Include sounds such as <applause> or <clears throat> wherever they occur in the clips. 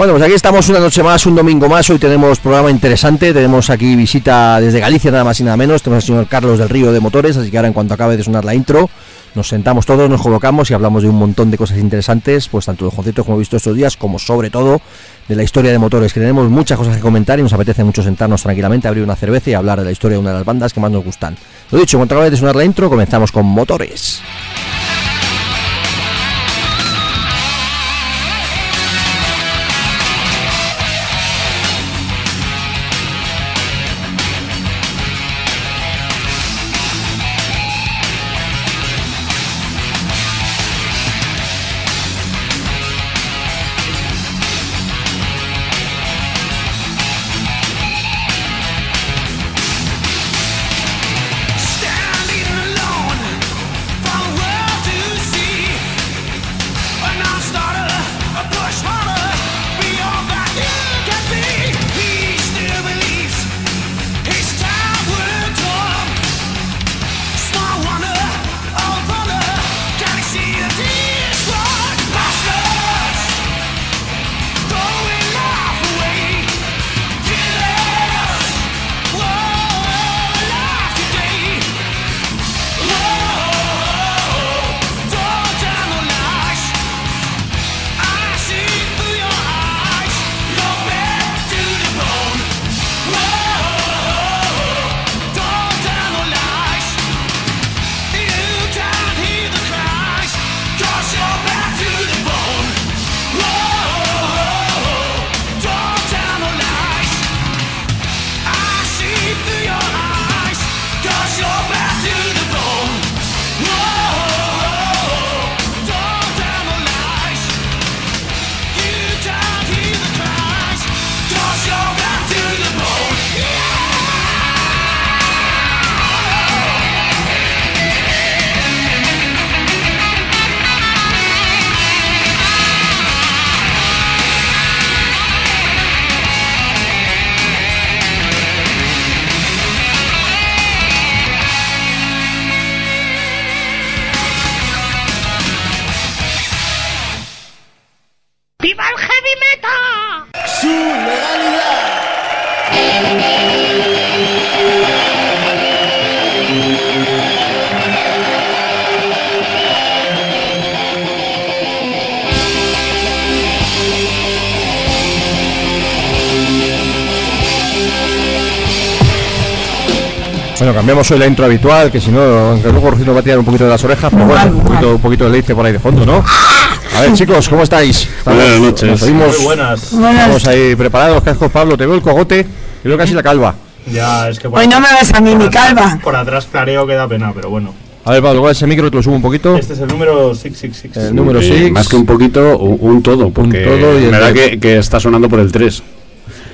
Bueno, pues aquí estamos una noche más, un domingo más. Hoy tenemos programa interesante. Tenemos aquí visita desde Galicia, nada más y nada menos. Tenemos al señor Carlos del Río de Motores. Así que ahora, en cuanto acabe de sonar la intro, nos sentamos todos, nos colocamos y hablamos de un montón de cosas interesantes, pues tanto de conciertos como he visto estos días, como sobre todo de la historia de motores, que tenemos muchas cosas que comentar y nos apetece mucho sentarnos tranquilamente, abrir una cerveza y hablar de la historia de una de las bandas que más nos gustan. Lo dicho, en cuanto acabe de sonar la intro, comenzamos con motores. Cambiamos hoy la intro habitual, que si no, aunque luego Rocío nos va a tirar un poquito de las orejas, pero bueno, un poquito, un poquito de leite por ahí de fondo, ¿no? A ver, chicos, ¿cómo estáis? Estamos- Buenas noches. Nos oímos, Muy buenas. estamos ahí preparados, cascos, Pablo, te veo el cogote y luego casi la calva. Ya, es que por Hoy no me ves a mí, mi atrás- calva. Por atrás clareo que da pena, pero bueno. A ver, Pablo, ¿cuál es ese micro? Te lo subo un poquito. Este es el número 666. El número Eh, 6. Más que un poquito, un, un todo, porque todo y el me da que, que está sonando por el 3.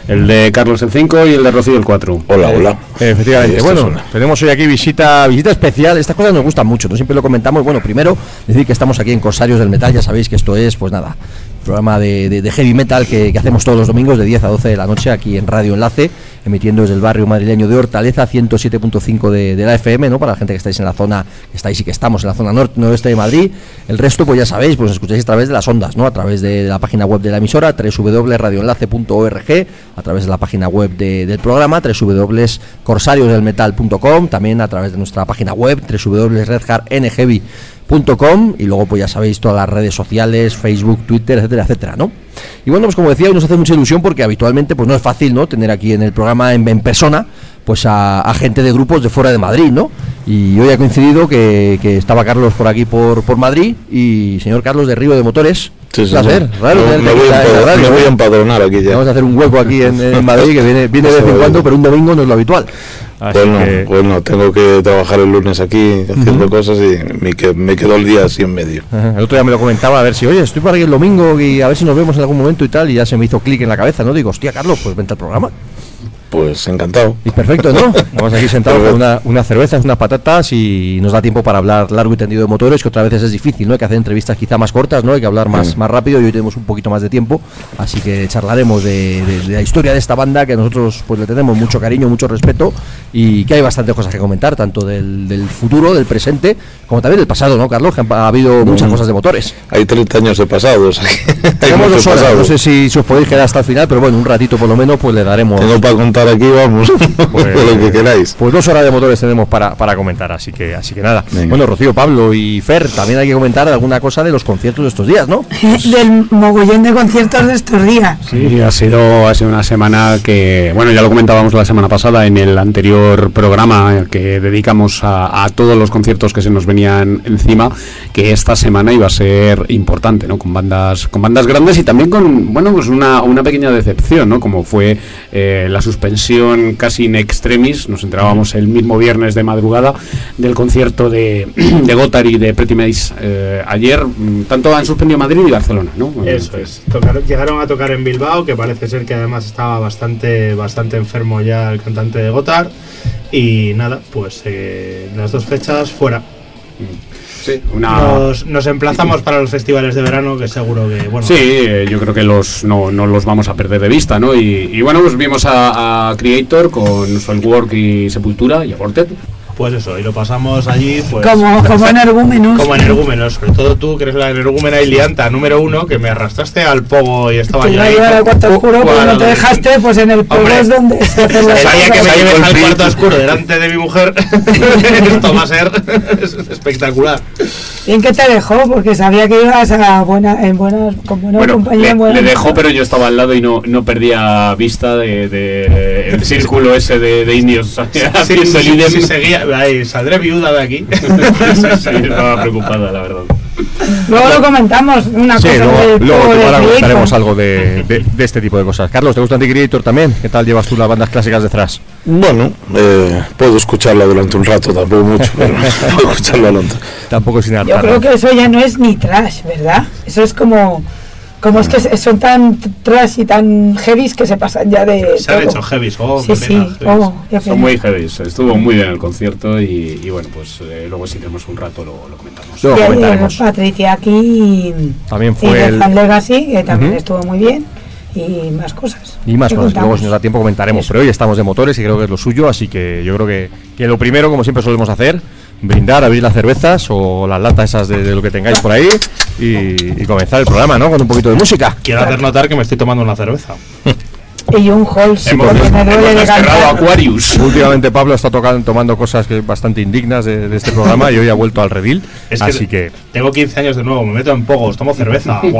El de Carlos el 5 y el de Rocío el 4. Hola, hola. Efectivamente, Ahí está, bueno, suena. tenemos hoy aquí visita visita especial. Estas cosas nos gustan mucho, no siempre lo comentamos. Bueno, primero, decir que estamos aquí en Corsarios del Metal, ya sabéis que esto es, pues nada, programa de, de- de heavy metal que, que hacemos todos los domingos de 10 a 12 de la noche aquí en Radio Enlace, emitiendo desde el barrio madrileño de Hortaleza, 107.5 de, de la FM, ¿no? Para la gente que estáis en la zona, que estáis y que estamos en la zona norte, noroeste de Madrid. El resto, pues ya sabéis, pues escucháis a través de las ondas, ¿no? A través de la página web de la emisora, www.radioenlace.org, a través de la página web de- del programa, www.corsariosdelmetal.com, también a través de nuestra página web, www.redhardnheavy.com y luego pues ya sabéis todas las redes sociales, Facebook, Twitter, etcétera, etcétera, ¿no? Y bueno, pues como decía, hoy nos hace mucha ilusión porque habitualmente pues no es fácil, ¿no? Tener aquí en el programa en, en persona pues a, a gente de grupos de fuera de Madrid, ¿no? Y hoy ha coincidido que, que estaba Carlos por aquí por, por Madrid y señor Carlos de Río de Motores. Sí, sí, placer, sí. raro Me- tenerte me, aquí voy a la- en la empadronar, radio, me voy ¿eh? a empadronar aquí ya. Vamos a hacer un hueco aquí en, en <laughs> Madrid que viene, viene de vez en cuando, pero un domingo no es lo habitual. Así Bueno, que- bueno, tengo que trabajar el lunes aquí haciendo cosas y me, que- me quedo el día así en medio. Ajá, El otro día me lo comentaba a ver si, oye, estoy por aquí el domingo y a ver si nos vemos en algún momento y tal, y ya se me hizo clic en la cabeza, ¿no? Digo, hostia, Carlos, pues vente al programa. Pues encantado. Y perfecto, ¿no? <laughs> Vamos aquí sentados con una, una cerveza, unas patatas y nos da tiempo para hablar largo y tendido de motores, que otras veces es difícil, ¿no? Hay que hacer entrevistas quizá más cortas, ¿no? Hay que hablar más, más rápido y hoy tenemos un poquito más de tiempo, así que charlaremos de, de- de la historia de esta banda que nosotros pues le tenemos mucho cariño, mucho respeto y que hay bastantes cosas que comentar, tanto del, del futuro, del presente, como también del pasado, ¿no, Carlos? Que ha habido muchas Mm. cosas de motores. Hay 30 años de pasado, o <laughs> sea que hay Tenemos dos horas, pasado. no sé si, si os podéis quedar hasta el final, pero bueno, un ratito por lo menos pues le daremos... Tengo para contar aquí, vamos, <laughs> Pues, lo que queráis. Pues dos horas de motores tenemos para, para comentar, así que así que nada. Venga. Bueno, Rocío, Pablo y Fer, también hay que comentar alguna cosa de los conciertos de estos días, ¿no? <laughs> del mogollón de conciertos de estos días. Sí, ha sido, ha sido una semana que, bueno, ya lo comentábamos la semana pasada en el anterior programa que dedicamos a, a todos los conciertos que se nos venían encima, que esta semana iba a ser importante, ¿no? Con bandas, con bandas grandes y también con, bueno, pues una, una pequeña decepción, ¿no? Como fue eh, la suspensión casi in extremis, nos enterábamos el mismo viernes de madrugada del concierto de, <clears throat> de Gotthard y de Pretty Maze eh, ayer, mm, tanto han suspendido Madrid y Barcelona, ¿no? Eso es. Tocaron- llegaron a tocar en Bilbao, que parece ser que además estaba bastante, bastante enfermo ya el cantante de Gotthard. Y nada, pues eh, las dos fechas fuera. Sí, una... Nos, nos emplazamos para los festivales de verano, que seguro que, bueno, Sí, eh, yo creo que los no, no los vamos a perder de vista, ¿no? Y, y bueno, pues vimos a, a Creator con Soilwork y Sepultura y Aborted. Pues eso, y lo pasamos allí, pues... como, como energúmenos. Como energúmenos, sobre todo tú, que eres la energúmena y lianta número uno, que me arrastraste al pogo y estaba yo iba a ahí. llevar al cuarto oscuro, pero no te dejaste, pues en el Hombre, es donde se hacen las Sabía que me lleves al cuarto oscuro delante de mi mujer. <laughs> Esto va a ser <laughs> espectacular. Bien que te dejó, porque sabía que ibas a buena, en buenas, con buena Bueno, compañía. le, en buena le dejó, pero yo estaba al lado y no, no perdía vista de, de- el círculo ese de, de indios. Sí, <laughs> haciendo el sí, idem. sí, seguía, ahí, saldré viuda de aquí. <laughs> Sí, sí, estaba preocupada, la verdad. Luego lo comentamos, una Sí, cosa luego, del luego comentaremos algo de, de- de este tipo de cosas. Carlos, ¿te gusta Anti-Creator también? ¿Qué tal llevas tú las bandas clásicas de thrash? Bueno, eh, puedo escucharla durante un rato, tampoco mucho, pero <laughs> puedo escucharla durante. Tampoco sin Yo hartar. creo que eso ya no es ni trash, ¿verdad? Eso es como. Como es que se- son tan trash y tan heavies que se pasan ya de. Se han todo. hecho heavies, oh, Sí, sí, pena, heavies. oh, Son pena. muy heavy, estuvo muy bien el concierto y, y bueno, pues eh, luego si tenemos un rato lo, lo comentamos. Luego Y comentaremos. Patricia aquí y, También y fue de el- Fan Legacy, que también estuvo muy bien. Y más cosas. Y más cosas, que luego si nos da tiempo comentaremos. Eso. Pero hoy estamos de motores y creo que es lo suyo, así que yo creo que, que lo primero, como siempre solemos hacer, brindar, abrir las cervezas o las latas esas de, de lo que tengáis por ahí y, y comenzar el programa, ¿no? Con un poquito de música. Quiero hacer notar que me estoy tomando una cerveza. <laughs> Y un Halls, Hemos, porque me duele de. Aquarius. Últimamente Pablo está tocando, tomando cosas que bastante indignas de, de este programa y hoy ha vuelto al redil. Es que así que, tengo 15 años de nuevo, me meto en pogos, tomo cerveza. <laughs>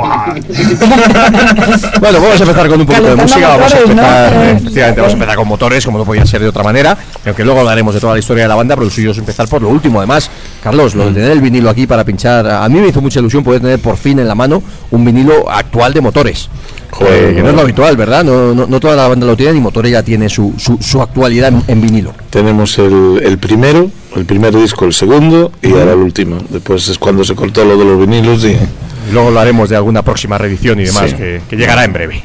Bueno, vamos a empezar con un poquito de Calentando música. Vamos a ¿no? empezar, Eh, eh, efectivamente, vamos a empezar con motores, como no podía ser de otra manera. Aunque luego hablaremos de toda la historia de la banda, pero lo suyo es empezar por lo último. Además, Carlos, lo de tener el vinilo aquí para pinchar, a mí me hizo mucha ilusión poder tener por fin en la mano un vinilo actual de motores. Joder, Eh, que no es lo habitual, ¿verdad? No, no, no toda la banda lo tiene y Motores ya tiene su, su, su actualidad en, en vinilo. Tenemos el, el primero, el primer disco, el segundo y ahora el último. Después es cuando se cortó lo de los vinilos y Y luego hablaremos de alguna próxima reedición y demás Sí. que, que llegará en breve.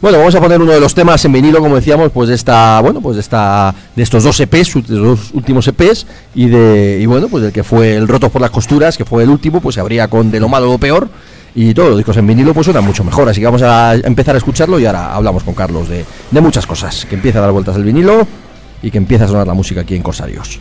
Bueno, vamos a poner uno de los temas en vinilo, como decíamos, pues de esta, bueno, pues de esta, de estos dos EPs, de los dos últimos EPs, y de, y bueno, pues el que fue el Rotos por las costuras, que fue el último, pues se abría con de lo malo lo peor, y todos los discos en vinilo pues suenan mucho mejor, así que vamos a empezar a escucharlo y ahora hablamos con Carlos de, de muchas cosas, que empieza a dar vueltas el vinilo y que empieza a sonar la música aquí en Corsarios.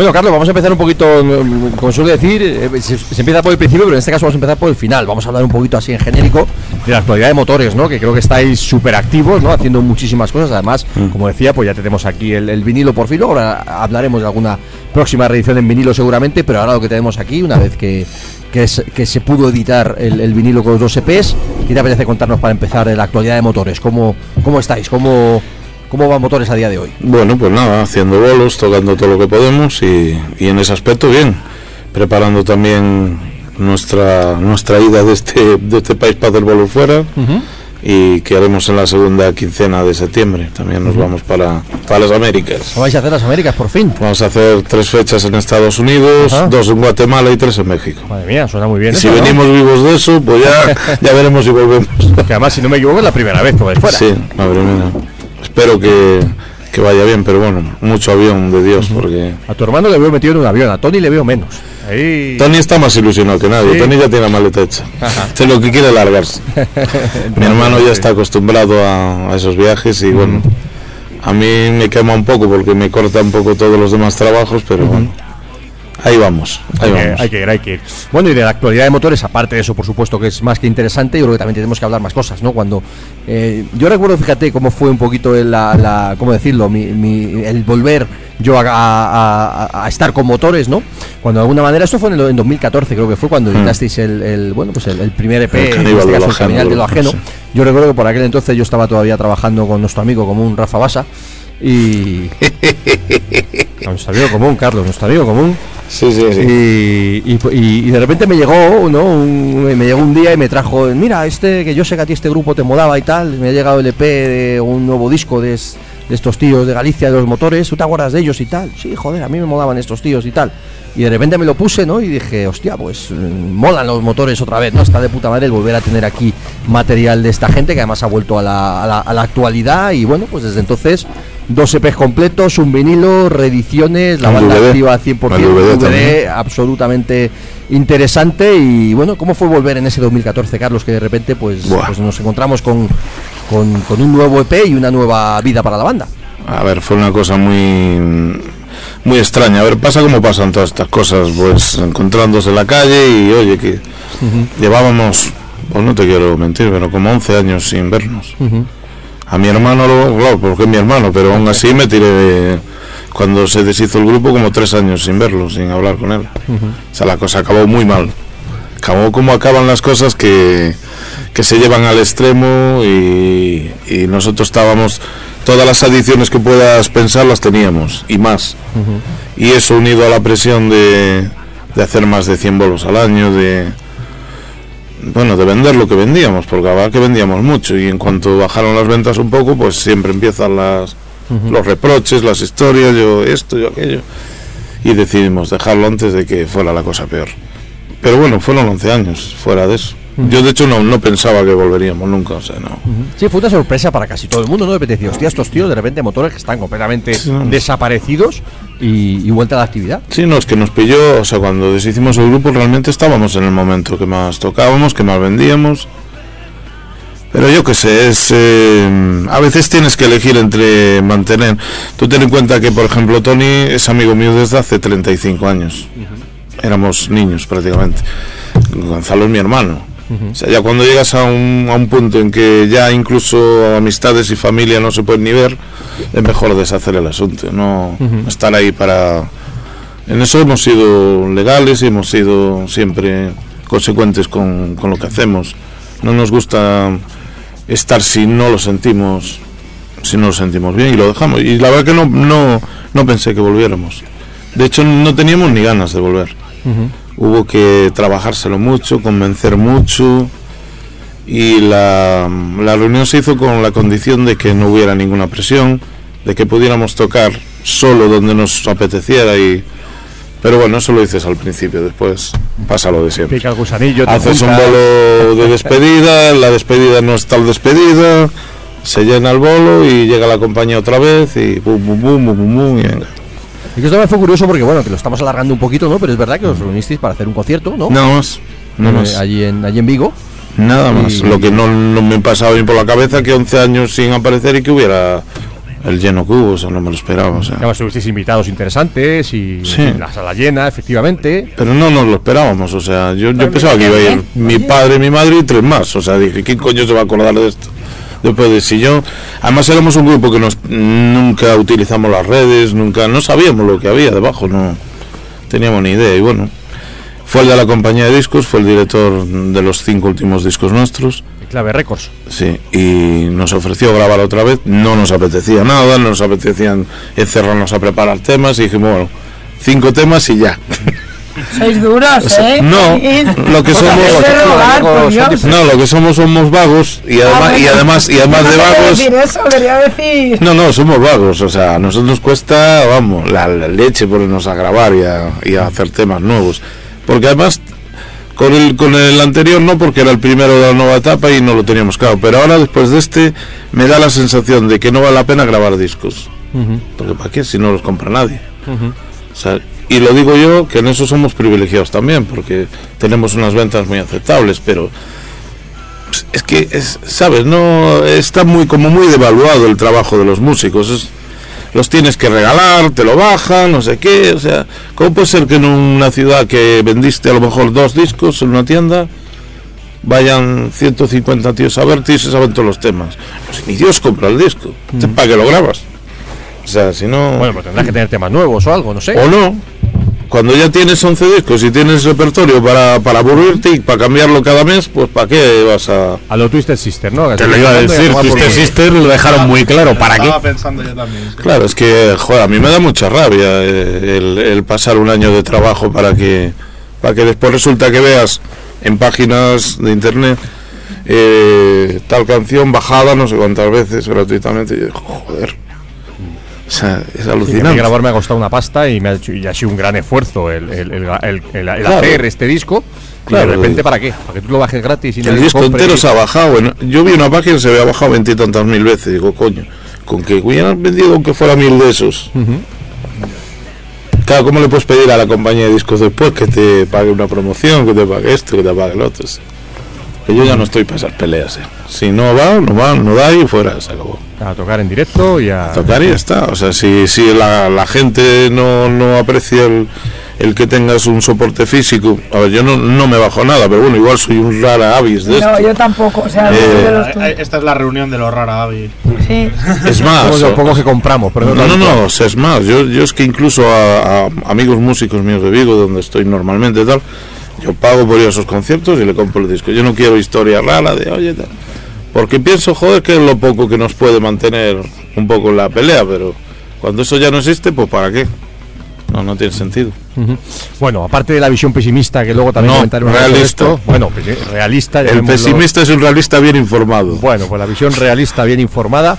Bueno, Carlos, vamos a empezar un poquito, mm, como suele decir, eh, se, se empieza por el principio, pero en este caso vamos a empezar por el final. Vamos a hablar un poquito así en genérico de la actualidad de motores, ¿no? Que creo que estáis súper activos, ¿no? Haciendo muchísimas cosas. Además, como decía, pues ya tenemos aquí el, el vinilo por fin. Ahora hablaremos de alguna próxima reedición en vinilo seguramente, pero ahora lo que tenemos aquí, una vez que, que, es- que se pudo editar el, el vinilo con los dos EPs, ¿qué te apetece contarnos para empezar de la actualidad de motores? ¿Cómo, cómo estáis? ¿Cómo, ¿Cómo van motores a día de hoy? Bueno, pues nada, haciendo bolos, tocando todo lo que podemos y, y en ese aspecto bien. Preparando también nuestra nuestra ida de este, de este país para hacer bolos fuera y que haremos en la segunda quincena de septiembre. También nos vamos para, para las Américas. ¿Cómo vais a hacer las Américas por fin? Vamos a hacer tres fechas en Estados Unidos, Ajá. dos en Guatemala y tres en México. Madre mía, suena muy bien. Y si eso, ¿no? venimos vivos de eso, pues ya, <laughs> ya veremos si volvemos. Que además, si no me equivoco, es la primera vez que vais fuera. Sí, la primera. Espero que, que vaya bien, pero bueno, mucho avión de Dios, porque A tu hermano le veo metido en un avión, a Tony le veo menos. Ahí. Tony está más ilusionado que nadie. Sí. Tony ya tiene la maleta hecha. Este es lo que quiere largarse. <laughs> Mi hermano ya está acostumbrado a, a esos viajes y bueno, a mí me quema un poco porque me corta un poco todos los demás trabajos, pero bueno, ahí vamos, ahí Hay que, vamos. hay que ir, hay que ir. Bueno, y de la actualidad de motores, aparte de eso, por supuesto, que es más que interesante, yo creo que también tenemos que hablar más cosas, ¿no? Cuando. eh, yo recuerdo, fíjate, cómo fue un poquito el, la, la- ¿Cómo decirlo? Mi, mi- el volver yo a, a- a- estar con motores, ¿no? Cuando de alguna manera. Esto fue en, el, en 2014, creo que fue cuando editasteis el, el, Bueno, pues el, el primer EP, El en Caníbal este caso, de lo ajeno. Yo recuerdo que por aquel entonces yo estaba todavía trabajando con nuestro amigo común, Rafa Basa. Y. <laughs> nuestro amigo común, Carlos, nuestro amigo común. Sí, sí, sí. Y, y- y- y de repente me llegó, ¿no? Un- me llegó un día y me trajo, mira, este que yo sé que a ti este grupo te molaba y tal, me ha llegado el EP de un nuevo disco de, es- de estos tíos de Galicia de los motores, ¿tú te acuerdas de ellos y tal? Sí, joder, a mí me molaban estos tíos y tal. Y de repente me lo puse, ¿no? Y dije, hostia, pues mm, molan los motores otra vez, ¿no? Está de puta madre el volver a tener aquí material de esta gente que además ha vuelto a la, a la- a la actualidad y bueno, pues desde entonces dos EPs completos, un vinilo, reediciones, la banda DVD. activa 100%, El DVD DVD, absolutamente interesante y bueno, ¿cómo fue volver en ese 2014, Carlos? Que de repente pues, pues nos encontramos con, con, con un nuevo EP y una nueva vida para la banda. A ver, fue una cosa muy muy extraña. A ver, pasa como pasan todas estas cosas, pues encontrándose en la calle y oye que llevábamos, pues no te quiero mentir, pero como 11 años sin vernos. A mi hermano, lo, claro, porque es mi hermano, pero aún así me tiré de- cuando se deshizo el grupo como tres años sin verlo, sin hablar con él. O sea, la cosa acabó muy mal. Acabó como acaban las cosas que, que se llevan al extremo y, y nosotros estábamos, todas las adiciones que puedas pensar las teníamos y más. Y eso unido a la presión de, de hacer más de 100 bolos al año, de, bueno, de vender lo que vendíamos, porque la que vendíamos mucho y en cuanto bajaron las ventas un poco, pues siempre empiezan las, los reproches, las historias, yo esto, yo aquello. Y decidimos dejarlo antes de que fuera la cosa peor. Pero bueno, fueron 11 años fuera de eso. Yo de hecho no, no pensaba que volveríamos nunca, o sea, no. Sí, fue una sorpresa para casi todo el mundo, ¿no? De repente hostia, estos tíos de repente motores que están completamente Sí, no. desaparecidos y, y vuelta a la actividad. Sí, no, es que nos pilló, o sea, cuando deshicimos el grupo realmente estábamos en el momento que más tocábamos, que más vendíamos. Pero yo qué sé, es, eh, a veces tienes que elegir entre mantener. Tú ten en cuenta que, por ejemplo, Tony es amigo mío desde hace 35 años. Éramos niños prácticamente. Gonzalo es mi hermano. O sea, ya cuando llegas a un, a un punto en que ya incluso amistades y familia no se pueden ni ver, es mejor deshacer el asunto, no estar ahí para... En eso hemos sido legales y hemos sido siempre consecuentes con, con lo que hacemos. No nos gusta estar si no lo sentimos si no lo sentimos bien y lo dejamos. Y la verdad que no, no, no pensé que volviéramos. De hecho, no teníamos ni ganas de volver. Hubo que trabajárselo mucho, convencer mucho. Y la, la reunión se hizo con la condición de que no hubiera ninguna presión, de que pudiéramos tocar solo donde nos apeteciera. y Pero bueno, eso lo dices al principio, después pasa lo de siempre. Pica el gusanillo, Haces un bolo de <laughs> despedida, la despedida no es tal despedida, se llena el bolo y llega la compañía otra vez y bum, bum, bum, bum, bum, bum, y venga. Y que esto me fue curioso porque, bueno, que lo estamos alargando un poquito, ¿no? Pero es verdad que os reunisteis para hacer un concierto, ¿no? Nada más, nada Eh, más. allí, en, allí en Vigo. Nada más. y- Lo que no, no me pasaba bien por la cabeza que 11 años sin aparecer y que hubiera el lleno cubo, o sea, no me lo esperaba. o sea. Además, tuvisteis invitados interesantes y Sí. la sala llena, efectivamente. Pero no nos lo esperábamos, o sea, yo, yo pensaba que iba a ir mi padre, mi madre y tres más. O sea, dije, ¿quién coño se va a acordar de esto? Después de si yo. Además, éramos un grupo que nos, nunca utilizamos las redes, nunca. No sabíamos lo que había debajo, no teníamos ni idea. Y bueno, fue el de la compañía de discos, fue el director de los cinco últimos discos nuestros. Clave Records. Sí, y nos ofreció grabar otra vez. No nos apetecía nada, no nos apetecían encerrarnos a preparar temas. Y dijimos, bueno, cinco temas y ya. <laughs> Sois duros, ¿eh? no, <laughs> lo que O sea, somos-. No, lo que somos somos vagos y además, Ah, y bueno. además, y además No de quería vagos. decir eso, quería decir. No, no, somos vagos, o sea, a nosotros nos cuesta, vamos, la, la leche ponernos a grabar y a, y a hacer temas nuevos. Porque además, con el, con el anterior no, porque era el primero de la nueva etapa y no lo teníamos claro. Pero ahora, después de este, me da la sensación de que no vale la pena grabar discos. Porque ¿para qué si no los compra nadie? O sea, y lo digo yo, que en eso somos privilegiados también, porque tenemos unas ventas muy aceptables, pero pues, es que, es, ¿sabes? No está muy como muy devaluado el trabajo de los músicos. es- los tienes que regalar, te lo bajan, no sé qué. O sea, ¿cómo puede ser que en una ciudad que vendiste a lo mejor dos discos en una tienda vayan 150 tíos a verte y se saben todos los temas? Pues ni Dios compra el disco. ¿Para qué lo grabas? O sea, si no... Bueno, pues tendrás que tener temas nuevos o algo, no sé. O no. Cuando ya tienes 11 discos y tienes repertorio para, para aburrirte y para cambiarlo cada mes, pues ¿para qué vas a...? A lo Twisted Sister, ¿no? Te lo iba a decir, Twisted Sister lo dejaron muy claro. ¿Para qué? Estaba pensando yo también. sí. Claro, es que, joder, a mí me da mucha rabia eh, el, el pasar un año de trabajo para que, para que después resulta que veas en páginas de internet eh, tal canción bajada no sé cuántas veces gratuitamente. Y joder. O sea, es alucinante. grabar me ha costado una pasta y, me ha, hecho, y ha sido un gran esfuerzo el, el, el, el- el- el Claro. hacer este disco. Y Claro. de repente, ¿para qué? Para que tú lo bajes gratis y el disco entero y- se ha bajado. en- yo vi una página y se había bajado veintitantas mil veces. Digo, coño, con que hubieran vendido aunque fuera mil de esos. Claro, ¿cómo le puedes pedir a la compañía de discos después que te pague una promoción, que te pague esto, que te pague el otro? Que yo ya no estoy para esas peleas. eh. Si no va, no va, no da y fuera, se acabó. A tocar en directo y a. Tocar y ya está. O sea, si, si la, la gente no, no aprecia el, el que tengas un soporte físico, a ver, yo no, no me bajo nada, pero bueno, igual soy un rara avis de No, esto. yo tampoco. O sea, Eh, los Esta es la reunión de los rara Avi. Sí. Es más, Somos los pocos que compramos, pero No, no, no, o sea, es más, yo, yo es que incluso a, a amigos músicos míos de Vigo, donde estoy normalmente y tal, yo pago por ir a esos conciertos y le compro el disco. Yo no quiero historia rara de, oye, tal. Porque pienso, joder, que es lo poco que nos puede mantener un poco en la pelea, pero cuando eso ya no existe, pues ¿para qué? No, no tiene sentido. Bueno, aparte de la visión pesimista que luego también No, comentaremos realista. esto, bueno, pues, eh, realista. El pesimista es un realista bien informado. Bueno, pues la visión realista, bien informada.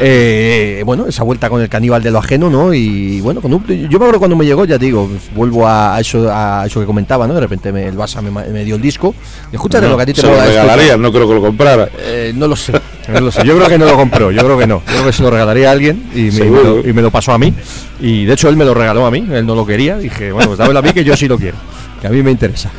Eh, bueno, esa vuelta con el caníbal de lo ajeno, ¿no? Y bueno, con un- yo me acuerdo cuando me llegó, ya te digo, vuelvo a eso, a eso que comentaba, ¿no? De repente me- el Barça me, dio el disco. Escúchate No, lo que a ti te lo regalaría, no creo que lo comprara. eh, no lo sé, no lo sé. Yo creo que no lo compró, yo creo que no. Yo creo que se lo regalaría a alguien y me, y me lo, y me lo pasó a mí. Y de hecho él me lo regaló a mí, él no lo quería. Dije, bueno, pues dámelo a mí que yo sí lo quiero, que a mí me interesa.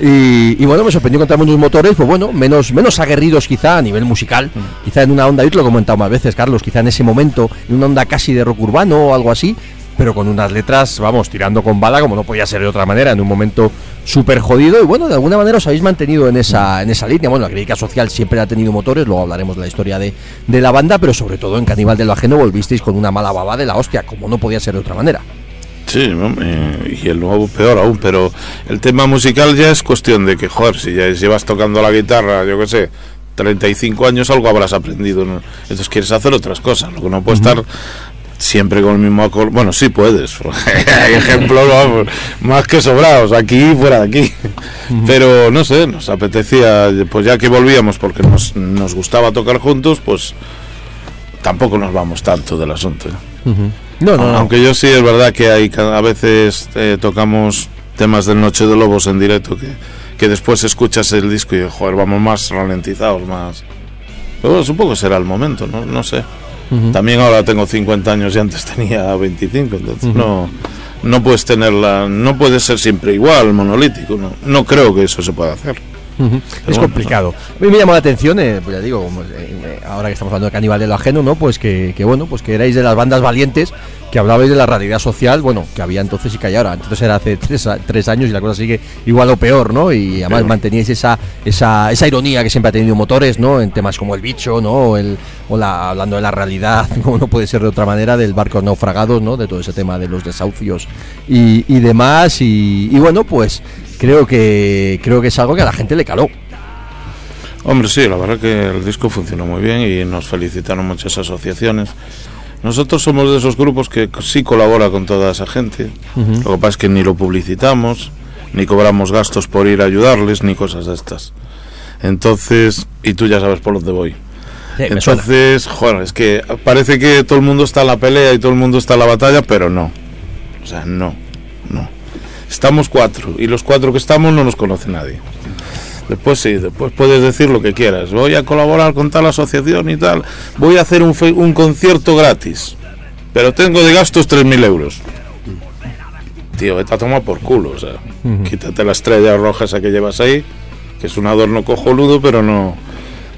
Y, y bueno, me sorprendió encontrarme unos motores, pues bueno, menos, menos aguerridos quizá a nivel musical, quizá en una onda, yo te lo he comentado más veces, Carlos, quizá en ese momento, en una onda casi de rock urbano o algo así, pero con unas letras, vamos, tirando con bala, como no podía ser de otra manera, en un momento súper jodido. Y bueno, de alguna manera os habéis mantenido en esa, en esa línea. Bueno, la crítica social siempre ha tenido motores, luego hablaremos de la historia de, de la banda, pero sobre todo en Caníbal de lo Ajeno volvisteis con una mala baba de la hostia, como no podía ser de otra manera. Sí, hombre, y el nuevo peor aún, pero el tema musical ya es cuestión de que, joder, si ya llevas tocando la guitarra, yo qué sé, 35 años, algo habrás aprendido, ¿no? Entonces quieres hacer otras cosas, lo que no puedes estar siempre con el mismo acorde. Bueno, sí puedes, <laughs> hay ejemplos vamos, más que sobrados, aquí y fuera de aquí. Pero no sé, nos apetecía, pues ya que volvíamos porque nos, nos gustaba tocar juntos, pues tampoco nos vamos tanto del asunto. ¿eh? No, no. Aunque yo sí es verdad que hay a veces eh, tocamos temas del Noche de Lobos en directo que, que después escuchas el disco y joder, vamos más ralentizados, más. Pero bueno, supongo que será el momento, no, no sé. También ahora tengo 50 años y antes <laughs> tenía 25, entonces no no puedes tenerla, no puede ser siempre igual, monolítico, no, no creo que eso se pueda hacer. Es bueno, complicado. A mí me llamó la atención, eh, pues ya digo, como, eh, eh, ahora que estamos hablando de Caníbal de lo ajeno, ¿no? Pues que, que, bueno, pues que erais de las bandas valientes, que hablabais de la realidad social, bueno, que había entonces y que hay ahora. Entonces era hace tres, años y la cosa sigue igual o peor, ¿no? Y además Peor. manteníais esa, esa, esa ironía que siempre ha tenido motores, ¿no? En temas como el bicho, ¿no? O, el, o la, hablando de la realidad, <laughs> como no puede ser de otra manera, del barco naufragados, ¿no? De todo ese tema de los desahucios y, y demás. Y, y bueno, pues creo que creo que es algo que a la gente le caló. Hombre, sí, la verdad que el disco funcionó muy bien y nos felicitaron muchas asociaciones. Nosotros somos de esos grupos que sí colabora con toda esa gente. Lo que pasa es que ni lo publicitamos, ni cobramos gastos por ir a ayudarles, ni cosas de estas. Entonces, y tú ya sabes por dónde voy. Sí. Entonces, joder, es que parece que todo el mundo está en la pelea y todo el mundo está en la batalla, pero no. O sea, no, no. Estamos cuatro y los cuatro que estamos no nos conoce nadie. Después sí, después puedes decir lo que quieras. Voy a colaborar con tal asociación y tal. Voy a hacer un, fe- un concierto gratis. Pero tengo de gastos 3.000 euros. Tío, vete a tomar por culo. O sea, quítate la estrella roja esa que llevas ahí, que es un adorno cojonudo, pero no.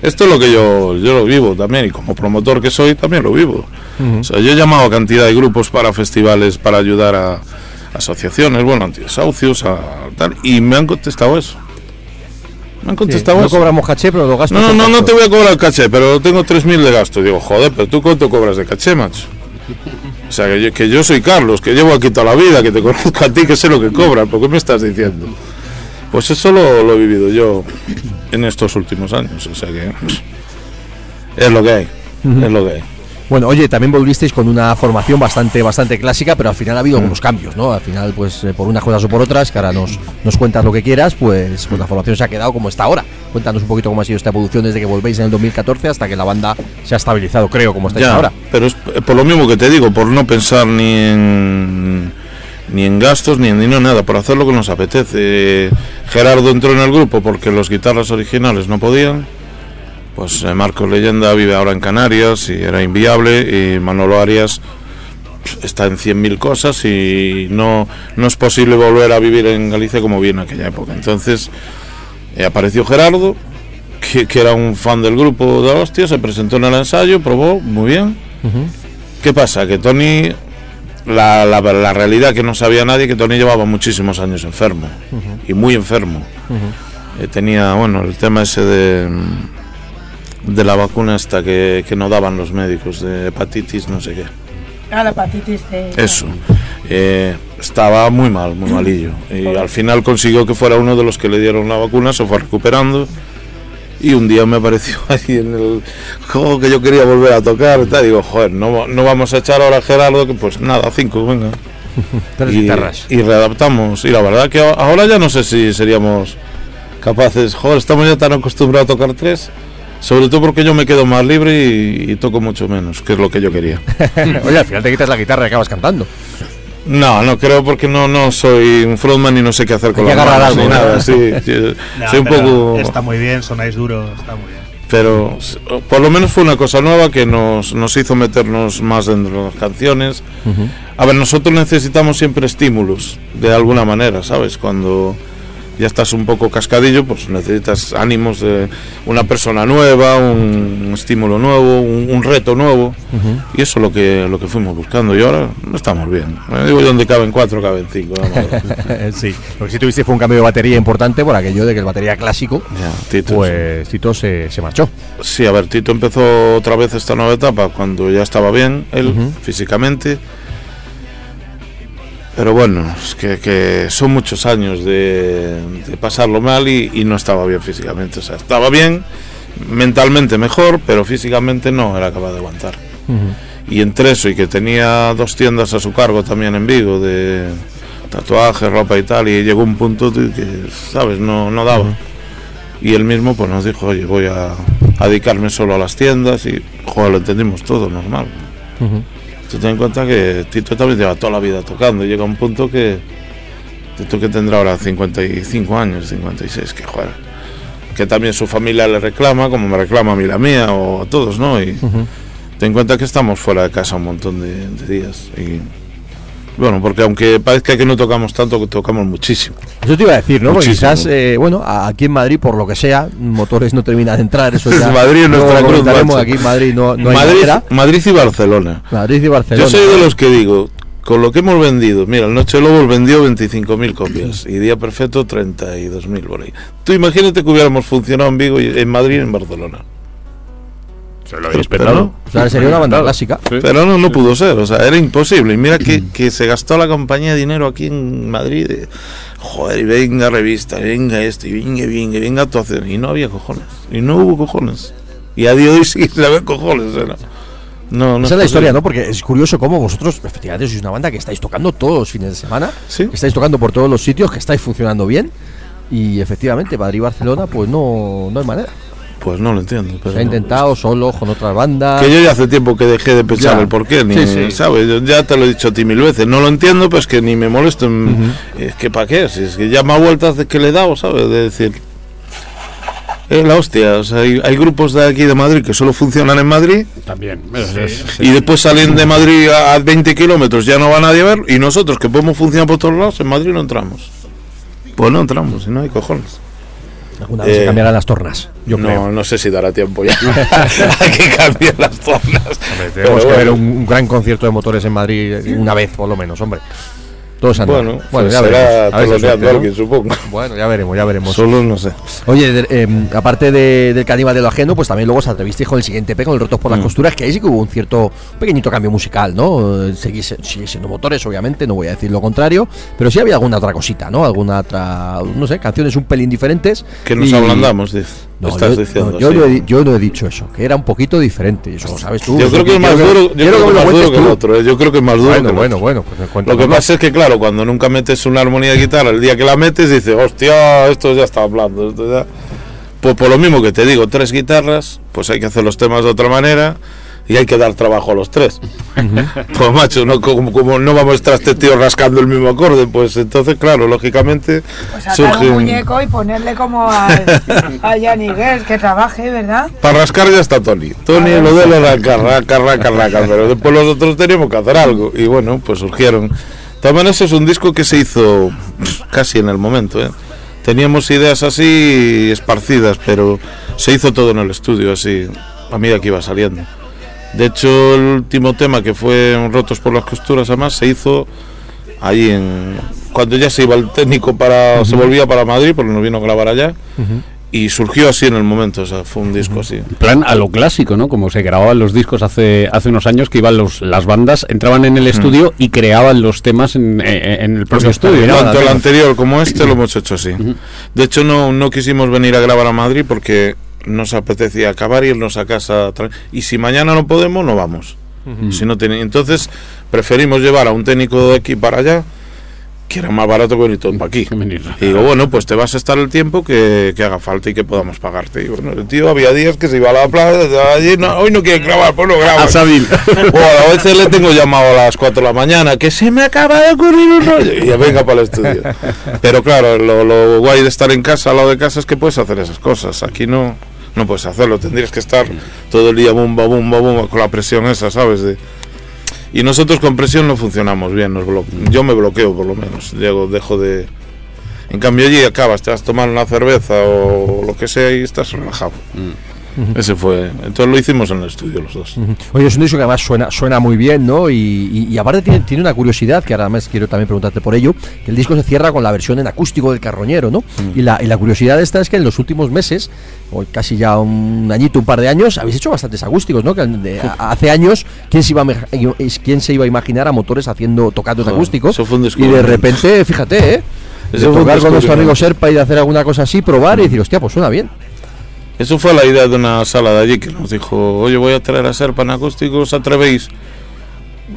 Esto es lo que yo, yo lo vivo también, y como promotor que soy, también lo vivo. O sea, yo he llamado a cantidad de grupos para festivales para ayudar a asociaciones, bueno, antidesahucios, a tal, y me han contestado eso. Me han Sí, contestado no eso. cobramos caché, pero los gastos. No, no, no gastos. te voy a cobrar el caché, pero tengo 3.000 de gasto. Digo, joder, pero tú cuánto cobras de caché, macho. O sea, que yo, que yo soy Carlos, que llevo aquí toda la vida, que te <laughs> conozco a ti, que sé lo que cobras. ¿Por qué me estás diciendo? Pues eso lo, lo he vivido yo en estos últimos años. O sea que es lo que hay. Es lo que hay. Bueno, oye, también volvisteis con una formación bastante bastante clásica, pero al final ha habido algunos cambios, ¿no? Al final, pues eh, por unas cosas o por otras, que ahora nos, nos cuentas lo que quieras, pues, pues la formación se ha quedado como está ahora. Cuéntanos un poquito cómo ha sido esta evolución desde que volvéis en el 2014 hasta que la banda se ha estabilizado, creo, como estáis Ya, ahora. Pero es por lo mismo que te digo, por no pensar ni en ni en gastos ni en dinero nada, por hacer lo que nos apetece. Gerardo entró en el grupo porque los guitarras originales no podían. Pues eh, Marcos Leyenda vive ahora en Canarias y era inviable y Manolo Arias pf, está en 100.000 cosas y no, no es posible volver a vivir en Galicia como vi en aquella época. Entonces eh, apareció Gerardo, que, que era un fan del grupo de la hostia, se presentó en el ensayo, probó, muy bien. ¿Qué pasa? Que Tony, la, la, la realidad que no sabía nadie, que Tony llevaba muchísimos años enfermo, y muy enfermo. Eh, tenía, bueno, el tema ese de, de la vacuna esta que, que no daban los médicos, de hepatitis, no sé qué. Ah, la hepatitis de... Eso. Eh, estaba muy mal, muy malillo. <clears throat> Y al final consiguió que fuera uno de los que le dieron la vacuna, se fue recuperando. Y un día me apareció <laughs> ahí en el juego que yo quería volver a tocar. y tal. Digo, joder, no, no vamos a echar ahora a Gerardo, que pues nada, cinco, venga. <laughs> Tres y, guitarras. y readaptamos. Y la verdad que ahora ya no sé si seríamos capaces. Joder, estamos ya tan acostumbrados a tocar tres. Sobre todo porque yo me quedo más libre y, y toco mucho menos, que es lo que yo quería. <laughs> oye, al final te quitas la guitarra y acabas cantando. No, no creo porque no, no soy un frontman y no sé qué hacer con Hay las que agarrar manos ni algo, ¿no? nada. Sí, <laughs> sí, Nah, soy un poco. Está muy bien, sonáis duro, está muy bien. Pero por lo menos fue una cosa nueva que nos, nos hizo meternos más dentro de las canciones. A ver, nosotros necesitamos siempre estímulos, de alguna manera, ¿sabes? Cuando ya estás un poco cascadillo, pues necesitas ánimos de una persona nueva, un estímulo nuevo, un, un reto nuevo. Y eso es lo que, lo que fuimos buscando. Y ahora estamos bien. Eh, Digo, donde caben cuatro, caben cinco. vamos. <laughs> sí, lo que sí tuviste fue un cambio de batería importante por aquello de que el batería clásico, Ya, Tito, pues Tito se, se marchó. Sí, a ver, Tito empezó otra vez esta nueva etapa cuando ya estaba bien él Ujú. físicamente. Pero bueno, es que, que son muchos años de, de pasarlo mal y, y no estaba bien físicamente. O sea, estaba bien, mentalmente mejor, pero físicamente no era capaz de aguantar. Y entre eso y que tenía dos tiendas a su cargo también en Vigo de tatuajes, ropa y tal, y llegó un punto que, ¿sabes? No, no daba. Y él mismo pues nos dijo, oye, voy a, a dedicarme solo a las tiendas y, joder, lo entendimos todo, normal. Tú ten en cuenta que Tito también lleva toda la vida tocando. Llega un punto que Tito que tendrá ahora 55 años, 56, que joder, que también su familia le reclama, como me reclama a mí la mía o a todos, ¿no? Y ten en cuenta que estamos fuera de casa un montón de, de días. Y Bueno, porque aunque parezca que no tocamos tanto, tocamos muchísimo. Eso te iba a decir, ¿no? Porque quizás, eh, bueno, aquí en Madrid, por lo que sea, motores no terminan de entrar. Eso ya <laughs> Madrid es nuestra cruz. Aquí en Madrid no, no hay Madrid, manera. Madrid y Barcelona. Madrid y Barcelona. Yo soy de los que digo, con lo que hemos vendido, mira, el Noche Lobos vendió 25.000 copias y Día Perfecto 32.000 por ahí. Tú imagínate que hubiéramos funcionado en Vigo, y en Madrid y en Barcelona. Se lo habéis petado. no. O sea, sería una banda Claro. clásica. Sí. Pero no, no pudo ser, o sea, era imposible. Y mira que, que se gastó la compañía dinero aquí en Madrid. de, joder, y venga revista, y venga esto, y venga, venga, venga actuación. Y no había cojones, y no hubo cojones. Y a día de hoy sí se ve cojones. o sea, No, no, Esa es la posible. historia, ¿no? Porque es curioso cómo vosotros, efectivamente, sois una banda que estáis tocando todos los fines de semana, Sí. que estáis tocando por todos los sitios, que estáis funcionando bien. Y efectivamente, Madrid y Barcelona, pues no, no hay manera. Pues no lo entiendo. pero Se ha no. intentado solo, con otras bandas. Que yo ya hace tiempo que dejé de pensar Ya. el por qué, ni, Sí, sí. ¿sabes? Yo ya te lo he dicho a ti mil veces. No lo entiendo, pues que ni me molesto. en- Es que para qué, si es que ya más vueltas de que le he dado, ¿sabes? De decir. Es la hostia, o sea, hay, hay grupos de aquí de Madrid que solo funcionan en Madrid También. Es- es- y después salen de Madrid a, a 20 kilómetros, ya no va nadie a ver, y nosotros que podemos funcionar por todos lados, en Madrid no entramos. Pues no entramos, y no hay cojones. Alguna vez se Eh, cambiarán las tornas, yo no, creo. no sé si dará tiempo ya. <laughs> hay que cambiar las zonas. Hombre, Pero tenemos que ver un, un gran concierto de motores en Madrid una vez, por lo menos, hombre. Todos andan. Bueno, bueno pues ya será veremos. A suerte, ¿no? alguien, supongo. Bueno, ya veremos, ya veremos. Solo no sé. Oye, de- em, aparte de- del caníbal de lo ajeno, pues también luego os atrevisteis con el siguiente P, con el Rotos por las Mm. Costuras, que ahí sí que hubo un cierto, pequeñito cambio musical, ¿no? Eh, Seguís, sigue siendo motores, obviamente, no voy a decir lo contrario, pero sí había alguna otra cosita, ¿no? Alguna otra, no sé, canciones un pelín diferentes. Que nos y- ablandamos, dice. No, Estás yo, diciendo. no, yo, sí. no he, di- yo no he dicho eso, que era un poquito diferente, eso lo sabes tú. Yo creo que es más duro, yo quiero creo que el otro. ¿eh? Yo creo que es más duro que Bueno, el bueno, otro. bueno, pues Lo que pasa es que, claro, cuando nunca metes una armonía de guitarra, el día que la metes, dices, hostia, esto ya está hablando. Esto ya... Pues por lo mismo que te digo, tres guitarras, pues hay que hacer los temas de otra manera y hay que dar trabajo a los tres. pues macho, no, como, como no vamos a estar este tío rascando el mismo acorde, pues entonces, claro, lógicamente Pues surge un un- muñeco y ponerle como al, a Yanni Guess que trabaje, ¿verdad? Para rascar ya está Tony. Tony lo de lo raca, raca, raca, raca, pero después los otros teníamos que hacer algo. Y bueno, pues surgieron. También ese es un disco que se hizo casi en el momento. ¿eh? Teníamos ideas así esparcidas, pero se hizo todo en el estudio, así, a medida que iba saliendo. De hecho, el último tema que fue Rotos por las costuras, además, se hizo allí en. Cuando ya se iba el técnico para. se volvía para Madrid, porque nos vino a grabar allá. Y surgió así en el momento, o sea, fue un disco así. Plan a lo clásico, ¿no? Como se grababan los discos hace, hace unos años, que iban los, las bandas, entraban en el estudio y creaban los temas en, en el propio estudio. ¿no? Tanto el anterior como este lo hemos hecho así. De hecho, no, no quisimos venir a grabar a Madrid porque nos apetecía acabar y irnos a casa. Y si mañana no podemos, no vamos. si no tiene, entonces, preferimos llevar a un técnico de aquí para allá, que era más barato que venir todo para aquí. <laughs> Y digo, bueno, pues te vas a estar el tiempo que, que haga falta y que podamos pagarte. Y bueno, el tío había días que se iba a la plaza, allí, no, hoy no quiere grabar, pues no graba. A Sabil. <laughs> O a veces le tengo llamado a las 4 de la mañana, que se me acaba de ocurrir un rollo. Y ya venga para el estudio. Pero claro, lo, lo guay de estar en casa, al lado de casa, es que puedes hacer esas cosas. Aquí no, no puedes hacerlo. Tendrías que estar todo el día bumba, bumba, bumba, con la presión esa, ¿sabes? De... Y nosotros con presión no funcionamos bien. Nos Yo me bloqueo, por lo menos. Llego, dejo de. En cambio, allí acabas, te vas a tomar una cerveza o lo que sea y estás relajado. Ese fue. Entonces lo hicimos en el estudio los dos. Oye, es un disco que además suena, suena muy bien, ¿no? Y, y- y aparte tiene, tiene una curiosidad, que ahora además quiero también preguntarte por ello, que el disco se cierra con la versión en acústico del Carroñero, ¿no? Y, la, y la curiosidad esta es que en los últimos meses, o casi ya un añito, un par de años, habéis hecho bastantes acústicos, ¿no? Que de- a- hace años, ¿quién se, iba a, quién se iba a imaginar a motores haciendo, tocando en Joder, acústico? eso fue un y de repente, fíjate, ¿eh? De tocar con nuestro amigo. Serpa y de hacer alguna cosa así, probar y decir, hostia, pues suena bien. Eso fue la idea de una sala de allí que nos dijo, oye, voy a traer a Serpa en acústico, ¿os atrevéis?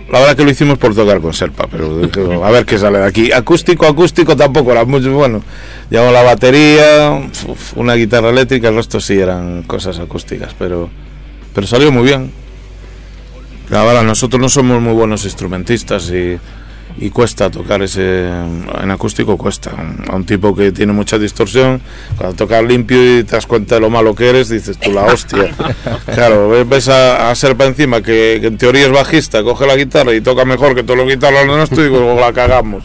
La verdad que lo hicimos por tocar con Serpa, pero a ver qué sale de aquí. Acústico, acústico tampoco era mucho, bueno. Llevamos la batería, una guitarra eléctrica, el resto sí eran cosas acústicas, pero, pero salió muy bien. Verdad, nosotros no somos muy buenos instrumentistas y, y cuesta tocar ese en acústico cuesta. A un tipo que tiene mucha distorsión cuando tocas limpio y te das cuenta de lo malo que eres dices tú la hostia. <laughs> Claro ves- a, a Serpa encima que, que en teoría es bajista coge la guitarra y toca mejor que todos los guitarras nuestros y digo la cagamos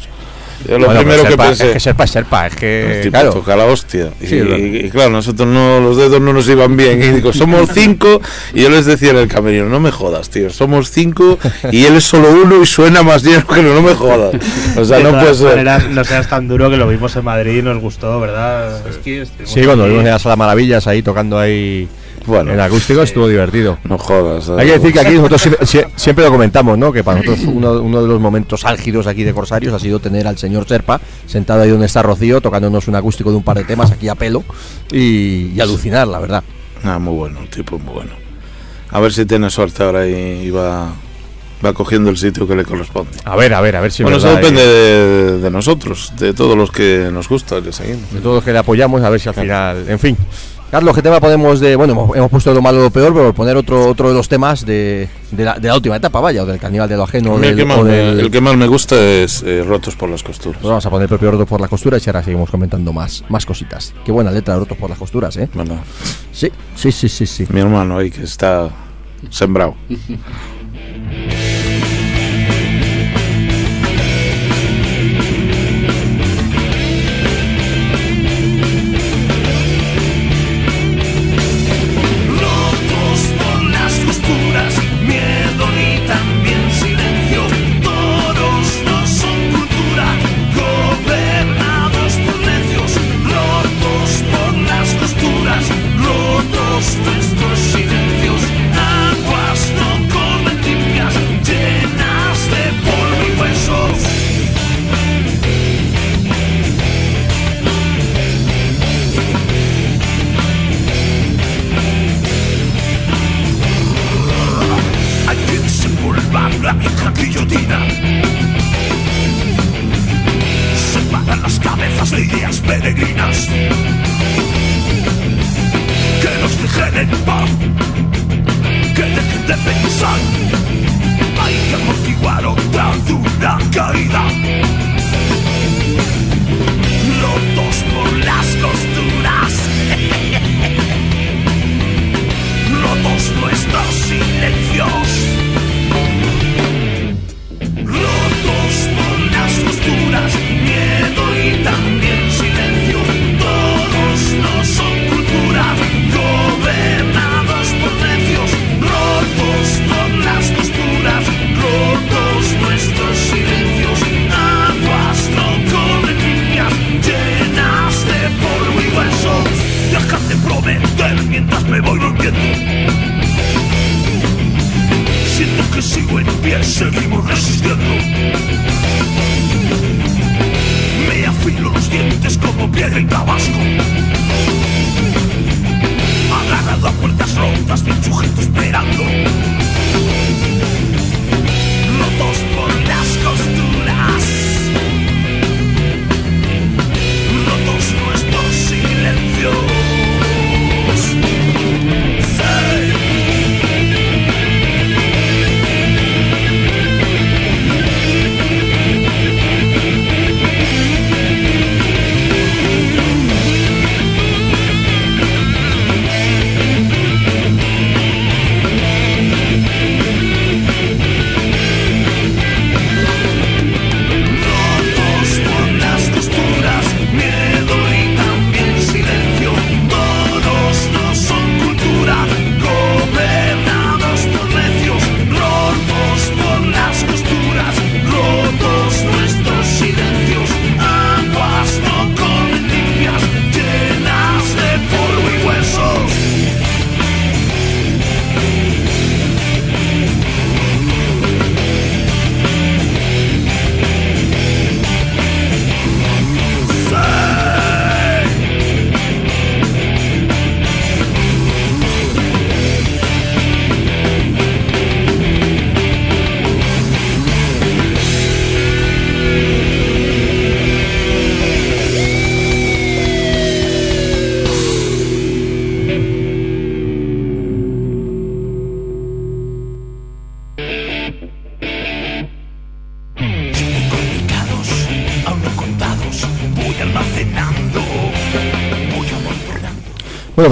es lo Bueno, primero pero que Serpa- pensé Es que Serpa es Serpa, es que. tipo Claro. toca la hostia. Y, Sí, es verdad. y- y claro, nosotros no, los dedos no nos iban bien. Y digo, somos <laughs> cinco. Y yo les decía en el camerino, no me jodas, tío. Somos cinco y él es solo uno y suena más lleno que no, no me jodas. O sea, de no puede ser. maneras, no seas tan duro que lo vimos en Madrid y nos gustó, ¿verdad? Esquí, estuvimos Sí, cuando vimos en la sala Maravillas ahí tocando ahí Bueno, en acústico estuvo divertido. no jodas. Hay que decir que aquí nosotros siempre, sie- siempre lo comentamos, ¿no? Que para nosotros uno, uno de los momentos álgidos aquí de Corsarios ha sido tener al señor Serpa sentado ahí donde está Rocío, tocándonos un acústico de un par de temas aquí a pelo y, y alucinar, la verdad. Ah, muy bueno, un tipo muy bueno. A ver si tiene suerte ahora y, y va, va cogiendo el sitio que le corresponde. A ver, a ver, a ver si bueno, eso depende eh, de, de nosotros, de todos los que nos gusta, le seguimos. de todos los que le apoyamos, a ver si al final, en fin. Carlos, ¿qué tema podemos de, bueno, hemos, hemos puesto lo malo o lo peor, pero poner otro otro de los temas de, de, la, de la última etapa, vaya, o del caníbal de lo ajeno, el, del- que más o del- el que más me gusta es eh, Rotos por las costuras. Pues vamos a poner el propio Rotos por las costuras y ahora seguimos comentando más, más cositas. Qué buena letra de Rotos por las costuras, ¿eh? Bueno, Sí, sí, sí, sí, sí. mi hermano ahí que está sembrado. <laughs>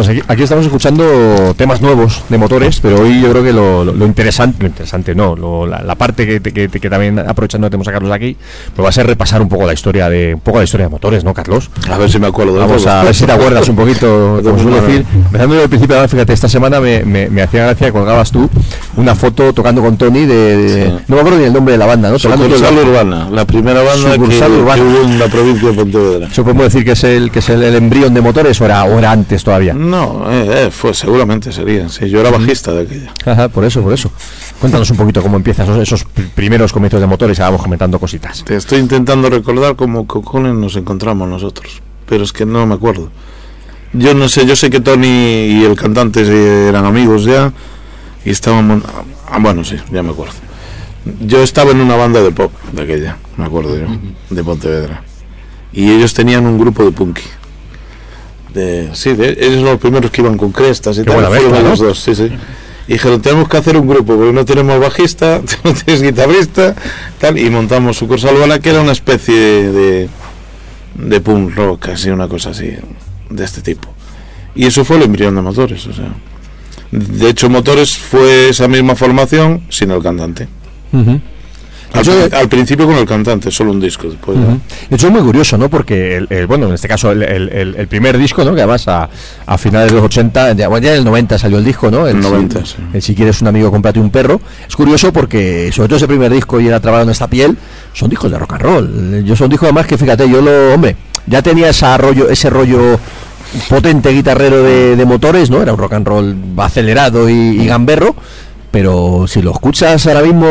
pues aquí, aquí estamos escuchando temas nuevos de motores, pero hoy yo creo que lo, lo- lo interesante, lo interesante no, lo- la, la parte que, que- que también aprovechando tenemos a Carlos aquí, pues va a ser repasar un poco la historia de un poco la historia de motores, ¿no, Carlos? A ver si me acuerdo de Vamos a ver si te acuerdas un poquito, <laughs> como suelo decir. Empezando desde el principio, ahora, fíjate, esta semana me, me, me hacía gracia que colgabas tú una foto tocando con Tony de, de- Sí. no me acuerdo ni el nombre de la banda, ¿no? Sucursal. Urbana, la primera banda que, Sucursal que Urbana. hubo en la provincia de Pontevedra. ¿Eso podemos decir que es el que es el, el embrión de motores o era, o era antes todavía? No, eh, eh, fue, seguramente sería. Sí, yo era bajista de aquella. Ajá, por eso, por eso. Cuéntanos un poquito cómo empiezan esos, esos pr- primeros comienzos de motores vamos comentando cositas. Te estoy intentando recordar cómo cojones nos encontramos nosotros, pero es que no me acuerdo. Yo no sé, yo sé que Tony y el cantante eran amigos ya y estábamos... Ah, bueno, sí, ya me acuerdo. Yo estaba en una banda de pop de aquella, me acuerdo yo, de Pontevedra. Y ellos tenían un grupo de punky. De, sí, de, ellos eran los primeros que iban con crestas y Qué tal. fueron ¿no? dos, sí, sí. Y dijeron, tenemos que hacer un grupo, porque no tenemos bajista, <laughs> no tienes guitarrista, tal, y montamos Sucursal Urbana, que era una especie de, de punk rock, así, una cosa así, de este tipo. Y eso fue el embrión de Motores, o sea. De hecho, Motores fue esa misma formación sin el cantante. Al, principio con el cantante, solo un disco, después. De hecho es muy curioso, ¿no? Porque, el, el- bueno, en este caso el, primer disco, ¿no? Que además a, a finales de los 80, ya, bueno, ya en el 90 salió el disco, ¿no? El, El si- 90, sí. el si quieres un amigo, cómprate un perro. Es curioso porque, sobre todo ese primer disco y era trabajado en esta piel, son discos de rock and roll. Yo son discos además que, fíjate, yo lo, hombre, ya tenía ese rollo, ese rollo potente guitarrero de, de motores, ¿no? Era un rock and roll acelerado y, y gamberro. Pero si lo escuchas ahora mismo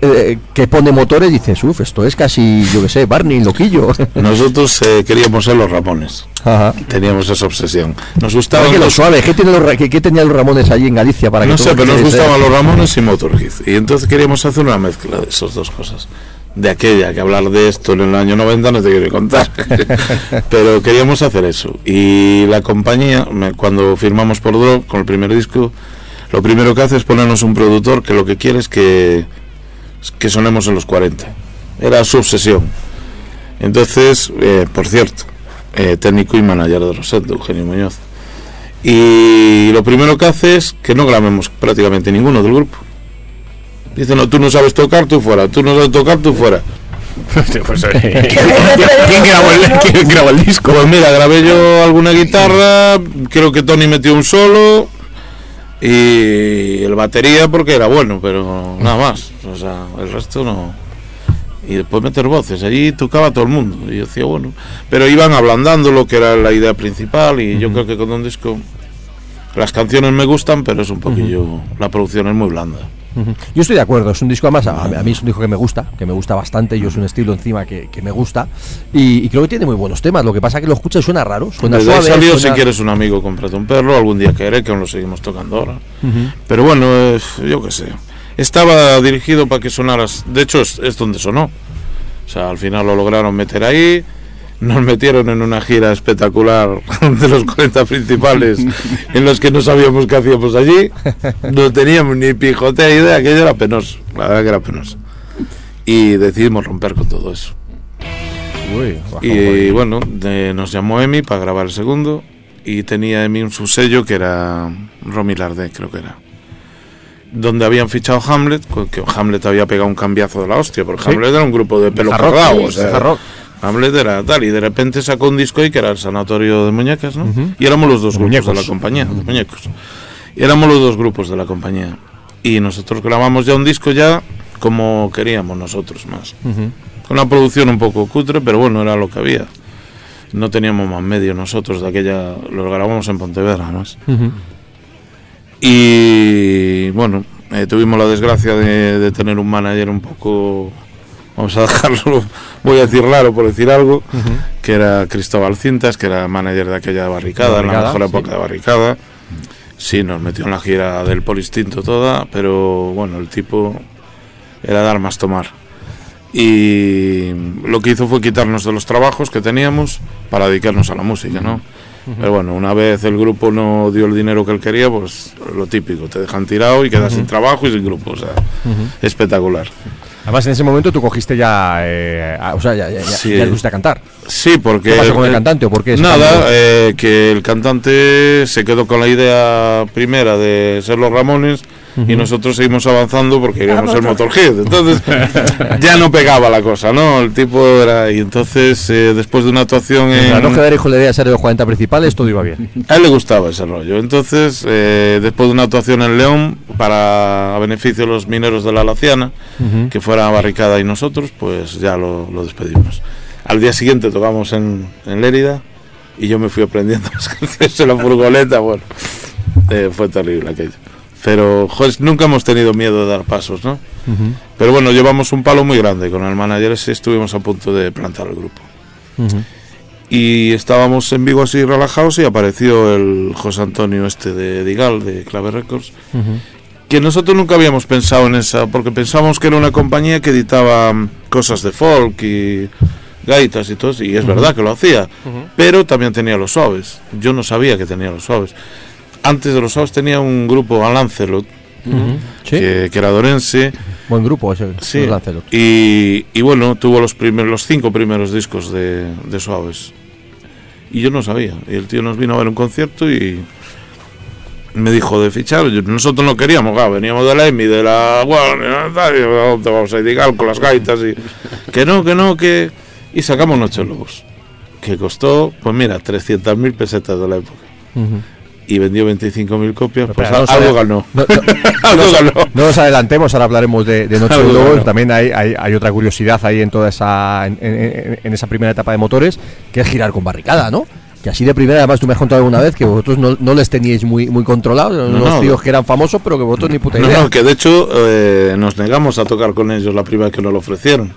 eh, que pone motores, dices, uff, esto es casi, yo qué sé, Barney, loquillo. <laughs> Nosotros eh, queríamos ser los Ramones. Ajá. Teníamos esa obsesión. Nos lo los- suave, ¿qué, tiene los, qué, qué tenían los Ramones allí en Galicia para que No sé, pero nos quieres, gustaban eh, los Ramones y Motorhead. Y entonces queríamos hacer una mezcla de esas dos cosas. De aquella, que hablar de esto en el año 90 no te quiero contar. <laughs> pero queríamos hacer eso. Y la compañía, cuando firmamos por Drop con el primer disco, lo primero que hace es ponernos un productor que lo que quiere es que, que sonemos en los 40. Era su obsesión. Entonces, eh, por cierto, eh, técnico y manager de Rosette, Eugenio Muñoz. Y lo primero que hace es que no grabemos prácticamente ninguno del grupo. Dice, no, tú no sabes tocar, tú fuera. Tú no sabes tocar, tú fuera. <laughs> Pues, eh, <laughs> ¿quién, grabó el, <laughs> quién grabó el disco? Pues mira, grabé yo alguna guitarra, creo que Tony metió un solo y el batería porque era bueno, pero nada más. O sea, el resto no. Y después meter voces, allí tocaba todo el mundo. Y yo decía, bueno, pero iban ablandando lo que era la idea principal y yo creo que con un disco las canciones me gustan, pero es un poquillo, la producción es muy blanda. Yo estoy de acuerdo, es un disco además, a, a mí es un disco que me gusta, que me gusta bastante, yo es un estilo encima que, que me gusta y, y creo que tiene muy buenos temas, lo que pasa que lo escuchas y suena raro, suena Desde suave. salió, suena- si quieres un amigo, cómprate un perro, algún día caeré, que aún lo seguimos tocando ahora. Ujú. Pero bueno, eh, yo qué sé. Estaba dirigido para que sonaras. De hecho, es, es donde sonó. O sea, al final lo lograron meter ahí. Nos metieron en una gira espectacular <laughs> de los 40 principales en los que no sabíamos qué hacíamos allí. No teníamos ni pijotea idea, aquello era penoso. La verdad que era penoso. Y decidimos romper con todo eso. Uy, Y bueno, de- nos llamó Emi para grabar el segundo y tenía Emi un subsello que era Romy Lardé, creo que era. Donde habían fichado Hamlet, que Hamlet había pegado un cambiazo de la hostia, porque Sí. Hamlet era un grupo de pelo rock, o sea, rock. Hamlet era tal, y de repente sacó un disco ahí que era el Sanatorio de Muñecas, ¿no? Y éramos los dos De grupos de muñecos. la compañía, de muñecos. Y éramos los dos grupos de la compañía. Y nosotros grabamos ya un disco ya como queríamos nosotros más. Con una producción un poco cutre, pero bueno, era lo que había. No teníamos más medio nosotros de aquella. Lo grabamos en Pontevedra, además. Ujú. Y bueno, eh, tuvimos la desgracia de, de tener un manager un poco. Vamos a dejarlo, <laughs> voy a decir raro por decir algo, que era Cristóbal Cintas, que era manager de aquella barricada, en la Barricada, mejor sí. época de barricada. Sí, nos metió en la gira del Polistinto toda, pero bueno, el tipo era dar más tomar. Y lo que hizo fue quitarnos de los trabajos que teníamos para dedicarnos a la música, ¿no? Pero bueno, una vez el grupo no dio el dinero que él quería, pues lo típico, te dejan tirado y quedas sin trabajo y sin grupo, o sea, espectacular. Además, en ese momento tú cogiste ya. eh, a- o sea, ya, ya, Sí. ya a cantar. Sí, porque... ¿Qué pasó con el cantante o por qué Nada, eh, que el cantante se quedó con la idea primera de ser los Ramones y nosotros seguimos avanzando porque queríamos ser Motorhead. Entonces <laughs> ya no pegaba la cosa, ¿no? El tipo era... Y entonces, eh, después de una actuación Para no en... quedar hijo de ser de los 40 principales, todo iba bien. A él le gustaba ese rollo. Entonces, eh, después de una actuación en León, para a beneficio de los mineros de la Laciana, que fuera Barricada y nosotros, pues ya lo, lo despedimos. Al día siguiente tocamos en, en Lérida y yo me fui aprendiendo <laughs> las canciones en la furgoneta. Bueno, eh, fue terrible aquello. Pero, joder, nunca hemos tenido miedo de dar pasos, ¿no? Pero bueno, llevamos un palo muy grande con el manager, ese estuvimos a punto de plantar el grupo. Y estábamos en Vigo así relajados y apareció el José Antonio este de Digal, de Clave Records, que nosotros nunca habíamos pensado en esa, porque pensábamos que era una compañía que editaba cosas de folk y gaitas y todo, y es verdad que lo hacía, pero también tenía los suaves. Yo no sabía que tenía los suaves. Antes de los suaves tenía un grupo, Al Lancelot, Sí. que, que era dorense, Buen grupo ese. Sí. Lancelot. Y, y bueno, tuvo los primeros, los cinco primeros discos de, de Suaves. Y yo no sabía. Y el tío nos vino a ver un concierto y me dijo de fichar. Yo- nosotros no queríamos, claro, veníamos de la EMI, de la Warner, tal, y, ¿a dónde vamos a dedicar con las gaitas? Y, <laughs> que no, que no, que... Y sacamos Noche Lobos, que costó, pues mira, 300.000 pesetas de la época. Ujú. Y vendió 25.000 copias, pues no algo ganó. No, nos <laughs> adelantemos, ahora hablaremos de, de Noche de. También hay, hay, hay otra curiosidad ahí en toda esa en, en- en esa primera etapa de motores, que es girar con barricada, ¿no? Que así de primera, además tú me has contado alguna vez que vosotros no, no les teníais muy, muy controlados, no. tíos que eran famosos, pero que vosotros ni puta idea. no, que de hecho eh, nos negamos a tocar con ellos la primera vez que nos lo ofrecieron.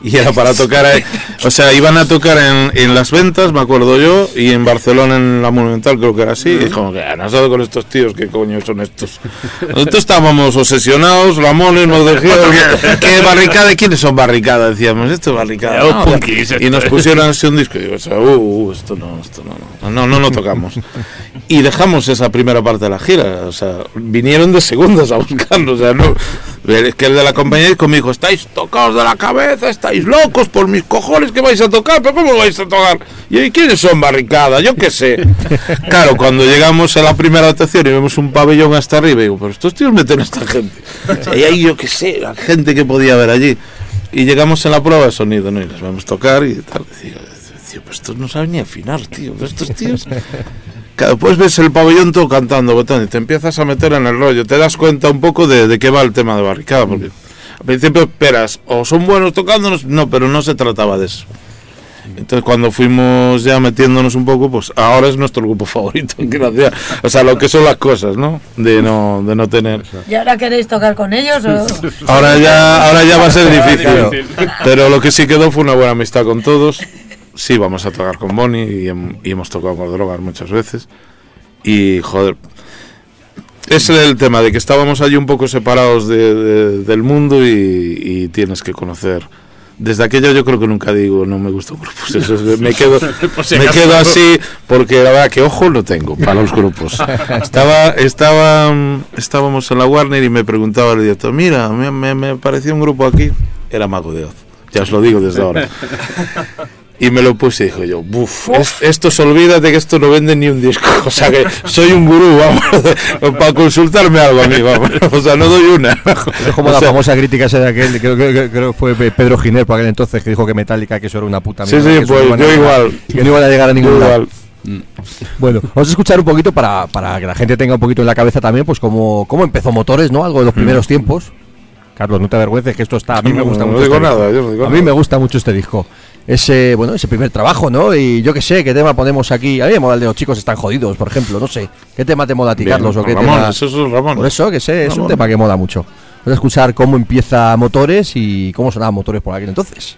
<laughs> Y era para tocar ahí. O sea, iban a tocar en, en las ventas, me acuerdo yo, y en Barcelona en la Monumental, creo que era así. Y como que "Ah, has dado con estos tíos, ¿qué coño son estos? Nosotros estábamos obsesionados, Ramones, nos dijeron, <laughs> ¿qué barricada? ¿Quiénes son barricada? Decíamos, esto es barricada. Oh, No, y nos pusieron así un disco y digo, uh, uh, esto no, esto no, no, no, no, no tocamos. Y dejamos esa primera parte de la gira, o sea, vinieron de segundos a buscarnos, o sea, no, es que el de la compañía dijo, conmigo, estáis tocados de la cabeza, estáis locos por mis cojones que vais a tocar, pero ¿cómo vais a tocar? Y yo, ¿y quiénes son barricadas? Yo qué sé. <laughs> Claro, cuando llegamos a la primera actuación y vemos un pabellón hasta arriba, digo, pero estos tíos meten a esta gente. <laughs> Y ahí yo qué sé, la gente que podía haber allí. Y llegamos en la prueba de sonido, ¿no? Y les vamos a tocar y tal. Y digo, tío, pues estos no saben ni afinar, tío. pero Estos tíos. Después ves el pabellón todo cantando, botón, y te empiezas a meter en el rollo. Te das cuenta un poco de, de qué va el tema de barricada. Porque al principio esperas, o son buenos tocándonos, no, pero no se trataba de eso. Entonces cuando fuimos ya metiéndonos un poco, pues ahora es nuestro grupo <laughs> favorito. gracias. O sea, lo que son las cosas, ¿no? De no, de no tener. ¿Y ahora queréis tocar con ellos? O... Ahora ya, ahora ya va a ser <laughs> difícil. Pero lo que sí quedó fue una buena amistad con todos. Sí, vamos a tocar con Bonnie y, hem- y hemos tocado con drogas muchas veces. Y joder, es el tema de que estábamos allí un poco separados de- de- del mundo y, y tienes que conocer. Desde aquello yo creo que nunca digo no me gustan grupos. Eso <laughs> es- me quedo, <laughs> me quedo así porque la verdad que ojo no tengo para los grupos. <laughs> Estaba, estaba, estábamos en la Warner y me preguntaba el director, mira, me, me, me pareció un grupo aquí. Era Mago de Oz. Ya os lo digo desde ahora. Y me lo puse y dijo yo, buf, es- esto se olvida de que esto no vende ni un disco. <laughs> O sea que soy un gurú, vamos, <laughs> para consultarme algo a mí, vamos. <laughs> O sea, no doy una. Es como O la sea, famosa crítica esa de aquel, creo, creo- creo que fue Pedro Giner por aquel entonces, que dijo que Metallica que eso era una puta Sí, mierda, sí, que eso pues no yo llegar- igual. Que no iban a llegar a ningún Yo lado. igual. Bueno, vamos a escuchar un poquito para, para que la gente tenga un poquito en la cabeza también, pues cómo, cómo empezó Motores, ¿no? Algo de los primeros tiempos. Carlos, no te avergüences que esto está. A mí me No, gusta no mucho. digo este nada, disco. yo no digo a mí nada. me gusta mucho este disco. Ese, bueno, ese primer trabajo, ¿no? Y yo qué sé, qué tema ponemos aquí. A mí me mola el de los chicos están jodidos, por ejemplo, no sé. ¿Qué tema te mola a ti, Bien, Carlos? O qué tema- eso es Ramones. Por eso, que sé, es un tema que mola mucho. Vamos a escuchar cómo empieza Motores y cómo sonaban Motores por aquel entonces.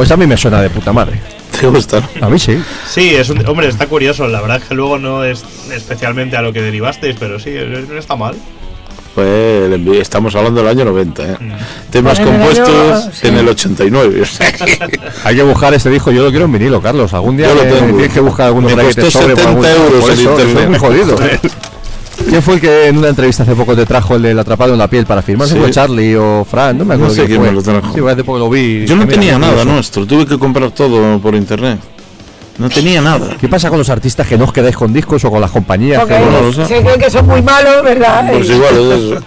Pues a mí me suena de puta madre. ¿Te gusta? A mí sí. Sí, es un, hombre, está curioso. La verdad es que luego no es especialmente a lo que derivasteis, pero sí, no está mal. Envi- estamos hablando del año 90, ¿eh? Temas Bueno, en el compuestos año- sí. en el 89. o sea que- <laughs> Hay que buscar este disco, yo lo quiero en vinilo, Carlos. Algún día Yo lo me- tengo. tienes que buscar alguno Me por ahí que te costó sobre por 70 algún- euros por en eso, eso internet. es <laughs> muy jodido. <laughs> ¿Quién fue el que en una entrevista hace poco te trajo el del atrapado en la piel para firmar? Sí. ¿Fue Charlie o Fran? No me No acuerdo sé quién fue. me lo trajo. Sí, hace poco lo vi. Yo no tenía nada nuestro, tuve que comprar todo por internet. No tenía nada. ¿Qué pasa con los artistas que no os quedáis con discos o con las compañías? Porque que- no lo sé. se creen que son muy malos, ¿verdad? Pues igual es eso.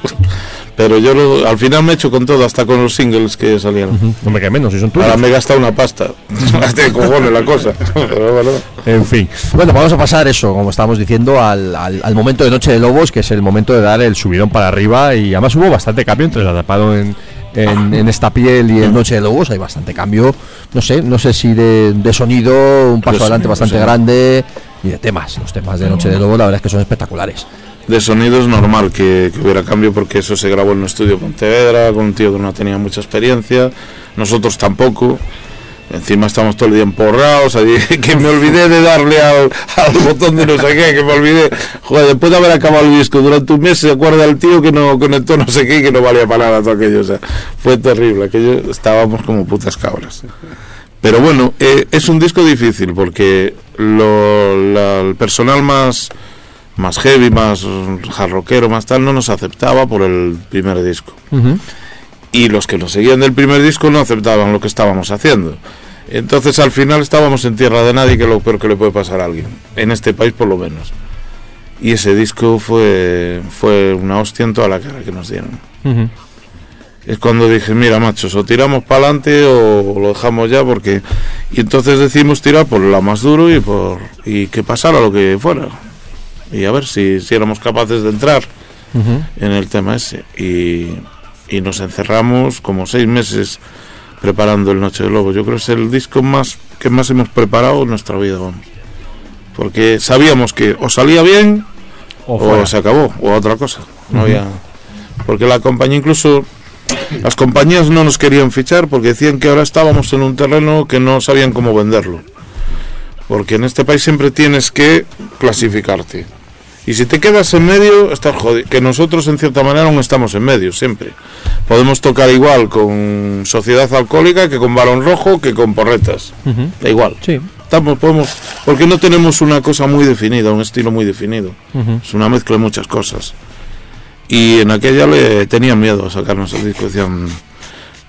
Pero yo lo- al final me he hecho con todo, hasta con los singles que salieron. No me quede menos, si son tuyos. Ahora me he gastado una pasta. <laughs> de cojones la cosa. <laughs> Pero bueno. En fin. Bueno, vamos a pasar eso, como estábamos diciendo, al, al- al momento de Noche de Lobos, que es el momento de dar el subidón para arriba. Y además hubo bastante cambio entre el atrapado en, en, en esta piel y el Noche de Lobos. Hay bastante cambio, no sé, no sé si de, de sonido, un paso De adelante sonido, bastante sí. grande. Y de temas, los temas de Noche de Lobos, la verdad es que son espectaculares. De sonido es normal que, que hubiera cambio porque eso se grabó en un estudio Pontevedra, con un tío que no tenía mucha experiencia, nosotros tampoco. Encima estamos todo el día emporrados, <laughs> que me olvidé de darle al, al botón de no sé qué, que me olvidé. Joder, después de haber acabado el disco durante un mes, se acuerda el tío que no conectó no sé qué que no valía para nada todo aquello. O sea, fue terrible, aquello estábamos como putas cabras. Pero bueno, eh, es un disco difícil porque lo- el personal más, más heavy, más jarroquero, más tal, no nos aceptaba por el primer disco. Y los que nos seguían del primer disco no aceptaban lo que estábamos haciendo. Entonces al final estábamos en tierra de nadie, que es lo peor que le puede pasar a alguien, en este país por lo menos. Y ese disco fue, fue una hostia en toda la cara que nos dieron. Es cuando dije, mira machos, o tiramos para adelante o lo dejamos ya porque... Y entonces decidimos tirar por la más duro y por y que pasara lo que fuera. Y a ver si, si éramos capaces de entrar en el tema ese. Y, y nos encerramos como seis meses preparando el Noche de Lobo. Yo creo que es el disco más que más hemos preparado en nuestra vida, vamos. Porque sabíamos que o salía bien O se acabó, o otra cosa. No había... Porque la compañía incluso... Las compañías no nos querían fichar porque decían que ahora estábamos en un terreno que no sabían cómo venderlo. Porque en este país siempre tienes que clasificarte. Y si te quedas en medio, estás jodido. Que nosotros, en cierta manera, aún estamos en medio, siempre. Podemos tocar igual con Sociedad Alcohólica que con Balón Rojo que con Porretas. Ujú. Da igual. Sí. Estamos, podemos, porque no tenemos una cosa muy definida, un estilo muy definido. Ujú. Es una mezcla de muchas cosas. Y en aquella le tenían miedo a sacarnos el disco. Decían,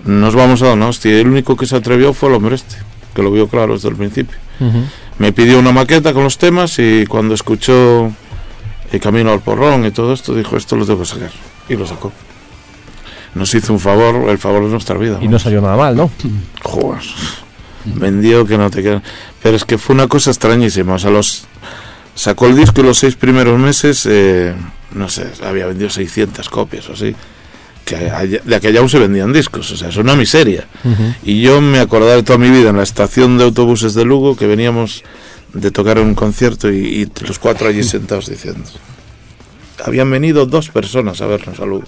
nos vamos a. Y el único que se atrevió fue el hombre este, que lo vio claro desde el principio. Ujú. Me pidió una maqueta con los temas y cuando escuchó El Camino al Porrón y todo esto, dijo, esto lo tengo que sacar. Y lo sacó. Nos hizo un favor, el favor de nuestra vida. Y no salió nada mal, ¿no? Joder. Vendió que no te queda. Pero es que fue una cosa extrañísima. O sea, los sacó el disco y los seis primeros meses, eh, no sé, había vendido 600 copias o así. Que allá- de aquella aún se vendían discos. O sea, es una miseria. Y yo me acordaba de toda mi vida en la estación de autobuses de Lugo que veníamos de tocar en un concierto y, y los cuatro allí sentados diciendo. Habían venido dos personas a vernos a Lugo.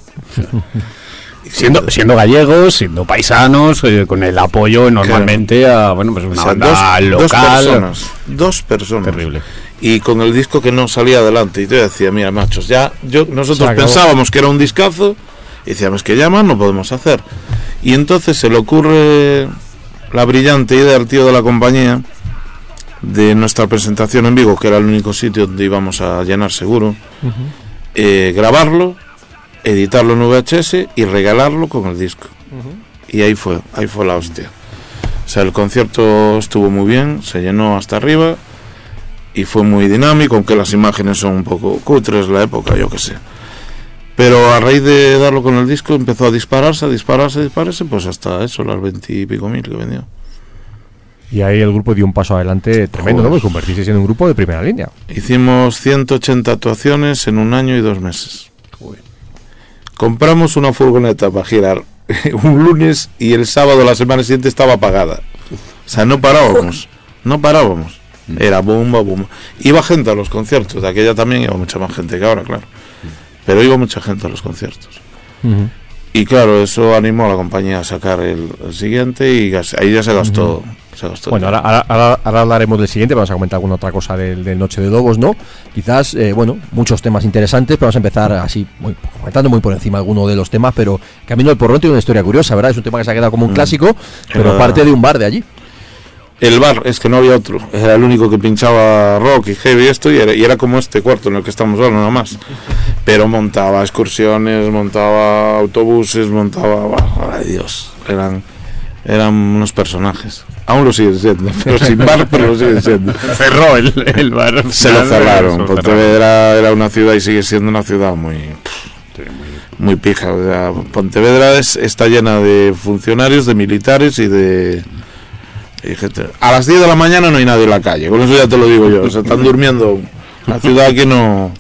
Y <laughs> Siendo, siendo gallegos, siendo paisanos, eh, con el apoyo normalmente a bueno pues O una sea, banda dos, dos local. personas. Dos personas. Terrible. Y con el disco que no salía adelante. Y yo decía, mira, machos, ya yo nosotros pensábamos que era un discazo. Y decíamos que ya más no podemos hacer. Y entonces se le ocurre la brillante idea al tío de la compañía de nuestra presentación en Vigo, que era el único sitio donde íbamos a llenar seguro, eh, grabarlo, editarlo en VHS y regalarlo con el disco. Y ahí fue, ahí fue la hostia. O sea, el concierto estuvo muy bien, se llenó hasta arriba y fue muy dinámico, aunque las imágenes son un poco cutres la época, yo qué sé. Pero a raíz de darlo con el disco empezó a dispararse, a dispararse, a dispararse, pues hasta eso, las veintipico mil que vendió. Y ahí el grupo dio un paso adelante tremendo, ¿no? Porque convertirse en un grupo de primera línea. Hicimos 180 actuaciones en un año y dos meses. Compramos una furgoneta para girar <laughs> un lunes y el sábado la semana siguiente estaba apagada. O sea, no parábamos, no parábamos. Era bomba, bomba. Iba gente a los conciertos, de aquella también iba mucha más gente que ahora, claro. Pero iba mucha gente a los conciertos. Y claro, eso animó a la compañía a sacar el, el siguiente y ahí ya se gastó. se gastó Bueno, ahora, ahora, hablaremos del siguiente, vamos a comentar alguna otra cosa del, del Noche de Lobos, ¿no? Quizás, eh, bueno, muchos temas interesantes, pero vamos a empezar así, muy, comentando muy por encima alguno de los temas, pero Camino del Porrón tiene una historia curiosa, ¿verdad? Es un tema que se ha quedado como un clásico, pero parte de un bar de allí. El bar, es que no había otro. Era el único que pinchaba rock y heavy esto, y era, y era como este cuarto en el que estamos ahora, nada más. Pero montaba excursiones, montaba autobuses, montaba. Ay Dios, eran, eran unos personajes. Aún lo siguen siendo, <laughs> pero sin bar, pero lo siguen siendo. Cerró el, el bar. Se lo cerraron. Pontevedra era una ciudad y sigue siendo una ciudad muy. Muy pija. o sea, Pontevedra es- está llena de funcionarios, de militares y de. A las 10 de la mañana no hay nadie en la calle, con eso ya te lo digo yo. O sea, están durmiendo. Una ciudad que no,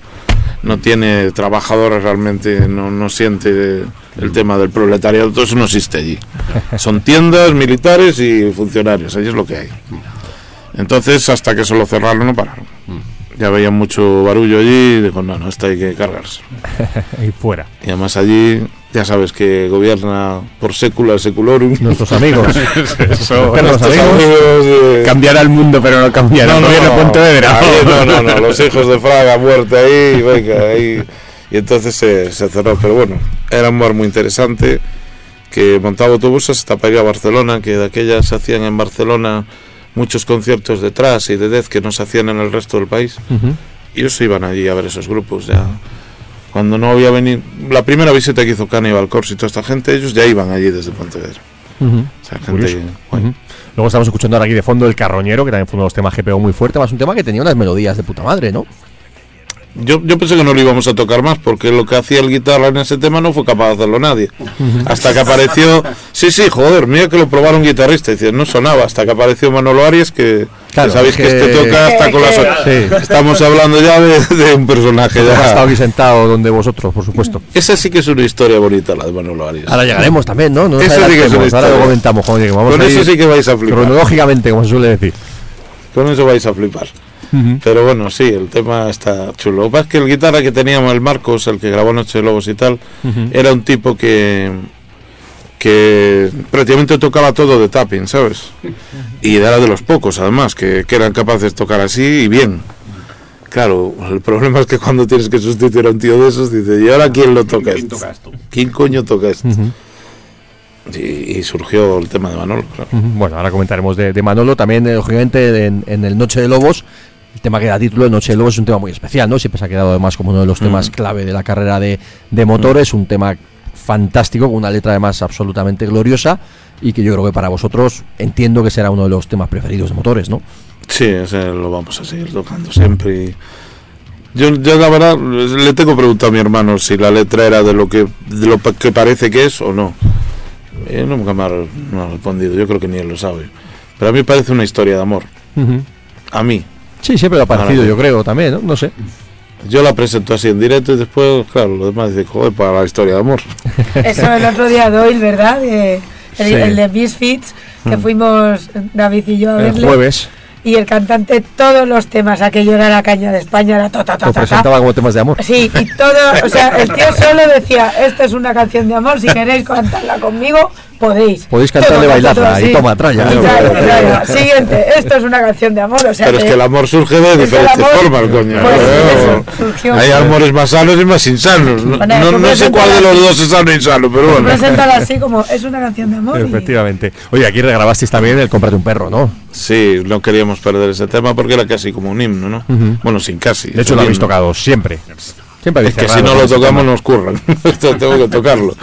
no tiene trabajadores realmente, no, no siente el tema del proletariado, todo eso no existe allí. Son tiendas, militares y funcionarios, ahí es lo que hay. Entonces, hasta que se lo cerraron, no pararon. Ya veían mucho barullo allí y digo, no, no, esto hay que cargarse. <laughs> Y fuera. Y además allí, ya sabes que gobierna por sécula seculorum. Nuestros amigos. <laughs> Eso, Pero los Estos amigos- amigos de- cambiará el mundo, pero no cambiará no, no, no, Pontevedra. no, no, no, los hijos de Fraga muerte ahí, venga, ahí. Y entonces se, se cerró, pero bueno, era un bar muy interesante que montaba autobuses hasta para ir a Barcelona, que de aquellas se hacían en Barcelona muchos conciertos de trash y de death que no se hacían en el resto del país. Ujú. Y ellos iban allí a ver esos grupos ya. Cuando no había venido, la primera visita que hizo Cannibal Corpse y toda esta gente, ellos ya iban allí desde Pontevedra. O sea, gente. Luego estamos escuchando ahora aquí de fondo el Carroñero, que también fue uno de los temas que pegó muy fuerte, más un tema que tenía unas melodías de puta madre, ¿no? Yo, yo pensé que no lo íbamos a tocar más porque lo que hacía el guitarra en ese tema no fue capaz de hacerlo nadie. <laughs> Hasta que apareció. Sí, sí, joder, mira que lo probaron guitarrista. Decía, no sonaba. Hasta que apareció Manolo Arias, que, Claro, que sabéis que, que- este toca hasta con las. Sí. Estamos hablando ya de, de un personaje. Ha estado Ya. aquí sentado donde vosotros, por supuesto. Esa sí que es una historia bonita, la de Manolo Arias. Ahora llegaremos también, ¿no? No Eso sí que es una adelantemos, ahora lo historia. comentamos, digo, vamos Con a eso sí que vais a flipar. cronológicamente, como se suele decir. Con eso vais a flipar. Pero bueno, sí, el tema está chulo. Lo que pasa es que el guitarra que teníamos, el Marcos, el que grabó Noche de Lobos y tal, era un tipo que que prácticamente tocaba todo de tapping, ¿sabes? Y era de los pocos, además, que, que eran capaces de tocar así y bien. Claro, el problema es que cuando tienes que sustituir a un tío de esos, dices, ¿y ahora quién lo toca ¿Quién esto? toca esto? ¿Quién coño toca esto? Y, y surgió el tema de Manolo, claro. Bueno, ahora comentaremos de, de Manolo. También, eh, lógicamente, en, en el Noche de Lobos, el tema que da título de Noche de Lobos es un tema muy especial, ¿no? Siempre se ha quedado además como uno de los temas clave de la carrera de, de motores, un tema fantástico, con una letra además absolutamente gloriosa y que yo creo que para vosotros entiendo que será uno de los temas preferidos de motores, ¿no? Sí, ese lo vamos a seguir tocando siempre. y Yo, yo la verdad le tengo preguntado a mi hermano si la letra era de lo que de lo que parece que es o no. Y nunca me ha, re- me ha respondido. Yo creo que ni él lo sabe. Pero a mí parece una historia de amor. A mí. Sí, siempre lo ha parecido, yo creo, también, ¿no? No sé. Yo la presento así en directo y después, claro, los demás dicen, joder, para la historia de amor. <laughs> Eso el otro día Doyle, ¿verdad? De- el, Sí. el de Misfits, que fuimos David y yo a El verle. jueves Y el cantante, todos los temas, aquello era la caña de España, era ta ta ta lo ta, ta. presentaba como temas de amor. Sí, y todo, o sea, el tío <laughs> solo decía, esta es una canción de amor, si queréis cantarla conmigo, podéis. Podéis cantarle, bailarla, toma, y toma, tralla. Y tralla, tralla. Siguiente, esto es una canción de amor, o sea, Pero es que el amor surge de el diferentes amor, formas, coño. pues, surgió. Hay amores más sanos y más insanos. No, Bueno, no- no sé cuál de los dos es sano y insano, pero bueno. Preséntala así como, es una canción de amor. y- Efectivamente. Oye, aquí regrabasteis también el Cómprate un perro, ¿no? Sí, no queríamos perder ese tema porque era casi como un himno, ¿no? Ujú. Bueno, sin casi. De hecho, lo habéis tocado siempre. Siempre Es que si no lo tocamos nos curran. <laughs> Esto tengo que tocarlo.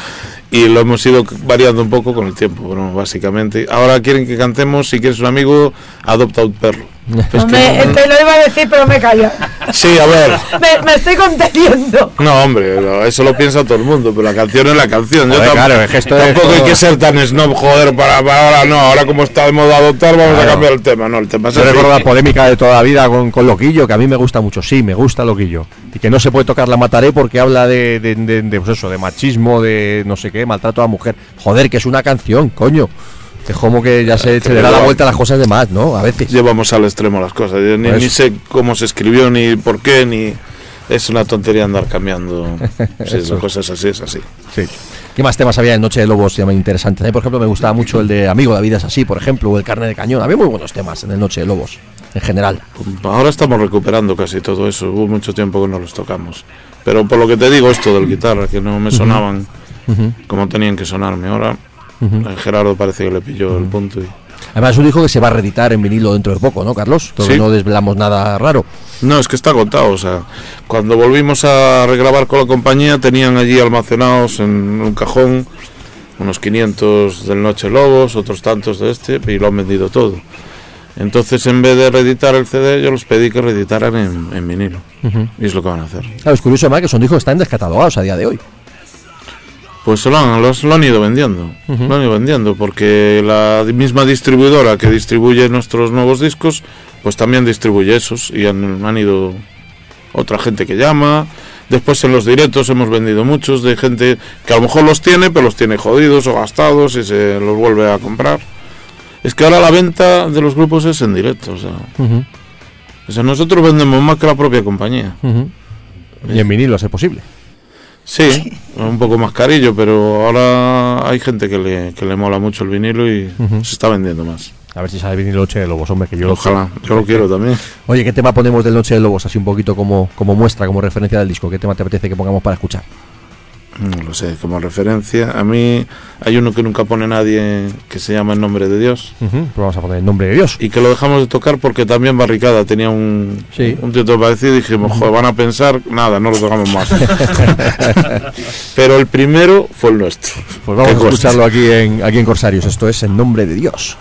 Y lo hemos ido variando un poco con el tiempo, bueno, básicamente. Ahora quieren que cantemos, si quieres un amigo, adopta un perro. Es que Hombre, no- te lo iba a decir, pero me callo. Sí, a ver. Me, me estoy conteniendo. No, hombre, no, eso lo piensa todo el mundo, pero la canción es la canción. Yo Joder, claro, es que tampoco hay que ser tan snob, joder, para, para ahora no. Ahora como está de moda adoptar, vamos Claro. a cambiar el tema. No, el tema es Yo recuerdo la polémica de toda la vida con, con Loquillo, que a mí me gusta mucho, sí, me gusta Loquillo. Y que no se puede tocar la mataré porque habla de, de, de- de, pues eso, de machismo, de no sé qué, maltrato a la mujer. Joder, que es una canción, coño. Es como que ya se, se le da la vuelta a las cosas de más, ¿no? A veces. Llevamos al extremo las cosas. Yo ni, ni sé cómo se escribió, ni por qué, ni. Es una tontería andar cambiando. <laughs> Si Eso. la cosa es así, es así. Sí. ¿Qué más temas había en Noche de Lobos también interesantes? A mí, por ejemplo, me gustaba mucho el de Amigo, la vida es así, por ejemplo, o el Carne de Cañón. Había muy buenos temas en el Noche de Lobos, en general. Ahora estamos recuperando casi todo eso. Hubo mucho tiempo que no los tocamos. Pero por lo que te digo, esto del guitarra, que no me sonaban como tenían que sonarme. Ahora Gerardo parece que le pilló el punto. Y... Además, un dijo que se va a reeditar en vinilo dentro de poco, ¿no, Carlos? Sí. no desvelamos nada raro. No, es que está agotado. O sea, cuando volvimos a regrabar con la compañía, tenían allí almacenados en un cajón unos 500 del Noche Lobos, otros tantos de este, y lo han vendido todo. Entonces, en vez de reeditar el CD, yo los pedí que reeditaran en, en vinilo. Y es lo que van a hacer. Claro, es curioso además que son discos que están descatalogados a día de hoy. Pues lo han, los- lo han ido vendiendo. Lo han ido vendiendo porque la misma distribuidora que distribuye nuestros nuevos discos, pues también distribuye esos. Y han, han ido otra gente que llama. Después en los directos hemos vendido muchos de gente que a lo mejor los tiene, pero los tiene jodidos o gastados y se los vuelve a comprar. Es que ahora la venta de los grupos es en directo. O sea, o sea nosotros vendemos más que la propia compañía. Y en vinilo, ser posible. Sí, un poco más carillo, pero ahora hay gente que le, que le mola mucho el vinilo y se está vendiendo más. A ver si sale vinilo Noche de Lobos, hombre, que yo lo Ojalá, yo lo quiero también. Oye, ¿qué tema ponemos del Noche de Lobos? Así un poquito como, como muestra, como referencia del disco. ¿Qué tema te apetece que pongamos para escuchar? No lo sé, como referencia. A mí hay uno que nunca pone nadie que se llama El Nombre de Dios pues vamos a poner el nombre de Dios. y que lo dejamos de tocar porque también Barricada tenía un, Sí. un título parecido y dijimos, joder, van a pensar, nada, no lo tocamos más. <laughs> pero el primero fue el nuestro. Pues vamos a escucharlo aquí en, aquí en Corsarios. Esto es En Nombre de Dios.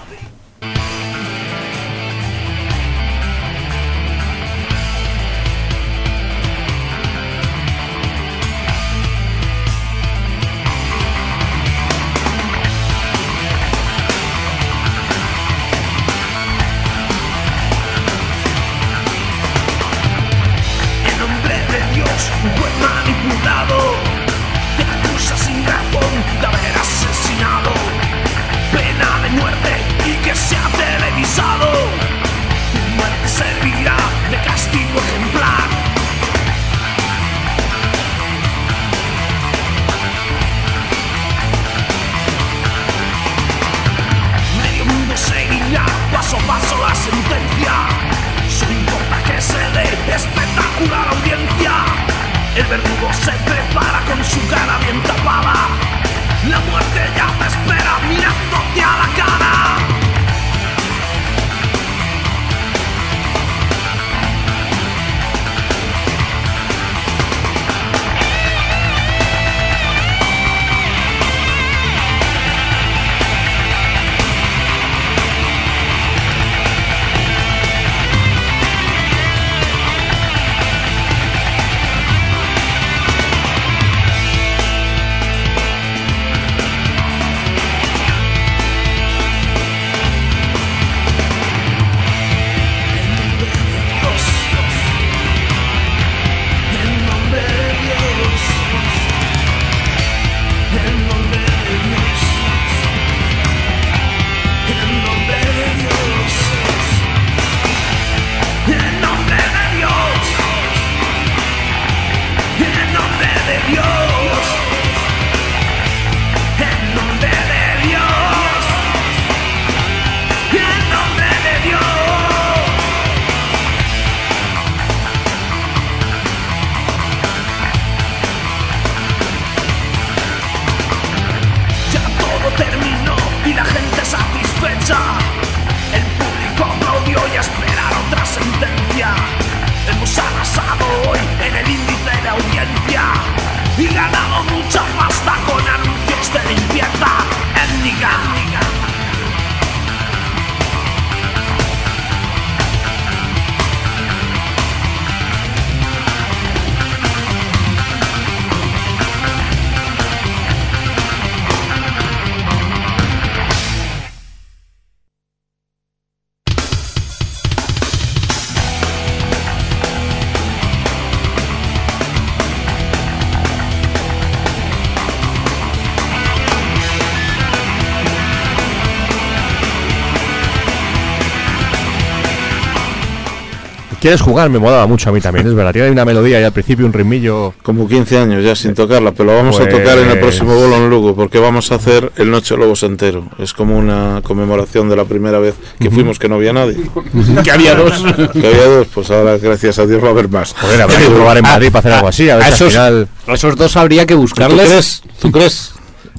verdugo se prepara con su cara bien tapada. La muerte ya está ¿Quieres jugar? Me molaba mucho a mí también, es verdad. Tiene una melodía y al principio un ritmillo. Como 15 años ya sin tocarla, pero lo vamos a Pues- tocar en el próximo bolo en Lugo, porque vamos a hacer el Noche Lobos entero. Es como una conmemoración de la primera vez que fuimos que no había nadie. <laughs> que había dos. Que había dos, pues ahora gracias a Dios va a haber más. Joder, habrá que probar en Madrid para hacer algo así. A ver a si al esos, final. a esos dos habría que ¿Tú buscarles. crees? ¿Tú crees?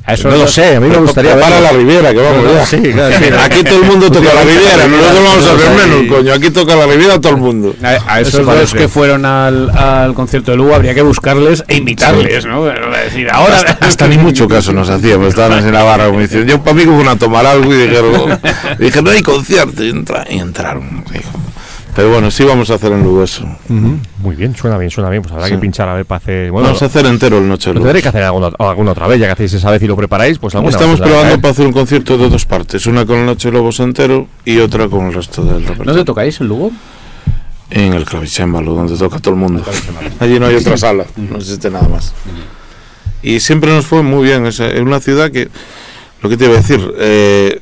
A esos No lo sé, a mí me gustaría Para la Riviera, que vamos ya. Sí, <laughs> claro, sí. Aquí todo el mundo toca la Riviera, nosotros vamos a hacer Sí. menos, coño. Aquí toca la Riviera todo el mundo. A, a esos Eso dos que fueron al, al concierto de Lugo habría que buscarles e invitarles, ¿no? Decir, ahora. Hasta, hasta ni mucho caso nos hacíamos, estábamos en la barra como diciendo, yo para mí como a tomar algo y dijeron, dije, no hay concierto, y, entra- y entraron. dijo. Pero bueno, sí vamos a hacer en Lugo eso. Ujú. Muy bien, suena bien, suena bien. Pues habrá Sí. que pinchar a ver para hacer. Bueno, vamos a hacer entero el Noche de lo Lobos. tendré que hacer alguna, alguna otra vez, ya que hacéis esa vez y lo preparáis. Pues alguna Estamos probando traer. para hacer un concierto de dos partes, una con el Noche de Lobos entero y otra con el resto del repertorio. ¿Dónde tocáis en Lugo? En el clavicémbalo, donde toca todo el mundo. Allí no hay otra sala, no existe nada más. Y siempre nos fue muy bien. Es es una ciudad que, lo que te iba a decir, eh,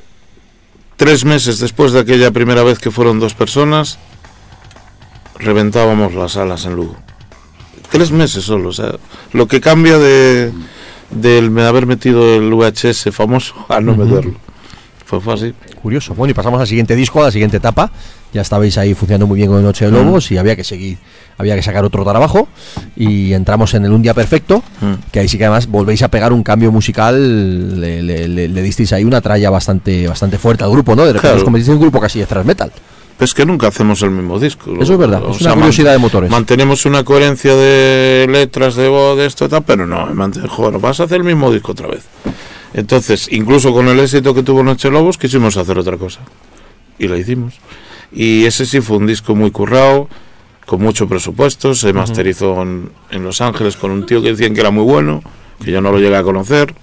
tres meses después de aquella primera vez que fueron dos personas, reventábamos las salas en Lugo. Tres meses solo, o sea, lo que cambia de del haber metido el VHS famoso a no meterlo. Fue, así. Curioso. Bueno, y pasamos al siguiente disco, a la siguiente etapa. Ya estabais ahí funcionando muy bien con Noche de Lobos y había que seguir, había que sacar otro trabajo. Y entramos en el Un Día Perfecto, Mm. que ahí sí que además volvéis a pegar un cambio musical. Le, le- le- le disteis ahí una tralla bastante, bastante fuerte al grupo, ¿no? De repente Claro. os convertís en un grupo casi de thrash metal. Es que nunca hacemos el mismo disco. Eso es verdad, O es sea, una curiosidad de motores. Mantenemos una coherencia de letras, de voz, de esto y tal, pero no, joder, vas a hacer el mismo disco otra vez. Entonces, incluso con el éxito que tuvo Noche Lobos, quisimos hacer otra cosa. Y la hicimos. Y ese sí fue un disco muy currado, con mucho presupuesto, se masterizó en, en Los Ángeles con un tío que decían que era muy bueno, que yo no lo llegué a conocer,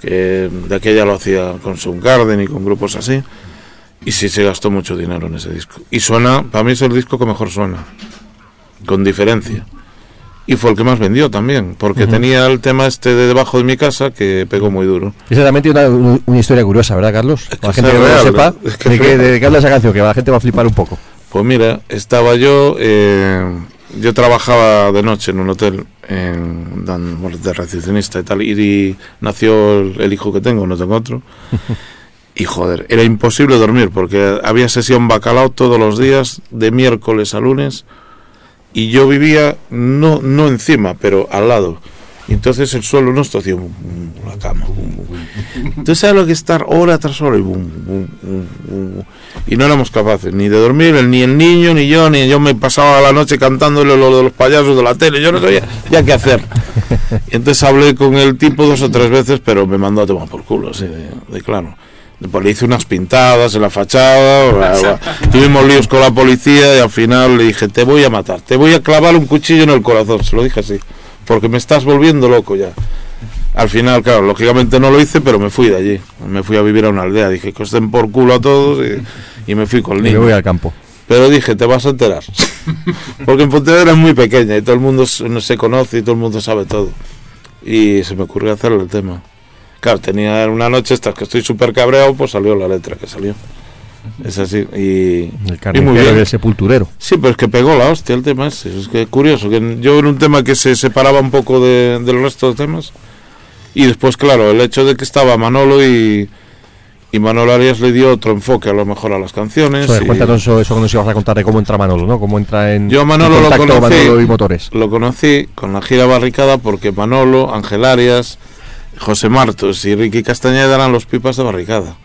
que de aquella lo hacía con Soundgarden y con grupos así. Y sí se gastó mucho dinero en ese disco. Y suena, para mí es el disco que mejor suena, con diferencia. Y fue el que más vendió también, porque tenía el tema este de debajo de mi casa que pegó muy duro. Esa también tiene una, una historia curiosa, ¿verdad, Carlos? que Para la gente que no lo sepa, es que de, es qué, real. de qué habla esa canción, que la gente va a flipar un poco. Pues mira, estaba yo, eh, yo trabajaba de noche en un hotel en, de recepcionista y tal, y, y nació el, el hijo que tengo, no tengo otro. <laughs> Y joder, era imposible dormir porque había sesión bacalao todos los días, de miércoles a lunes, y yo vivía no, no encima, pero al lado. Entonces el suelo nuestro hacía la cama. Entonces sabes lo que es estar hora tras hora y bum. Y no éramos capaces ni de dormir, ni el niño, ni yo, ni yo me pasaba la noche cantándole lo de los payasos de la tele, yo no sabía ya qué hacer. Y entonces hablé con el tipo dos o tres veces, pero me mandó a tomar por culo, así de claro. Después le hice unas pintadas en la fachada, bla, <laughs> bla. tuvimos líos con la policía y al final le dije, te voy a matar, te voy a clavar un cuchillo en el corazón, se lo dije así, porque me estás volviendo loco ya. Al final, claro, lógicamente no lo hice, pero me fui de allí, me fui a vivir a una aldea, dije que os den por culo a todos y, y me fui con el Y me niño. voy al campo. Pero dije, te vas a enterar. <laughs> Porque en Pontevedra es muy pequeña y todo el mundo se no se conoce y todo el mundo sabe todo. Y se me ocurrió hacerle el tema. Claro, tenía una noche estas que estoy súper cabreado, pues salió la letra que salió. Es así. Y, El y muy carnicero bien. sepulturero. Sí, pero es que pegó la hostia el tema ese. Es que curioso, que yo era un tema que se separaba un poco de, del resto de temas. Y después, claro, el hecho de que estaba Manolo y, y Manolo Arias le dio otro enfoque a lo mejor a las canciones. Joder, y- cuéntanos eso, eso que nos ibas a contar de cómo entra Manolo, ¿no? Cómo entra en, Yo Manolo en lo contacto conocí. Manolo y Motores. Lo conocí con la gira barricada porque Manolo, Ángel Arias, José Martos y Ricky Castañeda eran los pipas de barricada.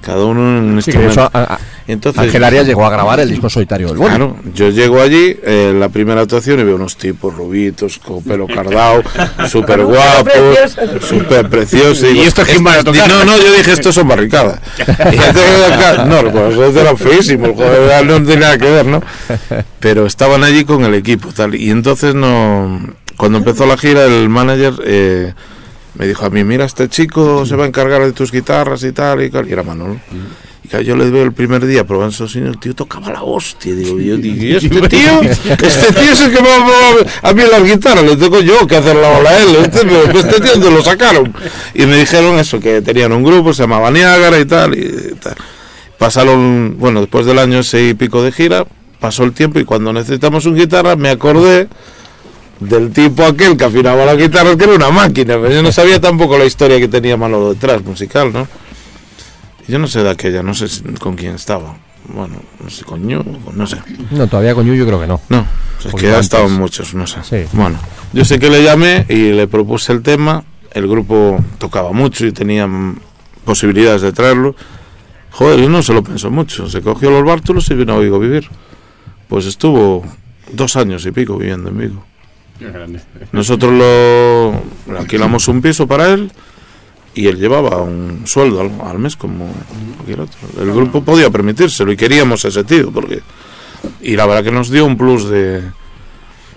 Cada uno en un Sí, que instrumento. eso, a- a- Entonces, Ángel Arias llegó a grabar el disco solitario del. Claro, yo llego allí, eh, la primera actuación, y veo unos tipos rubitos, con pelo cardado, súper <laughs> guapos, súper preciosos. ¿Y estos quién van a tocar? No, no, yo dije, estos son barricadas. <laughs> Y ya te- acá- no, pues eran feísimos, joder, no tiene nada que ver, ¿no? Pero estaban allí con el equipo, tal. Y entonces, no cuando empezó la gira, el manager eh, me dijo a mí, mira, este chico se va a encargar de tus guitarras y tal, y, tal", y era Manolo. Y claro, yo le veo el primer día probando esos el tío tocaba la hostia. Digo, yo digo, ¿y este tío? Este tío es el que me va a, a mí las guitarras, le tengo yo que hacer la bola a él. Este, este tío ¿dónde lo sacaron. Y me dijeron eso, que tenían un grupo, se llamaba Niágara y tal. Y tal. Pasaron, bueno, después del año ese y pico de gira, pasó el tiempo y cuando necesitamos un guitarra me acordé del tipo aquel que afinaba la guitarra, que era una máquina. Yo no sabía tampoco la historia que tenía Manolo detrás, musical, ¿no? Yo no sé de aquella, no sé con quién estaba. Bueno, no sé, con Ñu, no sé. No, todavía con Yu yo creo que no. No, es que ha estado muchos, no sé. Sí. Bueno, yo sé que le llamé y le propuse el tema. El grupo tocaba mucho y tenía mm, posibilidades de traerlo. Joder, y no se lo pensó mucho. Se cogió los bártulos y vino a Vigo a vivir. Pues estuvo dos años y pico viviendo en Vigo. Nosotros lo alquilamos un piso para él y él llevaba un sueldo al, al mes como cualquier otro. El grupo podía permitírselo y queríamos ese tío porque y la verdad que nos dio un plus de,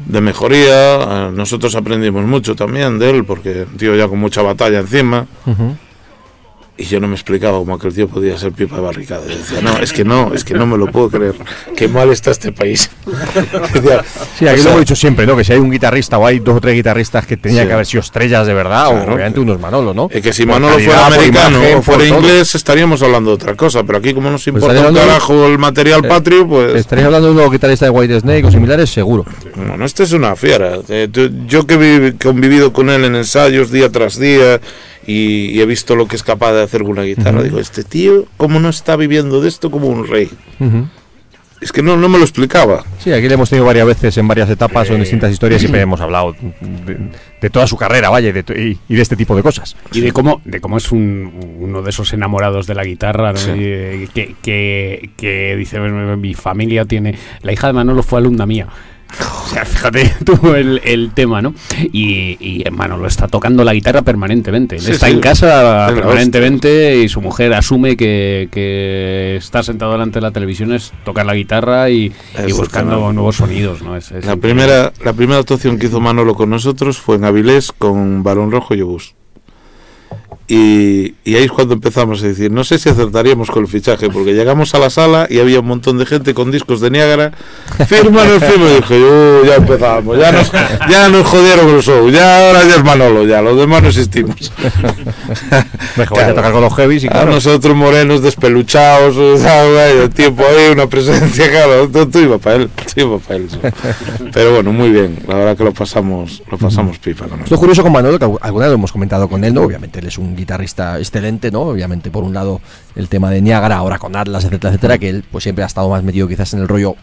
de mejoría. Eh, Nosotros aprendimos mucho también de él porque un tío ya con mucha batalla encima. Y yo no me explicaba cómo aquel tío podía ser pipa de barricada. Yo decía, no, es que no, es que no me lo puedo creer. Qué mal está este país. <laughs> Decía, Sí, aquí lo sea, hemos dicho siempre, ¿no? Que si hay un guitarrista o hay dos o tres guitarristas que tenían Sí. que haber sido estrellas de verdad, Claro. o obviamente unos Manolo, ¿no? Es que si Por Manolo calidad, fuera americano imagen, o fuera por todo. inglés, estaríamos hablando de otra cosa. Pero aquí, como nos importa un estaría hablando- carajo el material Eh, patrio, pues. Estaréis hablando de un nuevo guitarrista de White Snake o similares, seguro. Bueno, este es una fiera. Eh, tú- Yo que he convivido con él en ensayos día tras día y, y he visto lo que es capaz de hacer con una guitarra, digo, este tío, ¿cómo no está viviendo de esto como un rey? Es que no, no me lo explicaba. Sí, aquí le hemos tenido varias veces en varias etapas o en distintas historias, siempre hemos hablado de, de toda su carrera, vaya, y de, y, y de este tipo de cosas. Y de cómo, de cómo es un, uno de esos enamorados de la guitarra, ¿no? Sí. Y, eh, que, que, que dice, "Bueno, mi familia tiene... La hija de Manolo fue alumna mía. <laughs> O sea, fíjate tú el, el tema, ¿no? Y, y Manolo está tocando la guitarra permanentemente. Sí, está sí. en casa permanentemente y su mujer asume que, que estar sentado delante de la televisión es tocar la guitarra y, buscando nuevos sonidos, ¿no? Es, es La primera, la primera actuación que hizo Manolo con nosotros fue en Avilés con Barón Rojo y Obús. Y, y ahí es cuando empezamos a decir, no sé si acertaríamos con el fichaje, porque llegamos a la sala y había un montón de gente con discos de Niágara. Firman el firma y dije, "Uh, ya empezamos, ya nos, ya nos jodieron el show, ya ahora ya es Manolo, ya, los demás no existimos. <laughs> Mejor vaya a tocar con los heavies y A claro. nosotros morenos despeluchados, el tiempo ahí, una presencia, claro, todo, todo iba para él, todo iba para él. Pero bueno, muy bien, la verdad que lo pasamos, lo pasamos pipa con nosotros. curioso con Manolo, que algu- alguna vez lo hemos comentado con él, ¿no? Obviamente él es un guitarrista excelente, ¿no? Obviamente, por un lado, el tema de Niágara, ahora con Atlas, etcétera, etcétera, que él pues siempre ha estado más metido quizás en el rollo,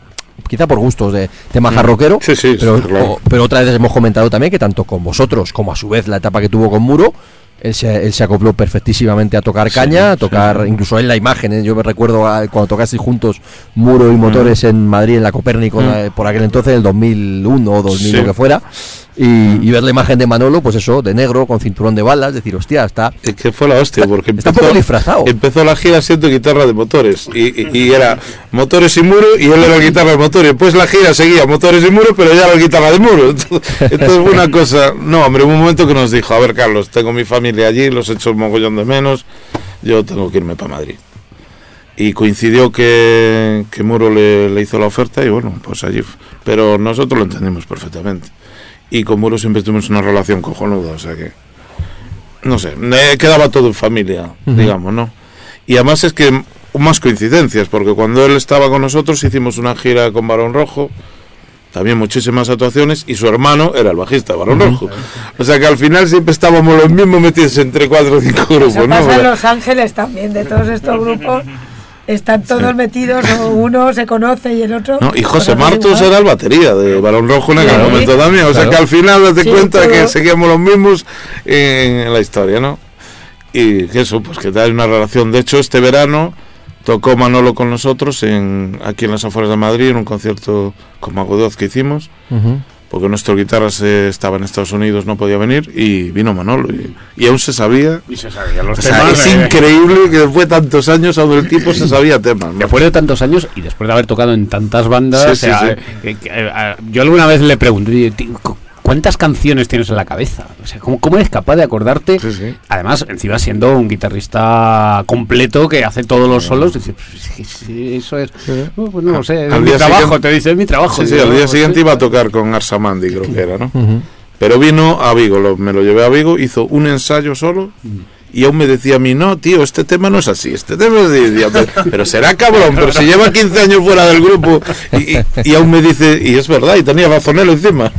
quizá por gustos de tema jarroquero. Sí, sí, pero, claro. o- pero otra vez hemos comentado también que tanto con vosotros como a su vez la etapa que tuvo con Muro, él se, él se acopló perfectísimamente a tocar caña, a tocar, incluso él la imagen, ¿eh? yo me recuerdo cuando tocasteis juntos Muro y Motores en Madrid, en la Copérnico, Mm. eh, por aquel entonces, el 2001 o 2000, Sí. lo que fuera, y, y ver la imagen de Manolo, pues eso, de negro, con cinturón de balas, decir, hostia, está... Es que fue la hostia, porque Está poco disfrazado. empezó la gira siendo guitarra de motores. Y, y- y era motores y muro, y él era guitarra de motores. Después la gira seguía motores y muro, pero ya era guitarra de muro. Entonces, entonces fue una cosa. No, hombre, hubo un momento que nos dijo: A ver, Carlos, tengo mi familia allí, los he hecho un mogollón de menos, yo tengo que irme para Madrid. Y coincidió que, que Muro le, le hizo la oferta, y bueno, pues allí. Pero nosotros lo entendimos perfectamente. Y con Muro siempre tuvimos una relación cojonuda, o sea que no sé, eh, quedaba todo en familia, digamos, ¿no? Y además es que más coincidencias, porque cuando él estaba con nosotros hicimos una gira con Barón Rojo, también muchísimas actuaciones, y su hermano era el bajista de Barón Rojo. O sea que al final siempre estábamos los mismos metidos entre cuatro o cinco grupos, Eso ¿no? pasa en Los Ángeles también, de todos estos grupos. Están todos metidos, o uno se conoce y el otro. No, y José igual. era el batería de Barón Rojo en aquel Sí. momento también. O sea que al final date Sí, cuenta todo. que seguíamos los mismos en la historia, ¿no? y que eso, pues que hay una relación. De hecho, este verano tocó Manolo con nosotros en, aquí en las afueras de Madrid en un concierto con Mago de Oz que hicimos, Ujú. Porque nuestro guitarra se, estaba en Estados Unidos, no podía venir, y vino Manolo. Y, y aún se sabía. Y se sabían los O sea, temas. es eh, increíble que después de tantos años, aún el tipo se sabía temas. ¿no? Después de tantos años y después de haber tocado en tantas bandas, Sí, o sí, sea, sí. eh, que, eh, eh, yo alguna vez le pregunté, "Oye, tío, cu- ¿cuántas canciones tienes en la cabeza? O sea, ¿cómo, cómo eres capaz de acordarte? Sí, sí. Además, encima siendo un guitarrista completo que hace todos los solos, dices, "Pues, sí, sí, eso es, "No, pues no lo sé, es Al mi día trabajo, siguiente- te dice, es mi trabajo. Sí, sí, al "No, día pues siguiente sí". iba a tocar con Arsamandi, creo que era, ¿no? Pero vino a Vigo, lo- me lo llevé a Vigo, hizo un ensayo solo y aún me decía a mí, no, tío, este tema no es así, este tema es. Decía, pero, <laughs> pero será cabrón, pero si lleva 15 años fuera del grupo y, y- y aún me dice, y es verdad, y tenía razón él encima.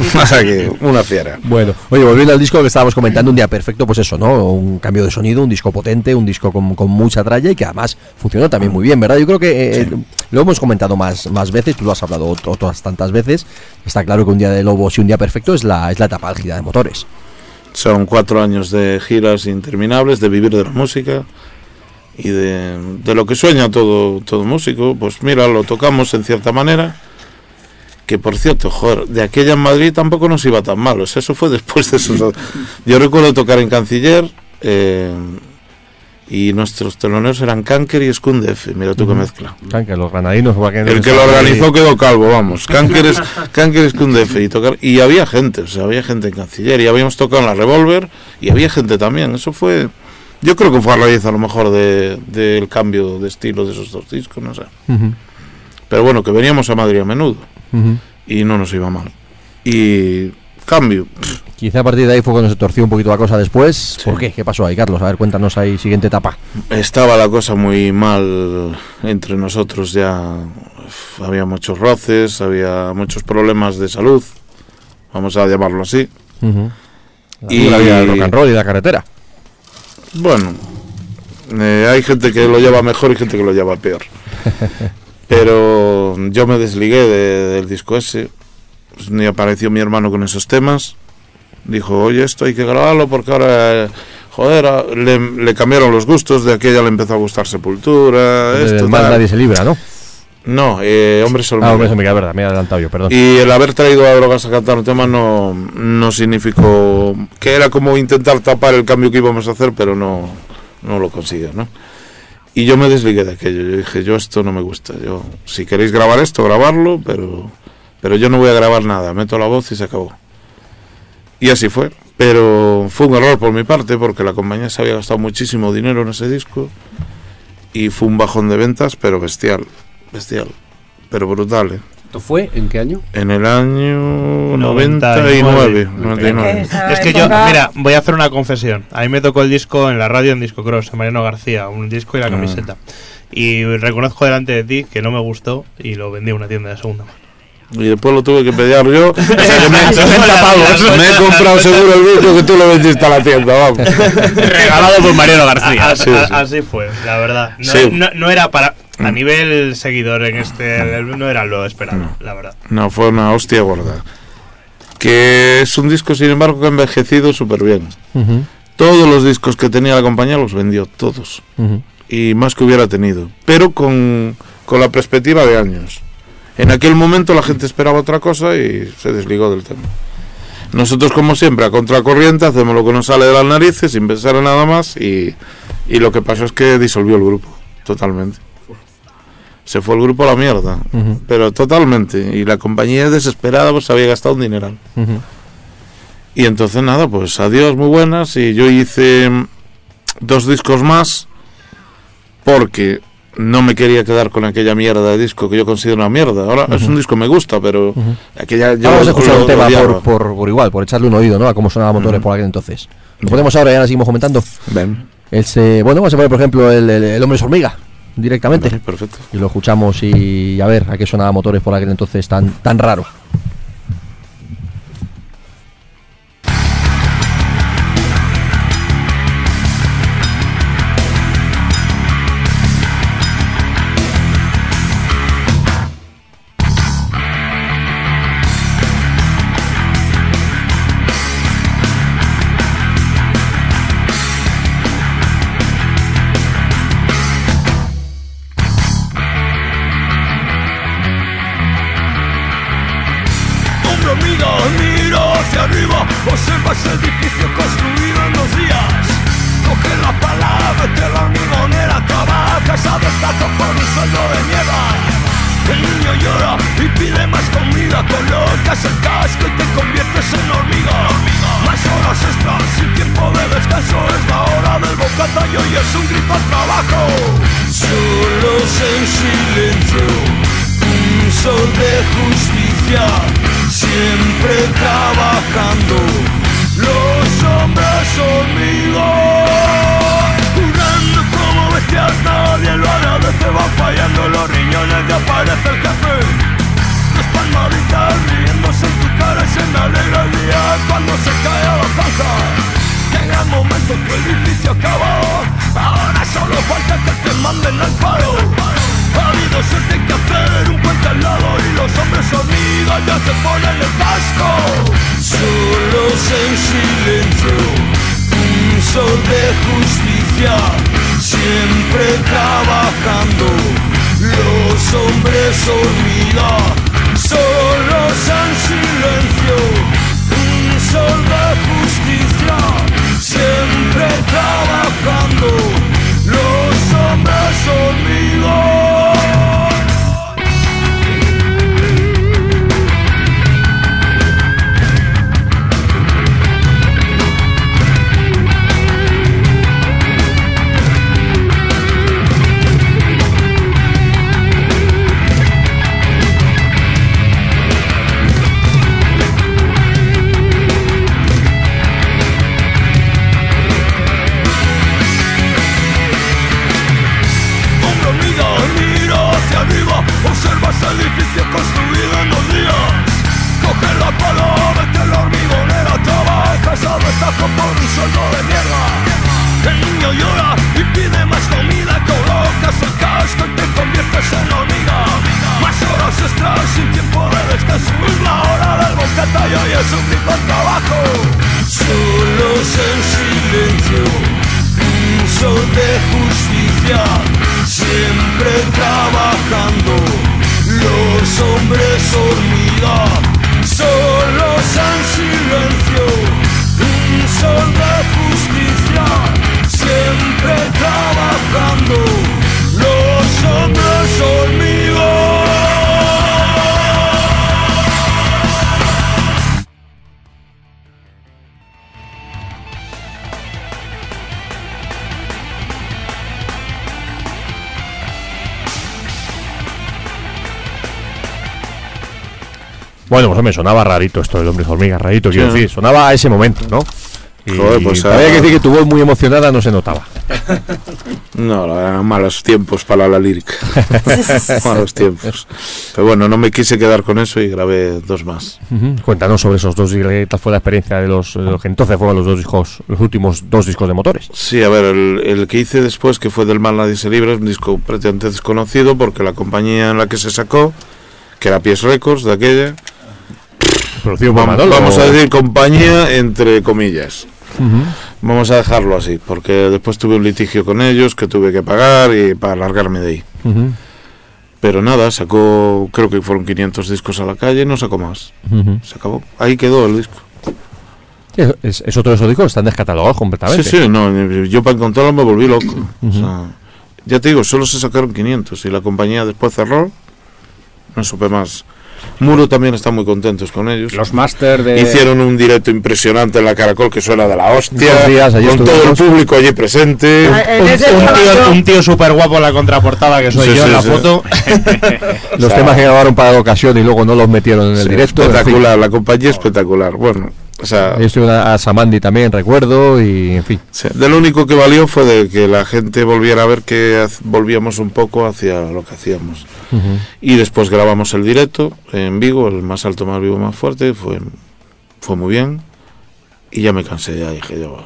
<laughs> <laughs> o sea que, una fiera. Bueno, oye, volviendo al disco que estábamos comentando, un día perfecto, pues eso, ¿no? Un cambio de sonido, un disco potente, un disco con, con mucha tralla y que además funcionó también muy bien, ¿verdad? Yo creo que eh, lo hemos comentado más, más veces, tú lo has hablado ot- otras tantas veces. Está claro que un día de Lobos y un día perfecto es la, es la etapa álgida de motores. Son cuatro años de giras interminables, de vivir de la música y de, de lo que sueña todo, todo músico. Pues mira, lo tocamos en cierta manera. Que por cierto, joder, de aquella en Madrid tampoco nos iba tan mal. o sea, eso fue después de esos. Yo recuerdo tocar en Canciller eh, y nuestros teloneros eran Kanker y Skundef. Mira tú qué mezcla. Que los granadinos, El que lo organizó quedó calvo, vamos. Kanker es, Kanker es Skundef y tocar. Y había gente, o sea, había gente en Canciller. Y habíamos tocado en la Revolver y había gente también. Eso fue. Yo creo que fue a raíz a lo mejor de- del cambio de estilo de esos dos discos, no sé. Ujú, Pero bueno, que veníamos a Madrid a menudo y no nos iba mal. Y cambio. Quizá a partir de ahí fue cuando se torció un poquito la cosa después. ¿Por qué? ¿Qué pasó ahí, Carlos? A ver, cuéntanos ahí, siguiente etapa. Estaba la cosa muy mal entre nosotros ya. Había muchos roces, había muchos problemas de salud, vamos a llamarlo así. La, Y- la vida del rock and roll y la carretera. Bueno, eh, hay gente que lo lleva mejor y gente que lo lleva peor. <laughs> Pero yo me desligué de- del disco ese. Pues ni apareció mi hermano con esos temas. Dijo, oye, esto hay que grabarlo porque ahora, joder, le, le cambiaron los gustos. De aquella le empezó a gustar Sepultura. Esto, tal. nadie se libra, ¿no? No, eh, Hombre Sol. Ah, hombre, eso me queda verdad, me he adelantado yo, perdón. Y el haber traído a Drogas a cantar un tema no, no significó que era como intentar tapar el cambio que íbamos a hacer, pero no, no lo consiguió, ¿no? Y yo me desligué de aquello. Yo dije, yo esto no me gusta. Yo, si queréis grabar esto, grabarlo, pero, pero yo no voy a grabar nada. Meto la voz y se acabó. Y así fue. Pero fue un error por mi parte, porque la compañía se había gastado muchísimo dinero en ese disco. Y fue un bajón de ventas, pero bestial. Bestial. Pero brutal, ¿eh? ¿Esto fue en qué año? En el año 99. 99. Que 99. esa Es que yo, mira, voy a hacer una confesión. A mí me tocó el disco en la radio en Disco Cross, en Mariano García, un disco y la camiseta. Y reconozco delante de ti que no me gustó y lo vendí a una tienda de segunda mano. Y después lo tuve que pedir yo. <laughs> O sea que me, 60 pavos. <laughs> me he comprado seguro el disco que tú lo vendiste a la tienda, vamos. <laughs> Regalado por Mariano García. A- a- sí, a- sí. Así fue, la verdad. No, Sí. no- no era para. A nivel seguidor en este. No era lo esperado, la verdad. No, fue una hostia gorda. Que es un disco, sin embargo, que ha envejecido súper bien. Ujú, Todos los discos que tenía la compañía los vendió, todos. ujú. Y más que hubiera tenido. Pero con, con la perspectiva de años. En aquel momento la gente esperaba otra cosa y se desligó del tema. Nosotros, como siempre, a contracorriente, hacemos lo que nos sale de las narices sin pensar en nada más y, y lo que pasó es que disolvió el grupo, totalmente. Se fue el grupo a la mierda, pero totalmente. Y la compañía desesperada pues había gastado un dineral. Y entonces nada, pues adiós, muy buenas. Y yo hice dos discos más porque no me quería quedar con aquella mierda de disco que yo considero una mierda. Ahora es un disco que me gusta, pero aquella yo Vamos a escuchar un tema por, por, por igual, por echarle un oído, ¿no? A cómo sonaban motores por aquel entonces. ¿Lo podemos ahora y ahora seguimos comentando? Ven, Ese, bueno, vamos a poner, por ejemplo, el, el, el hombre hormiga, directamente. perfecto. Y lo escuchamos y a ver a qué sonaba motores por aquel entonces tan, tan raro. Sin tiempo de descanso Es la hora del bocadillo y es un al trabajo Solos en silencio un sol de justicia, siempre trabajando. Los hombres hormiga, solos en silencio. Un sol de justicia, siempre trabajando. Bueno, pues hombre, sonaba rarito esto del hombre hormiga, rarito, quiero Sí. decir, sonaba a ese momento, ¿no? Y Joder, pues, había que decir que tu voz muy emocionada no se notaba. <laughs> No, eran malos tiempos para la lírica. <laughs> malos tiempos. Pero bueno, no me quise quedar con eso y grabé dos más. Ujú. Cuéntanos sobre esos dos, ¿qué tal fue la experiencia de los, de los que entonces fueron los dos discos, los últimos dos discos de motores? Sí, a ver, el, el que hice después, que fue del mal nadie se libra, es un disco prácticamente desconocido porque la compañía en la que se sacó, que era Pies Records de aquella, Producido por vamos, Manolo. vamos a decir compañía entre comillas. Vamos a dejarlo así, porque después tuve un litigio con ellos que tuve que pagar y para largarme de ahí. Pero nada, sacó, creo que fueron 500 discos a la calle, no sacó más. Se acabó. Ahí quedó el disco. Es, es, es otro de esos discos que están descatalogados completamente. Sí, sí, no, yo para encontrarlo me volví loco. O sea, ya te digo, solo se sacaron 500 y la compañía después cerró. No supe más. Muro también está muy contentos con ellos. Los máster de. Hicieron un directo impresionante en la Caracol que suena de la hostia, días con todo el público allí presente. En Un, tío, yo. un tío súper guapo en la contraportada que soy Sí, yo sí, en la sí. foto. <laughs> Los O sea, temas que grabaron para la ocasión y luego no los metieron en el Sí, directo. en fin. espectacular, la compañía espectacular. Bueno, o sea, a, Samandi también, recuerdo, y en fin. De lo único que valió fue de que la gente volviera a ver que volvíamos un poco hacia lo que hacíamos. Y después grabamos el directo en Vigo, el más alto, más vivo, más fuerte. Fue, fue muy bien. Y ya me cansé, ya dije yo.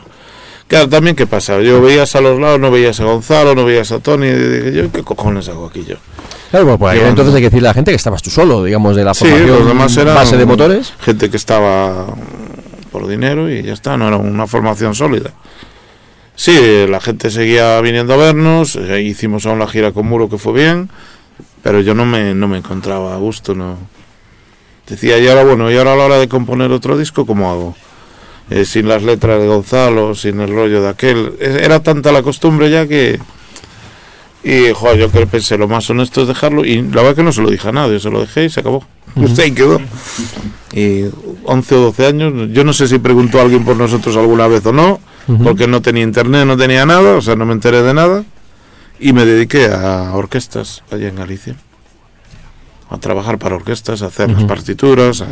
Claro, también qué pasa. Yo veías a los lados, no veías a Gonzalo, no veías a Tony. Y dije yo, ¿qué cojones hago aquí yo? Claro, pues ahí Llevando. entonces hay que decirle a la gente que estabas tú solo, digamos, de la Sí, formación los demás eran base de motores. gente que estaba por dinero y ya está, no era una formación sólida. Sí, la gente seguía viniendo a vernos, eh, hicimos aún la gira con Muro que fue bien, pero yo no me, no me encontraba a gusto, no, Decía, y ahora bueno, y ahora a la hora de componer otro disco, ¿cómo hago? Eh, sin las letras de Gonzalo, sin el rollo de aquel. Eh, Era tanta la costumbre ya que... Y, joder, yo creo que pensé, lo más honesto es dejarlo. Y la verdad que no se lo dije a nadie, se lo dejé y se acabó. <laughs> Usted ahí quedó. Y 11 o 12 años, yo no sé si preguntó a alguien por nosotros alguna vez o no, porque no tenía internet, no tenía nada, o sea, no me enteré de nada. Y me dediqué a orquestas allá en Galicia. A trabajar para orquestas, a hacer las partituras. a-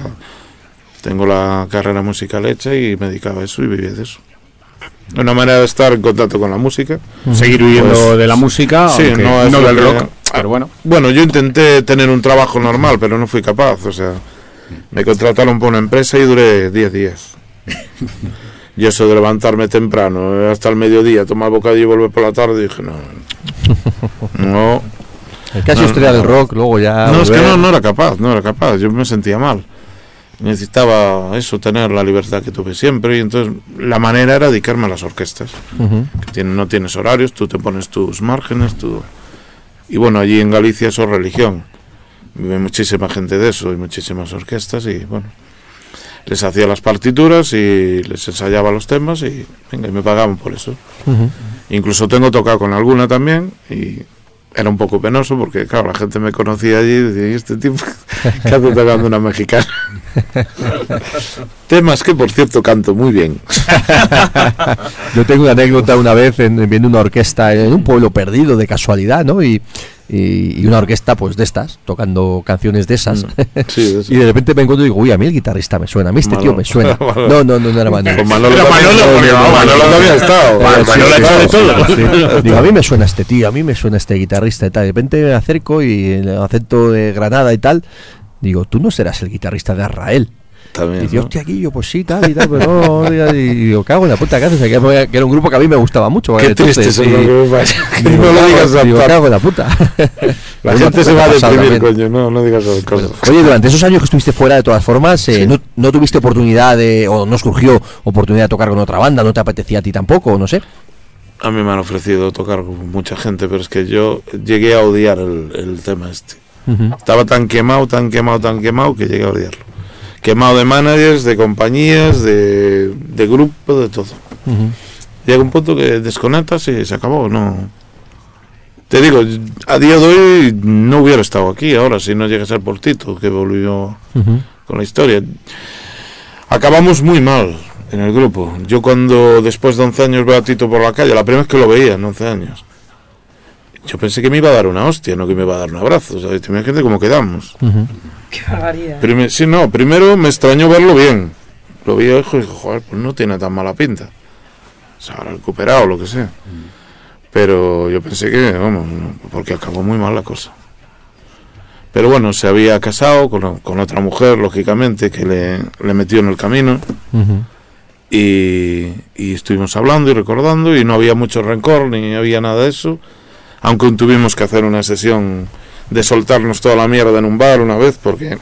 Tengo la carrera musical hecha y me dedicaba a eso y vivía de eso. Una manera de estar en contacto con la música. Seguir viviendo Pues, de la música, sí, no, no del que- rock, pero bueno. Bueno, yo intenté tener un trabajo normal, pero no fui capaz. O sea, me contrataron por una empresa y duré 10 días. <laughs> Y eso de levantarme temprano, eh, hasta el mediodía, tomar bocadillo y volver por la tarde, dije, no. <laughs> No. Casi No, estrella no. del rock, luego ya. No, es que volver. no, no era capaz, no era capaz. Yo me sentía mal. Necesitaba eso, tener la libertad que tuve siempre. Y entonces la manera era dedicarme a las orquestas. Ujú. que tiene- no tienes horarios, tú te pones tus márgenes, tú... Y bueno, allí en Galicia eso es religión. Vive muchísima gente de eso y muchísimas orquestas y bueno, les hacía las partituras y les ensayaba los temas y venga, y me pagaban por eso. Ujú. Incluso tengo tocado con alguna también y era un poco penoso porque claro, la gente me conocía allí y decía, "¿Y este tipo <laughs> que hace tocando una mexicana? <laughs> Temas que por cierto canto muy bien. <laughs> Yo tengo una anécdota una vez en, viendo una orquesta en un pueblo perdido de casualidad, ¿no? Y, y, y una orquesta, pues de estas, tocando canciones de esas. <laughs> Sí, de eso. y de repente me encuentro y digo, uy, a mí el guitarrista me suena, a mí este tío Manolo. me suena. <laughs> No, no, no, no era Manolo. Con Manolo también, Manolo, no, no, Manolo también ha estado. Sí, Manolo ha sí, de sí, todo. sí. <laughs> Digo, a mí me suena este tío, a mí me suena este guitarrista y tal. De repente me acerco y el acento de Granada y tal. Digo, tú no serás el guitarrista de Arrael. También, Y dice, ¿no? hostia, aquí yo, pues sí, tal y tal, pero no, y digo, cago en la puta casa, que era que era un grupo que a mí me gustaba mucho. Qué triste <laughs> digo, no lo digas a digo, cago en la puta. <laughs> La gente se va a deprimir, coño. No, no digas esas cosas. Oye, durante esos años que estuviste fuera, de todas formas, eh, no, no tuviste oportunidad de, o no surgió oportunidad de tocar con otra banda, no te apetecía a ti tampoco, no sé. A mí me han ofrecido tocar con mucha gente, pero es que yo llegué a odiar el, el tema este. Estaba tan quemado, tan quemado, tan quemado que llegué a odiarlo. Quemado de managers, de compañías, de, de grupo, de todo. Llega un punto que desconectas y se acabó, no. Te digo, a día de hoy no hubiera estado aquí ahora si no llega a ser por Tito, que volvió con la historia. Acabamos muy mal en el grupo. Yo cuando después de 11 años veo a Tito por la calle, la primera vez que lo veía en 11 años, yo pensé que me iba a dar una hostia, no que me iba a dar un abrazo. O sea, te imagínate cómo quedamos. Qué barbaridad. Prime- sí, no, primero me extrañó verlo bien. Lo vi hijo y dije, joder, pues no tiene tan mala pinta. Se habrá recuperado, lo que sea. Pero yo pensé que, vamos, porque acabó muy mal la cosa. Pero bueno, se había casado con, con otra mujer, lógicamente, que le, le metió en el camino. Y, y estuvimos hablando y recordando y no había mucho rencor ni había nada de eso. Aunque tuvimos que hacer una sesión de soltarnos toda la mierda en un bar una vez porque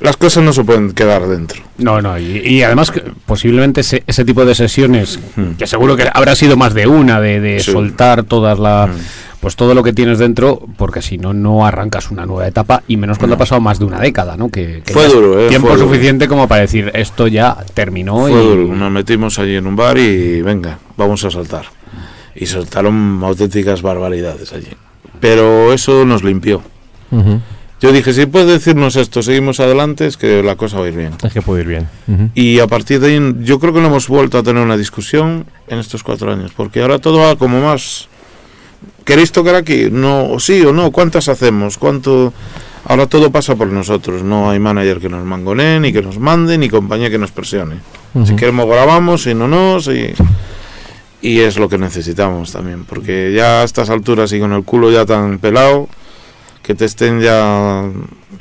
las cosas no se pueden quedar dentro. No, no, y, y además que posiblemente ese, ese tipo de sesiones, Mm. que seguro que habrá sido más de una, de, de Sí. soltar todas la, pues todo lo que tienes dentro, porque si no, no arrancas una nueva etapa, y menos cuando ha pasado más de una década, ¿no? Que, que Fue duro, ¿eh? Tiempo Fue duro. suficiente como para decir, esto ya terminó Fue y... duro. Nos metimos allí en un bar y venga, vamos a saltar. Y saltaron auténticas barbaridades allí. Pero eso nos limpió. Yo dije, si puedes decirnos esto, seguimos adelante, es que la cosa va a ir bien. Es que puede ir bien. Y a partir de ahí, yo creo que no hemos vuelto a tener una discusión en estos cuatro años, porque ahora todo va como más. ¿Queréis tocar aquí? No, sí o no. ¿Cuántas hacemos? ¿Cuánto? Ahora todo pasa por nosotros. No hay manager que nos mangonee, ni que nos mande, ni compañía que nos presione. Si queremos grabamos, si no, no. Si... Y es lo que necesitamos también, porque ya a estas alturas y con el culo ya tan pelado, que te estén ya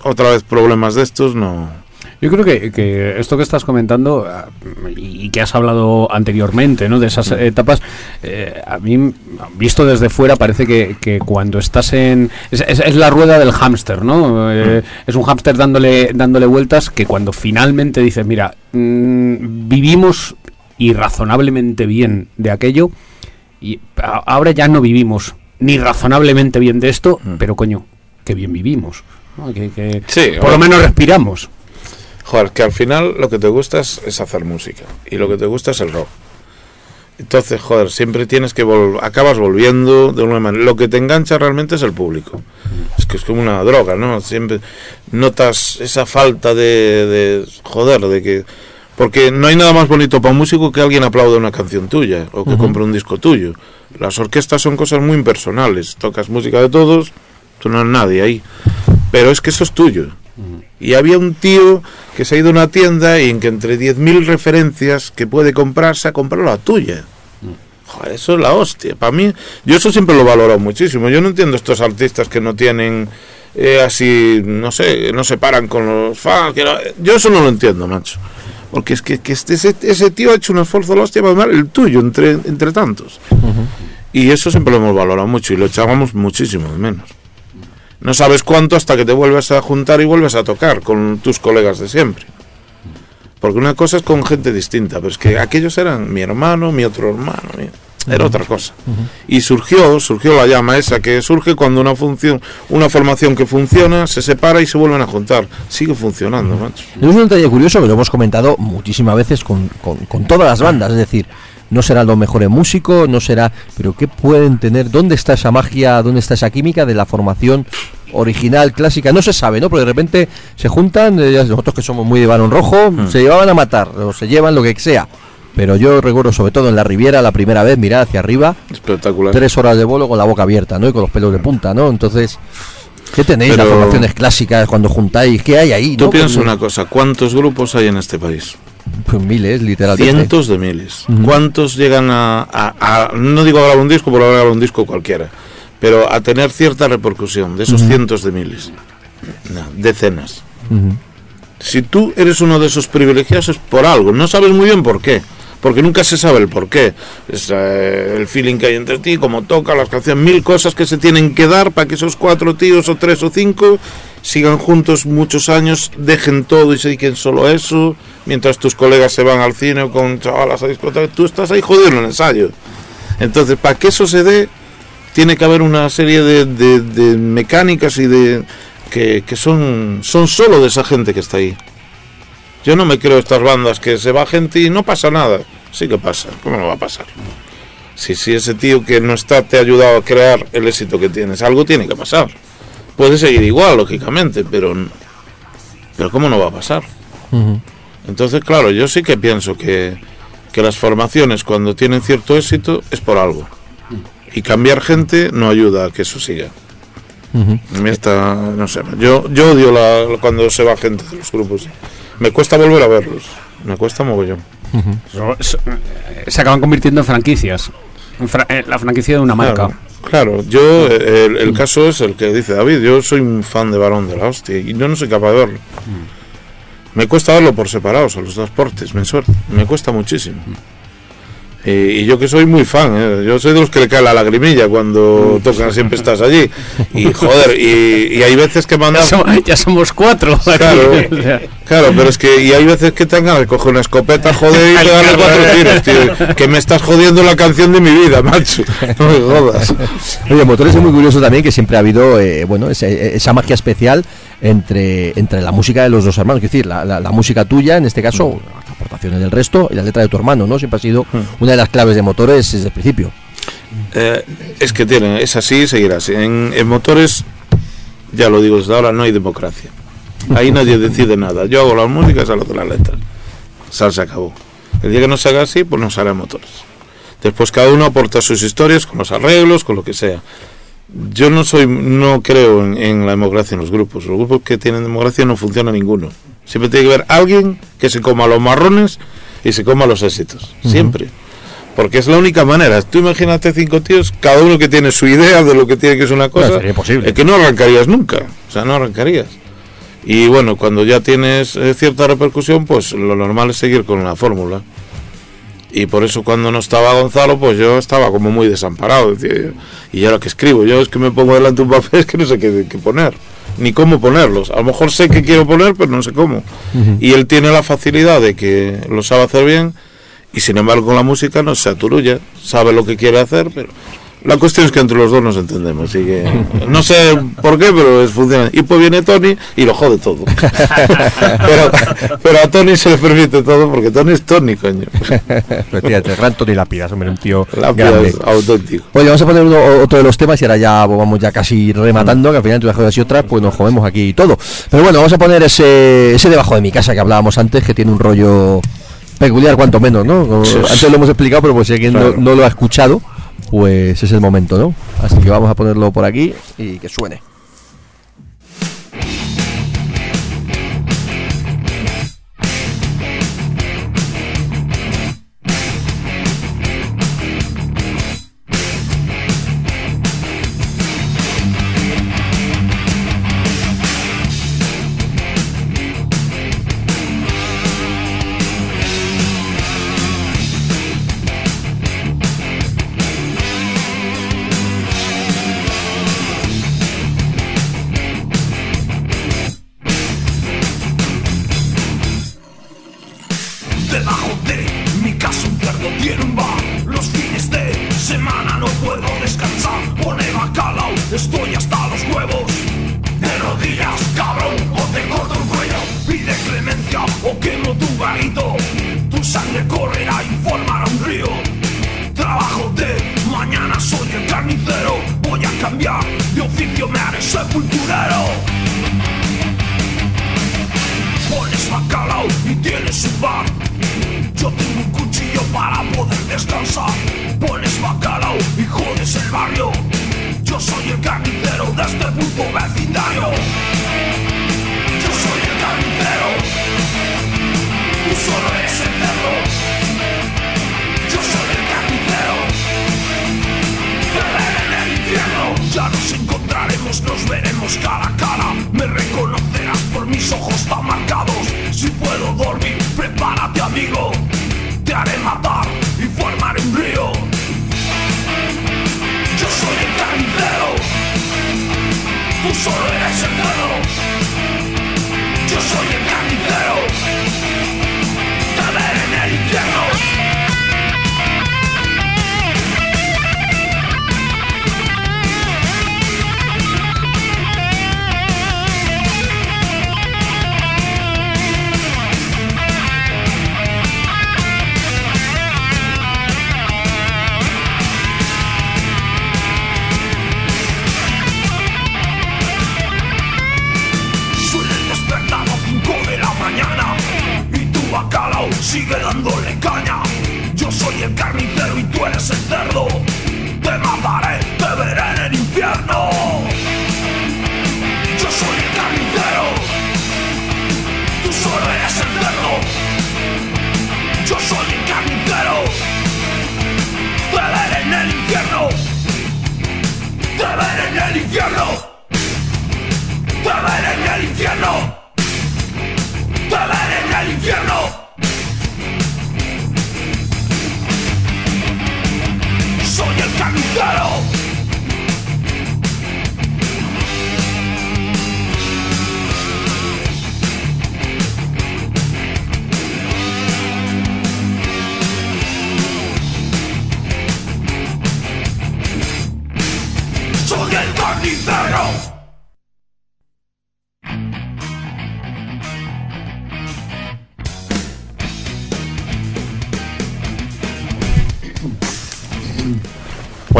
otra vez problemas de estos, no. Yo creo que, que esto que estás comentando ah, y, que has hablado anteriormente, ¿no? De esas etapas, eh, a mí, visto desde fuera, parece que, que cuando estás en... Es, es- es la rueda del hámster, ¿no? Eh, Es un hámster dándole, dándole vueltas que cuando finalmente dices, mira, mm, vivimos irrazonablemente bien de aquello y ahora ya no vivimos ni razonablemente bien de esto, pero coño, que bien vivimos. ¿no? Que, que Sí, por lo menos respiramos. Joder, que al final lo que te gusta es, es hacer música y lo que te gusta es el rock. Entonces, joder, siempre tienes que vol acabas volviendo de alguna manera. Lo que te engancha realmente es el público. Es que es como una droga, ¿no? Siempre notas esa falta de, de joder, de que porque no hay nada más bonito para un músico que alguien aplaude una canción tuya o que compre un disco tuyo. Las orquestas son cosas muy impersonales. Tocas música de todos, tú no eres nadie ahí. Pero es que eso es tuyo. Y había un tío que se ha ido a una tienda y en que entre 10.000 referencias que puede comprar, se ha comprado la tuya. Joder, eso es la hostia. Para mí, yo eso siempre lo he valorado muchísimo. Yo no entiendo estos artistas que no tienen eh, así, no sé, no se paran con los fans. que no- yo eso no lo entiendo, macho. Porque es que, que este- ese, ese tío ha hecho un esfuerzo la hostia para dar el tuyo entre, entre tantos. Y eso siempre lo hemos valorado mucho y lo echábamos muchísimo de menos. No sabes cuánto hasta que te vuelves a juntar y vuelves a tocar con tus colegas de siempre. Porque una cosa es con gente distinta, pero es que aquellos eran mi hermano, mi otro hermano, mi- era otra cosa. Y surgió, surgió la llama esa que surge cuando una función, una formación que funciona, se separa y se vuelven a juntar. Sigue funcionando, macho. Es un detalle curioso que lo hemos comentado muchísimas veces con, con- con todas las bandas, es decir, no será lo mejor en músico, no será, pero ¿qué pueden tener? ¿Dónde está esa magia, dónde está esa química de la formación original, clásica? No se sabe, ¿no? Porque de repente se juntan, eh, nosotros que somos muy de balón rojo, se llevaban a matar, o se llevan lo que sea. Pero yo recuerdo sobre todo en la Riviera la primera vez mirar hacia arriba, Espectacular. tres horas de vuelo con la boca abierta, ¿no? Y con los pelos de punta, ¿no? Entonces, ¿qué tenéis las formaciones clásicas cuando juntáis? ¿Qué hay ahí? Tú no? Pues, una cosa, ¿cuántos grupos hay en este país? Pues miles, literalmente. Cientos de miles. ¿Cuántos llegan a, a- a- no digo a grabar un disco, por grabar un disco cualquiera, pero a tener cierta repercusión de esos cientos de miles? No, decenas. Si tú eres uno de esos privilegiados es por algo, no sabes muy bien por qué, porque nunca se sabe el por qué. Es eh, el feeling que hay entre ti, cómo toca, las canciones, mil cosas que se tienen que dar para que esos cuatro tíos o tres o cinco sigan juntos muchos años, dejen todo y se dediquen solo a eso, mientras tus colegas se van al cine o con chavalas a discoteca, tú estás ahí jodido en el ensayo. Entonces, para que eso se dé, tiene que haber una serie de mecánicas y de que, que son, son solo de esa gente que está ahí. Yo no me creo estas bandas que se va gente y no pasa nada. Sí que pasa, ¿cómo no va a pasar? Si, si ese tío que no está te ha ayudado a crear el éxito que tienes, algo tiene que pasar. Puede seguir igual, lógicamente, pero, pero ¿cómo no va a pasar? Entonces, claro, yo sí que pienso que, que las formaciones cuando tienen cierto éxito es por algo. Y cambiar gente no ayuda a que eso siga. Ujú. A mí está, no sé, yo, yo odio la, cuando se va gente de los grupos. Me cuesta volver a verlos. Me cuesta mogollón. So- so- eh, Se acaban convirtiendo en franquicias. En fra- en la franquicia de una marca. Claro, claro, yo, eh, el, el caso es el que dice David, yo soy un fan de Barón de la hostia y yo no soy capaz de verlo. Me cuesta verlo por separados a los transportes, me, me cuesta muchísimo. Eh, y yo que soy muy fan, eh, yo soy de los que le cae la lagrimilla cuando tocan, siempre estás allí. Y joder, y, y hay veces que Ya, somos, ya somos cuatro. aquí. Claro, <laughs> O sea, claro, pero es que y hay veces que te dan ganas de coger una escopeta, joder, y pegarle cuatro tiros, tío. Que me estás jodiendo la canción de mi vida, <laughs> macho. No me jodas. Oye, Motores es muy curioso también que siempre ha habido, eh, bueno, esa magia especial entre, entre la música de los dos hermanos. Es decir, la, la- la música tuya, en este caso, aportaciones del resto, y la letra de tu hermano, ¿no? Siempre ha sido una de las claves de Motores desde el principio. Eh, es que tiene, es así y seguirá así. En, en motores, ya lo digo desde ahora, no hay democracia. Ahí <laughs> nadie decide nada. Yo hago las músicas, él hace las letras. Sal se acabó. El día que no se haga así, pues no sale motores. Después cada uno aporta sus historias, con los arreglos, con lo que sea. Yo no soy, no creo en, en la democracia en los grupos. Los grupos que tienen democracia no funciona ninguno. Siempre tiene que haber alguien que se coma los marrones y se coma los éxitos. Siempre. Porque es la única manera. Tú imagínate cinco tíos, cada uno que tiene su idea de lo que tiene que ser una cosa. Sería imposible. eh, que no arrancarías nunca. O sea, no arrancarías. Y bueno, cuando ya tienes eh, cierta repercusión, pues lo normal es seguir con la fórmula. Y por eso cuando no estaba Gonzalo, pues yo estaba como muy desamparado. decía, y ahora que escribo, yo es que me pongo delante un papel, <laughs> es que no sé qué, qué poner, ni cómo ponerlos. A lo mejor sé que quiero poner, pero no sé cómo. Y él tiene la facilidad de que lo sabe hacer bien, y sin embargo con la música no se aturulla, sabe lo que quiere hacer, pero La cuestión es que entre los dos nos entendemos, así que no sé por qué, pero es funciona. Y pues viene Tony y lo jode todo. <laughs> pero, pero a Tony se le permite todo porque Tony es Tony, coño. Efectivamente, gran Tony Lápidas, hombre, un tío auténtico. Oye, vamos a poner uno- otro de los temas y ahora ya vamos ya casi rematando, que al final entre unas cosas y otras, pues nos jodemos aquí y todo. Pero bueno, vamos a poner ese, ese debajo de mi casa que hablábamos antes, que tiene un rollo peculiar cuanto menos, ¿no? Antes lo hemos explicado, pero pues si alguien no, lo ha escuchado, pues es el momento, ¿no? Así que vamos a ponerlo por aquí y que suene.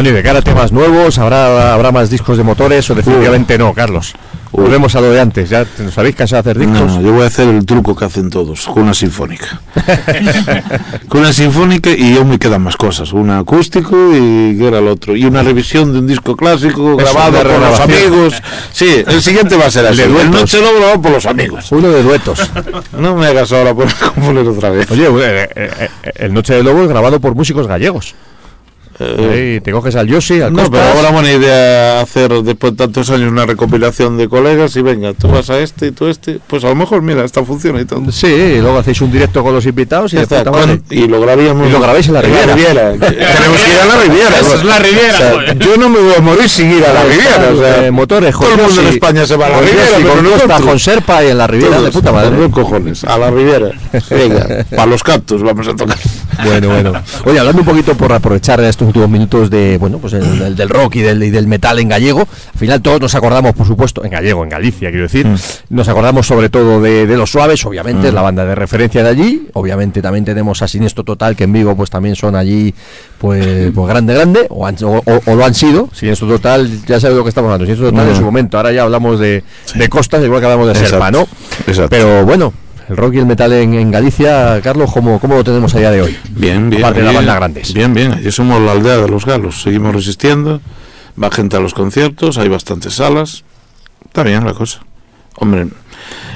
Bueno, y de cara a temas nuevos, ¿habrá, habrá más discos de motores o definitivamente no, Carlos? Volvemos a lo de antes, ¿ya nos habéis cansado de hacer discos? no, yo voy a hacer el truco que hacen todos, con una sinfónica. <laughs> con una sinfónica y aún me quedan más cosas. Un acústico y ¿qué era el otro. Y una revisión de un disco clásico grabado por los amigos. Sí, el siguiente va a ser El así. de El duetos. noche lo grabado por los amigos. Uno de duetos. No me hagas ahora por <laughs> componer otra vez. Oye, eh, eh, eh, el Noche de Lobos grabado por músicos gallegos. Eh, Ahí te coges al Yoshi, al no, pero ahora buena idea hacer después de tantos años una recopilación de colegas y venga, tú vas a este y tú a este. Pues a lo mejor, mira, esta funciona y todo. Sí, y luego hacéis un directo con los invitados y, Ya está, con- y lo grabaríamos Y lo grabáis en la Riviera. <laughs> Tenemos que ir a la Riviera. Eso es la Riviera, O sea, joder. yo no me voy a morir sin ir a la Riviera. O sea, Eh, motores, todo el mundo en España se va a la Riviera. Pero con Costa, nosotros- con Serpa y en la Riviera, todos, de puta madre. los cojones, a la Riviera. <laughs> Venga, para los cactus vamos a tocar. Bueno, bueno. Oye, hablando un poquito por aprovechar estos últimos minutos de bueno pues el- del, del rock y del, y del metal en gallego. Al final todos nos acordamos, por supuesto, en gallego, en Galicia, quiero decir, Mm. nos acordamos sobre todo de, de los suaves, obviamente, es la banda de referencia de allí. Obviamente también tenemos a Siniestro Total, que en Vigo pues también son allí pues, pues grande, grande, o, han- o- lo han sido. Siniestro Total, ya sabes lo que estamos hablando, Siniestro Total en Mm. su momento. Ahora ya hablamos de, de costas, igual que hablamos de. Serpa, ¿no? Exacto. Pero bueno, el rock y el metal en, en Galicia, Carlos, ¿cómo, ¿cómo lo tenemos a día de hoy? Bien, bien. Aparte de las allí- bandas grandes. Bien, bien. Allí somos la aldea de los galos. Seguimos resistiendo. Va gente a los conciertos. Hay bastantes salas. Está bien la cosa. Hombre,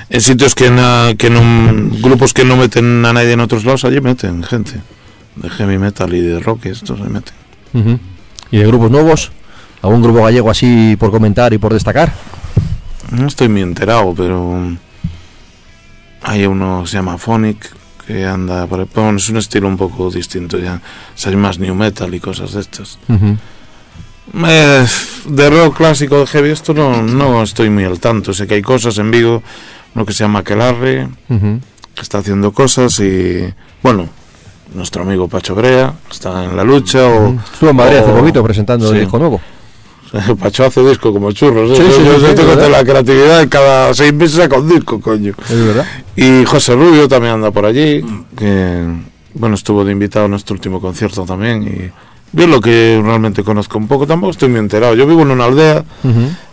en sitios que, na- que no. Grupos que no meten a nadie en otros lados, allí meten gente. De heavy metal y de rock, y estos se meten. Ujú. ¿Y de grupos nuevos? ¿Algún grupo gallego así por comentar y por destacar? No estoy muy enterado, pero. Hay uno que se llama Phonic. Que anda por ahí. Bueno, es un estilo un poco distinto ya. O sea, hay más new metal y cosas de estas. Eh, de rock clásico de heavy esto no, no estoy muy al tanto sé que hay cosas en Vigo uno que se llama Aquelarre Ujú. que está haciendo cosas y bueno nuestro amigo Pacho Brea está en la lucha o Estuvo en Madrid hace o- poquito presentando sí. el disco nuevo. <laughs> Pacho hace disco como churros ¿eh? Sí, sí, yo, sí, yo tengo la creatividad y cada seis meses saca un disco coño Es verdad. y José Rubio también anda por allí, que bueno, estuvo de invitado en nuestro último concierto también. Y yo lo que realmente conozco un poco, tampoco estoy muy enterado. Yo vivo en una aldea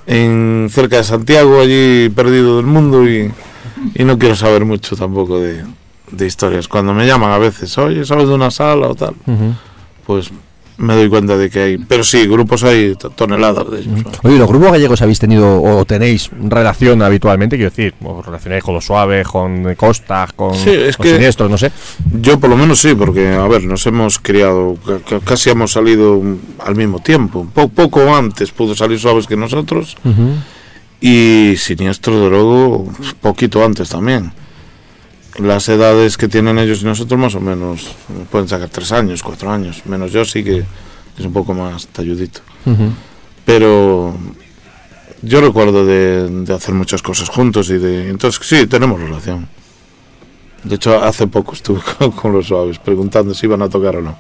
en cerca de Santiago, allí perdido del mundo y, y no quiero saber mucho tampoco de, de historias. Cuando me llaman a veces, oye, ¿sabes de una sala o tal? Pues me doy cuenta de que hay, pero sí, grupos hay to- toneladas de ellos. Oye, ¿los grupos gallegos habéis tenido o tenéis relación habitualmente? Quiero decir, os relacionáis con los suaves, con costas, con, Sí, es con que- siniestros, no sé. Yo por lo menos sí, porque a ver, nos hemos criado, ca- ca- casi hemos salido al mismo tiempo. Po- poco antes pudo salir suaves que nosotros y siniestro de luego poquito antes también. Las edades que tienen ellos y nosotros más o menos pueden sacar tres años, cuatro años, menos yo sí que es un poco más talludito. Pero yo recuerdo de, de hacer muchas cosas juntos y de entonces sí tenemos relación. De hecho, hace poco estuve <laughs> con, con los suaves preguntando si iban a tocar o no.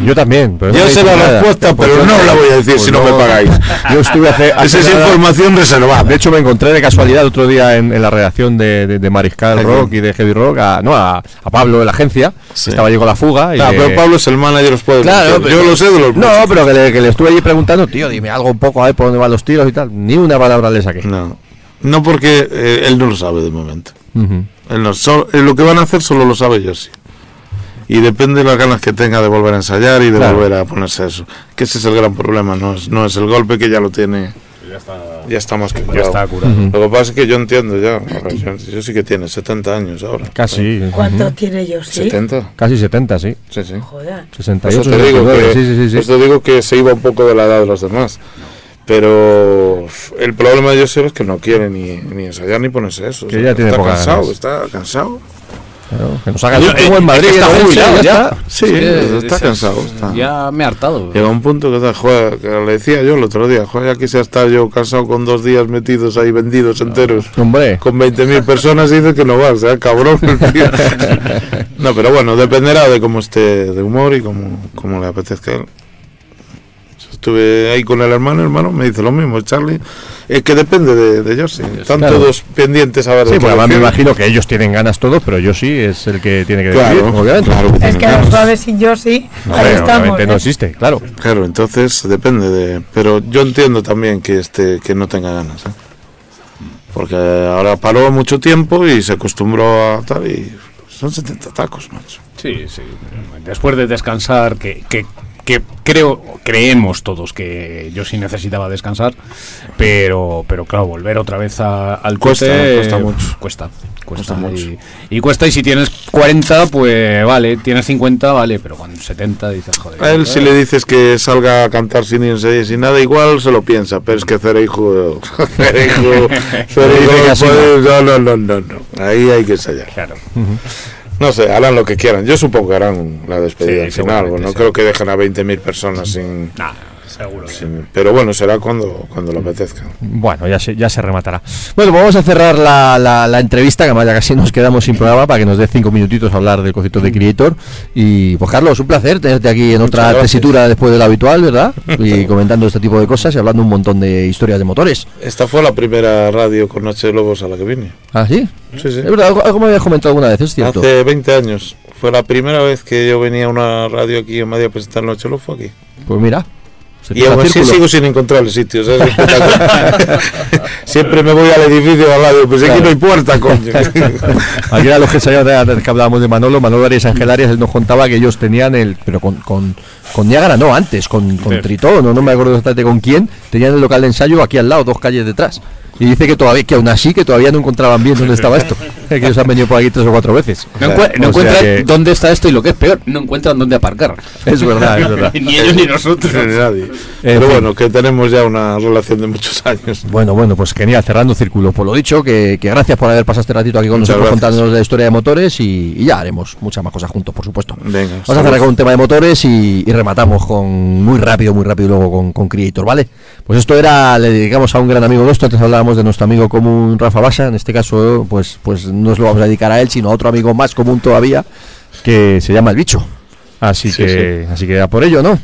Yo también. Pero no Yo me sé la nada. respuesta, Pues pero no la voy a decir si no me pagáis. <laughs> Yo estuve hace. hace <laughs> Esa es nada- información reservada. De hecho, me encontré de casualidad otro día en, en la redacción de, de- de Mariscal. Rock y de Heavy Rock, a, no, a, a Pablo de la agencia, Sí. estaba allí con la fuga. Y Ah, pero Pablo es el manager, os puede Claro, decir. pero- Yo lo sé de los No, pero que le, que le estuve allí preguntando, tío, dime algo un poco a ver por dónde van los tiros y tal. Ni una palabra le saqué. No, no porque eh, él no lo sabe de momento. Ujú. No, so- eh, lo que van a hacer solo lo sabe yo sí. Y depende de las ganas que tenga de volver a ensayar y de Claro. volver a ponerse eso. Que ese es el gran problema, no es, no es el golpe que ya lo tiene. Ya está, más que curado. está curado. Ujú. Lo que pasa es que yo entiendo ya. Yo, yo sí que tiene 70 años ahora. Casi. ¿Cuánto ujú. tiene ellos? ¿Sí? 70. Casi 70, sí. Sí, sí. Joder. Por 68, eso te digo 69, que, sí, sí, sí, eso te digo que se iba un poco de la edad de los demás. Pero el problema de ellos es que no quiere ni, ni ensayar ni ponerse eso. Que ya tiene está cansado, ganas. está cansado. Claro, que nos haga el Yo- eh, en Madrid. es que está jubilado ya. Sí, Es que está cansado. Está. Ya me he hartado. Llega un punto que, está, joder, que le decía yo el otro día, joder, ya quisiera estar yo cansado con dos días metidos ahí vendidos enteros. Hombre. Con 20.000 personas y dice que no va, o sea, cabrón. el tío. <laughs> no, pero bueno, dependerá de cómo esté de humor y cómo, cómo le apetezca a él. Estuve ahí con el hermano, el hermano me dice lo mismo, Charlie. Es que depende de, de ellos, sí. Están Claro. todos pendientes a ver Sí, pues además me imagino que ellos tienen ganas todos, pero yo sí es el que tiene que decidir, Claro, obviamente. claro que Es que ganas. los suaves sin yo sí. Hombre, Ahí estamos. no ¿eh? existe, claro. Claro, entonces depende de. Pero yo entiendo también que este que no tenga ganas, ¿eh? porque ahora paró mucho tiempo y se acostumbró a tal y son 70 tacos, macho. Sí, sí. Después de descansar, que, que, que creo, creemos todos que yo sí necesitaba descansar, pero, pero claro, volver otra vez a- al Cuesta, cuesta mucho. Cuesta, Cuesta cuesta, mucho. Y, y cuesta, y si tienes 40, pues vale, tienes 50, vale, pero con 70 dices, joder. A él si le dices que salga a cantar sin ensayar sin nada, igual se lo piensa, pero es que Cereijo, <laughs> Cereijo, <laughs> Cereijo, no, no, no, no, no, ahí hay que ensayar. Claro. No sé, harán lo que quieran. Yo supongo que harán la despedida Sí, al final. no creo que dejen a 20.000 personas sin, Nah, Seguro. Sí, pero bueno, será cuando, cuando lo apetezca. Bueno, ya se, ya se rematará. Bueno, pues vamos a cerrar la, la, la entrevista, que además ya casi nos quedamos sin programa, para que nos dé cinco minutitos a hablar del concepto de Creator. Y pues Carlos, un placer tenerte aquí en Muchas otra gracias. tesitura después de lo habitual, ¿verdad? Y <laughs> comentando este tipo de cosas y hablando un montón de historias de motores. Esta fue la primera radio con Noche de Lobos a la que vine. ¿Ah, sí? Sí, sí. Es verdad, algo, algo me habías comentado alguna vez, es cierto. Hace 20 años. Fue la primera vez que yo venía a una radio aquí en Madrid a presentar Noche de Lobos, fue aquí. Pues mira. Se Y aún así círculo. sigo sin encontrar el sitio. <laughs> Siempre me voy al edificio al lado. Pues aquí no hay puerta, coño. <laughs> Aquí era los que que hablábamos de Manolo, Manolo Arias Angelarias, él nos contaba que ellos tenían el, pero con, con, con Niágara no, antes, con, con Sí. Tritón, no, no me acuerdo exactamente con quién, tenían el local de ensayo aquí al lado, dos calles detrás. Y dice que todavía, que aún así, que todavía no encontraban bien dónde estaba esto. <laughs> que ellos han venido por aquí tres o cuatro veces. No, encuentran que- dónde está esto y lo que es peor, no encuentran dónde aparcar. Es verdad, es verdad. <laughs> ni ellos ni nosotros. <laughs> Ni nadie. En Pero fin. bueno, que tenemos ya una relación de muchos años. Bueno, bueno, pues genial, cerrando círculo. Por lo dicho, que, que gracias por haber pasado este ratito aquí con Muchas nosotros gracias. contándonos la historia de motores y, y ya haremos muchas más cosas juntos, por supuesto. Venga, Vamos a cerrar con un tema de motores y, y rematamos con muy rápido, muy rápido luego con, con Creator, ¿vale? Pues esto era, le dedicamos a un gran amigo nuestro, antes hablábamos de nuestro amigo común Rafa Basa, en este caso pues, pues no nos lo vamos a dedicar a él, sino a otro amigo más común todavía, que se llama El Bicho. Así Sí, que, así que a por ello, ¿no?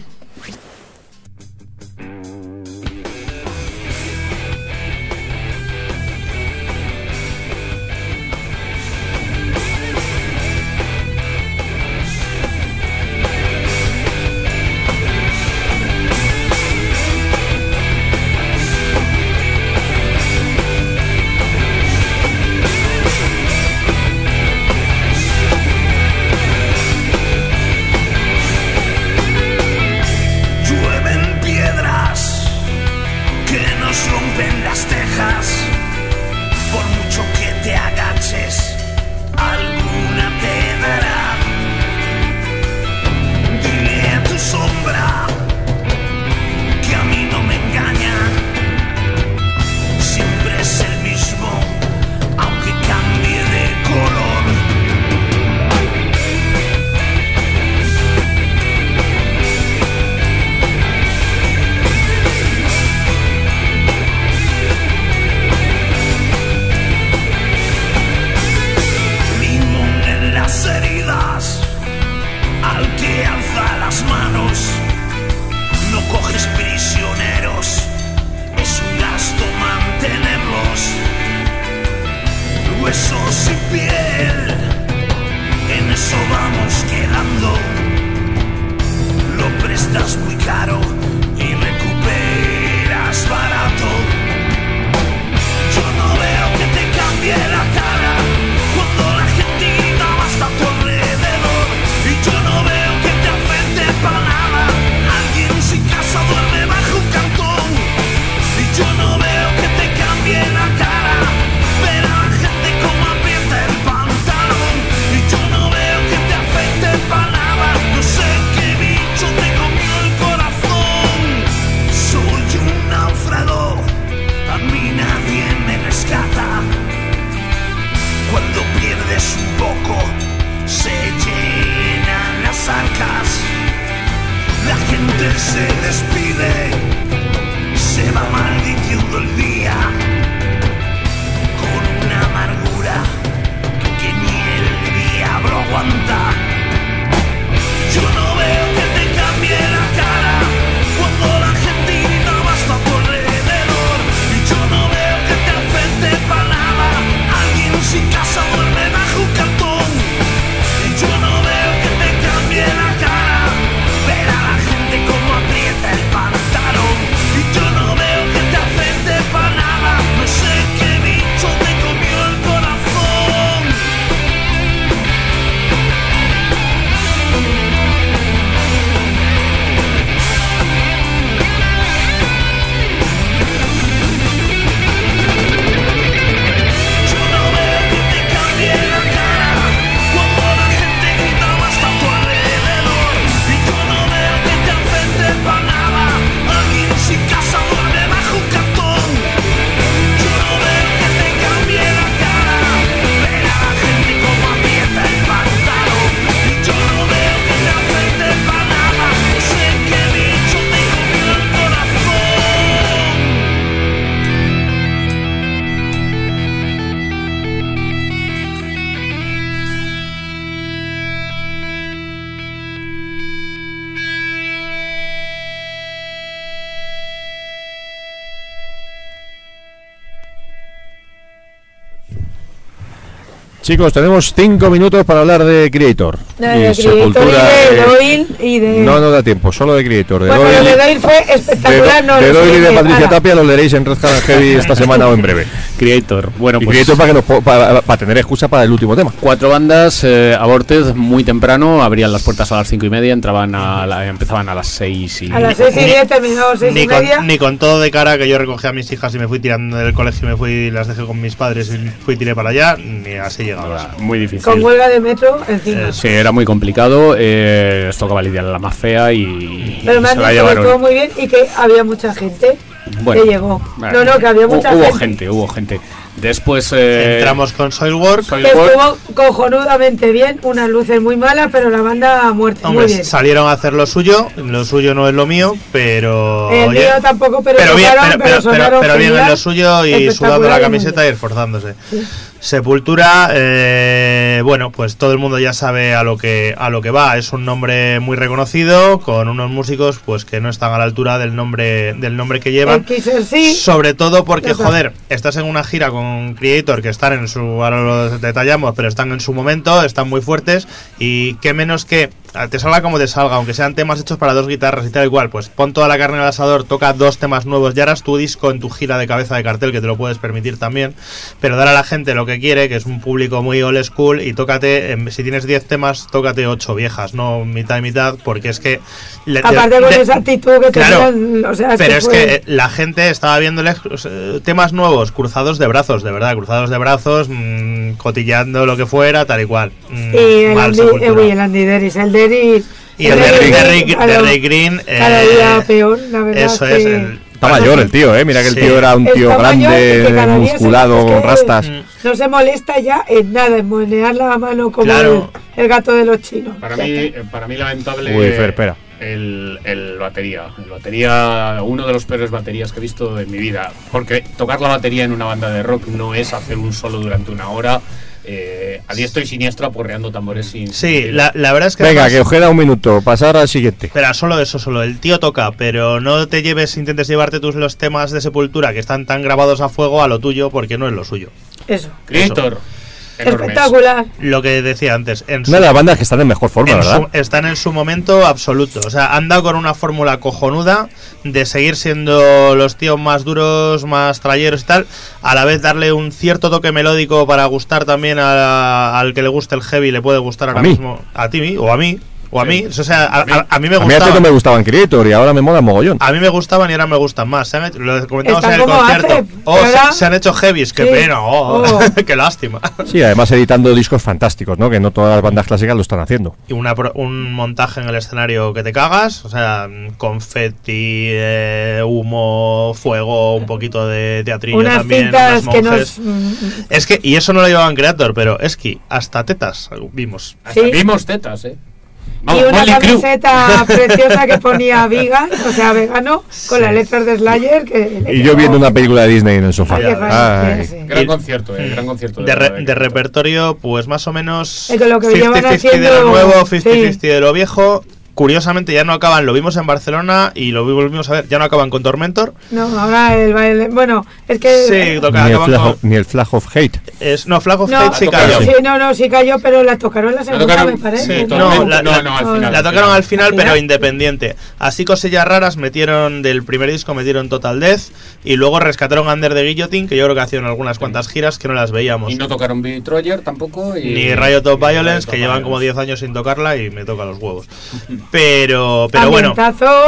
Chicos, tenemos cinco minutos para hablar de Creator. De Y Creator y Sepultura, de Doyle y de... No, no da tiempo, solo de Creator. De bueno, lo de Doyle fue de, espectacular. no, de Doyle y de Patricia. Tapia lo leeréis en Red Heavy esta semana o en breve. Creator. Bueno, Y pues Creator para, que nos para, para tener excusa para el último tema. cuatro bandas, eh, Aborted muy temprano, abrían las puertas a las cinco y media, entraban a la- empezaban a las seis y... A las seis y diez terminó seis Ni y media. con, ni con todo de cara que yo recogí a mis hijas y me fui tirando del colegio y me fui y las dejé con mis padres y fui y tiré para allá, ni así llegaba. Muy difícil. Con huelga de metro encima. Sí, era muy complicado, eh, les tocaba lidiar la más fea y, Pero y me se han la dicho estuvo muy bien y que había mucha gente Bueno, que llegó. bueno, no, no, que había mucha hubo gente. gente, hubo gente. Después eh, Entramos con Soilwork. Que estuvo cojonudamente bien, unas luces muy malas, pero la banda muerta. Hombre, muy bien. salieron a hacer lo suyo, lo suyo no es lo mío, pero. El oye, mío tampoco, pero, pero bien, pero, pero pero- pero- sonaron pero bien en lo suyo y sudando la camiseta y esforzándose. Sepultura, eh, bueno, pues todo el mundo ya sabe a lo que a lo que va. Es un nombre muy reconocido con unos músicos, pues que no están a la altura del nombre del nombre que llevan. Sí. Sobre todo porque, joder, estás en una gira con Creator que están en su. Ahora lo detallamos, pero están en su momento, están muy fuertes. Y qué menos que te salga como te salga, aunque sean temas hechos para dos guitarras y tal y cual. Pues pon toda la carne al asador, toca dos temas nuevos. Ya harás tu disco en tu gira de cabeza de cartel, que te lo puedes permitir también. Pero dar a la gente lo que quiere, que es un público muy old school. Y tócate, em, si tienes 10 temas, tócate 8 viejas, no mitad y mitad, porque es que. le- Aparte de- con de- esa actitud que Claro, tenían, o sea, pero es fue- que eh, la gente estaba viéndoles eh, temas nuevos, cruzados de brazos, de verdad, cruzados de brazos, mm, cotilleando lo que fuera, tal y cual. Mm, Y el mal eh, el el el de Rick, de Rick- cada- de Rick Green. Cada eh, día peor, la verdad. Eso que- es. el- Está mayor el tío, ¿eh? Mira que el Sí. tío era un tío Está y grande, musculado, es que con rastas. Mm. No se molesta ya en nada, en monear la mano como Claro. el, el gato de los chinos. Para mí, eh, para mí lamentable Uy, Fer, espera. el, el batería. El batería, uno de los peores baterías que he visto en mi vida. Porque tocar la batería en una banda de rock no es hacer un solo durante una hora. Eh, a diestro y siniestro aporreando tambores sin Sí, la, la verdad es que. Venga, además- que os queda un minuto. Pasar al siguiente. Espera, solo eso, solo. El tío toca, pero no te lleves, intentes llevarte tus los temas de sepultura que están tan grabados a fuego a lo tuyo porque no es lo suyo. Eso. Creator. Enormes. Espectacular. Lo que decía antes. En su- Una de las bandas que están en mejor forma, en ¿verdad? su- están en su momento absoluto. O sea, han dado con una fórmula cojonuda de seguir siendo los tíos más duros, más trayeros y tal, a la vez darle un cierto toque melódico para gustar también a- al que le guste el heavy, le puede gustar ahora mí. mismo a ti o a mí. O a mí, o sea, a, a- a mí me A mí antes no gustaban. me gustaban Creator y ahora me mola mogollón. A mí me gustaban y ahora me gustan más. Se han hecho- lo comentamos en el concierto. hace, Oh, se, han hecho heavies, qué Sí. pena, oh, Oh. <laughs> qué lástima. Sí, además editando discos fantásticos, ¿no? Que no todas las bandas clásicas lo están haciendo. y una, pro- un montaje en el escenario que te cagas, o sea, confeti, eh, humo, fuego, un poquito de teatrillo Unas también, cintas unos que nos. mm, Es que, y eso no lo llevaban Creator, pero es que hasta tetas vimos. Hasta Sí. vimos tetas, eh. Y una camiseta <laughs> preciosa que ponía vegan, o sea, vegano, con las letras de Slayer. Que Y yo viendo una película de Disney en el sofá. Ay, Ay. sí, sí. Gran concierto, eh, gran concierto. De, re- de Creator. repertorio, pues más o menos Es que lo que llevan 50-50 de lo nuevo, 50-50 sí. de lo viejo. Curiosamente ya no acaban, lo vimos en Barcelona y lo volvimos a ver, ya no acaban con Tormentor. No, ahora el baile. Bueno, es que. Sí, toca, Ni el, flag, con... of- ni el Flag of Hate. Es, no, Flag of No, Hate sí cayó. sí, no, no, sí cayó, pero la tocaron la segunda, tocaron- me parece. sí, No, Tormenta. la, No, la- no, al final, la tocaron final. al final, ¿Al pero final? independiente. Así cosillas raras metieron del primer disco, metieron Total Death y luego rescataron Under the Guillotine, que yo creo que hacían algunas cuantas giras que no las veíamos. Y no tocaron Billy Troyer tampoco. Y, Ni Riot of Violence, Riot que llevan como Violence. 10 años sin tocarla y me toca los huevos. <laughs> Pero, pero bueno,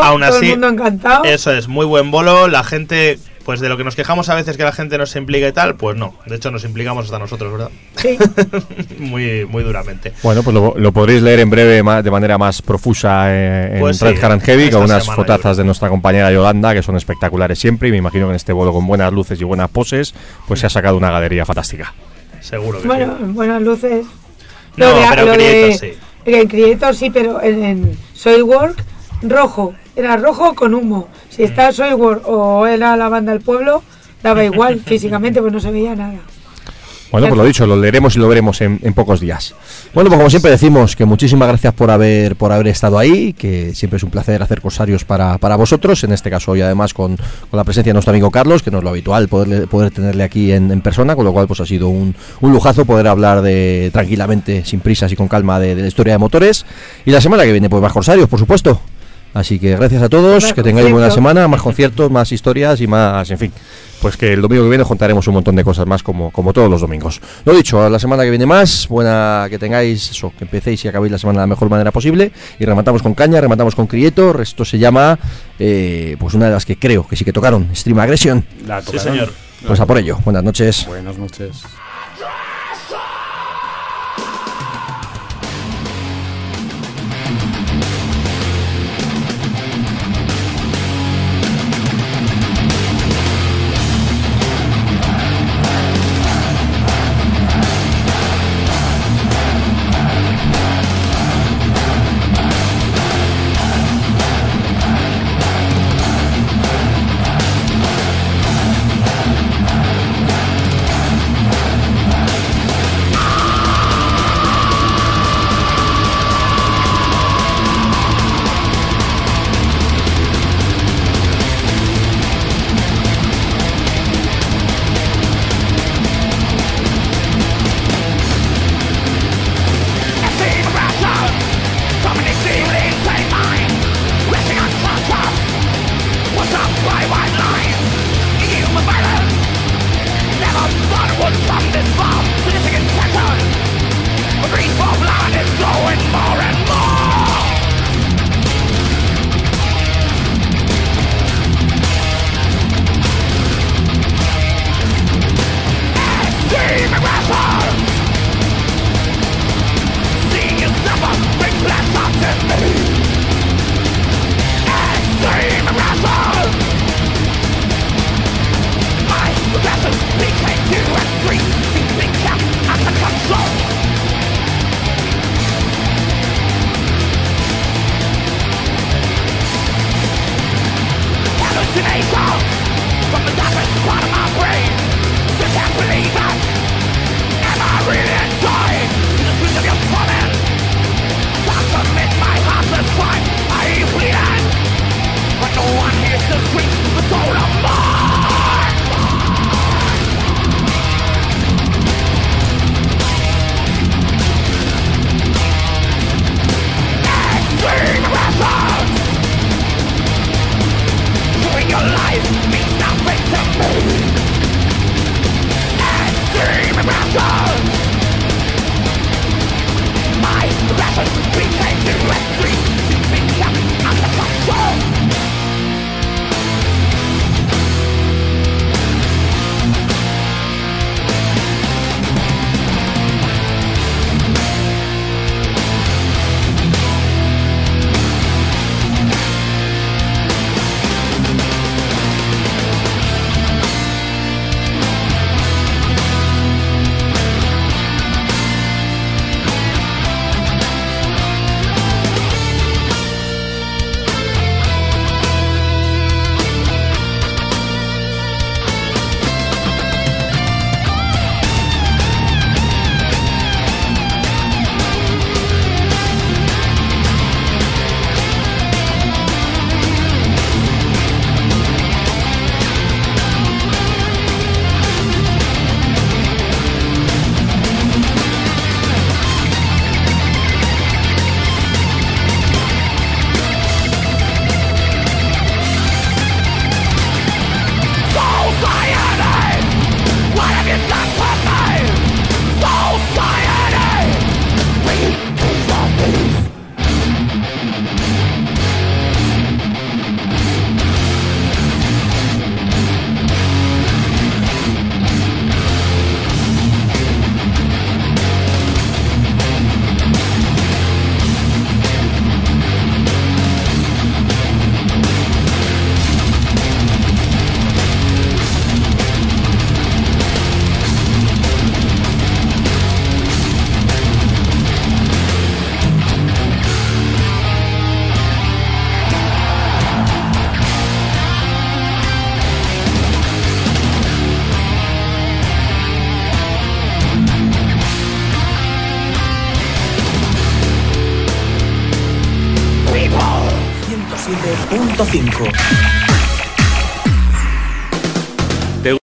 aún todo así, el mundo encantado. eso es, muy buen bolo. La gente, pues de lo que nos quejamos a veces que la gente no se implica y tal, pues no. De hecho, nos implicamos hasta nosotros, ¿verdad? Sí. <laughs> muy, muy duramente. Bueno, pues lo, lo podréis leer en breve de manera más profusa eh, en Pues sí, Red Hat and Heavy con unas semana, fotazas de nuestra compañera Yolanda que son espectaculares siempre y me imagino que en este vuelo con buenas luces y buenas poses pues se ha sacado una galería fantástica. Seguro que Bueno, sí. buenas luces. No, Lo de- pero lo de- sí. En Creator sí, pero en, en Soilwork, rojo. Era rojo con humo. Si está Soilwork o era la banda del pueblo, daba igual <laughs> físicamente, pues no se veía nada. Bueno, pues lo dicho, lo leeremos y lo veremos en, pocos días. Bueno, pues como siempre decimos, que muchísimas gracias por haber por haber estado ahí, que siempre es un placer hacer corsarios para, para vosotros, en este caso hoy además con, con la presencia de nuestro amigo Carlos, que no es lo habitual poderle- poder tenerle aquí en, en persona, con lo cual pues ha sido un, un lujazo poder hablar de tranquilamente, sin prisas y con calma de, de la historia de motores. Y la semana que viene, pues más corsarios, por supuesto. Así que gracias a todos, Más que tengáis buena semana, más conciertos, más historias y más, en fin. Pues que el domingo que viene os contaremos un montón de cosas más como, como todos los domingos. Lo dicho, a la semana que viene más, buena que tengáis, eso, que empecéis y acabéis la semana de la mejor manera posible. Y rematamos con caña, rematamos con Crieto. Esto se llama, eh, pues una de las que creo que sí que tocaron, Stream Aggression. La Sí, señor. Pues a por ello. Buenas noches. Buenas noches.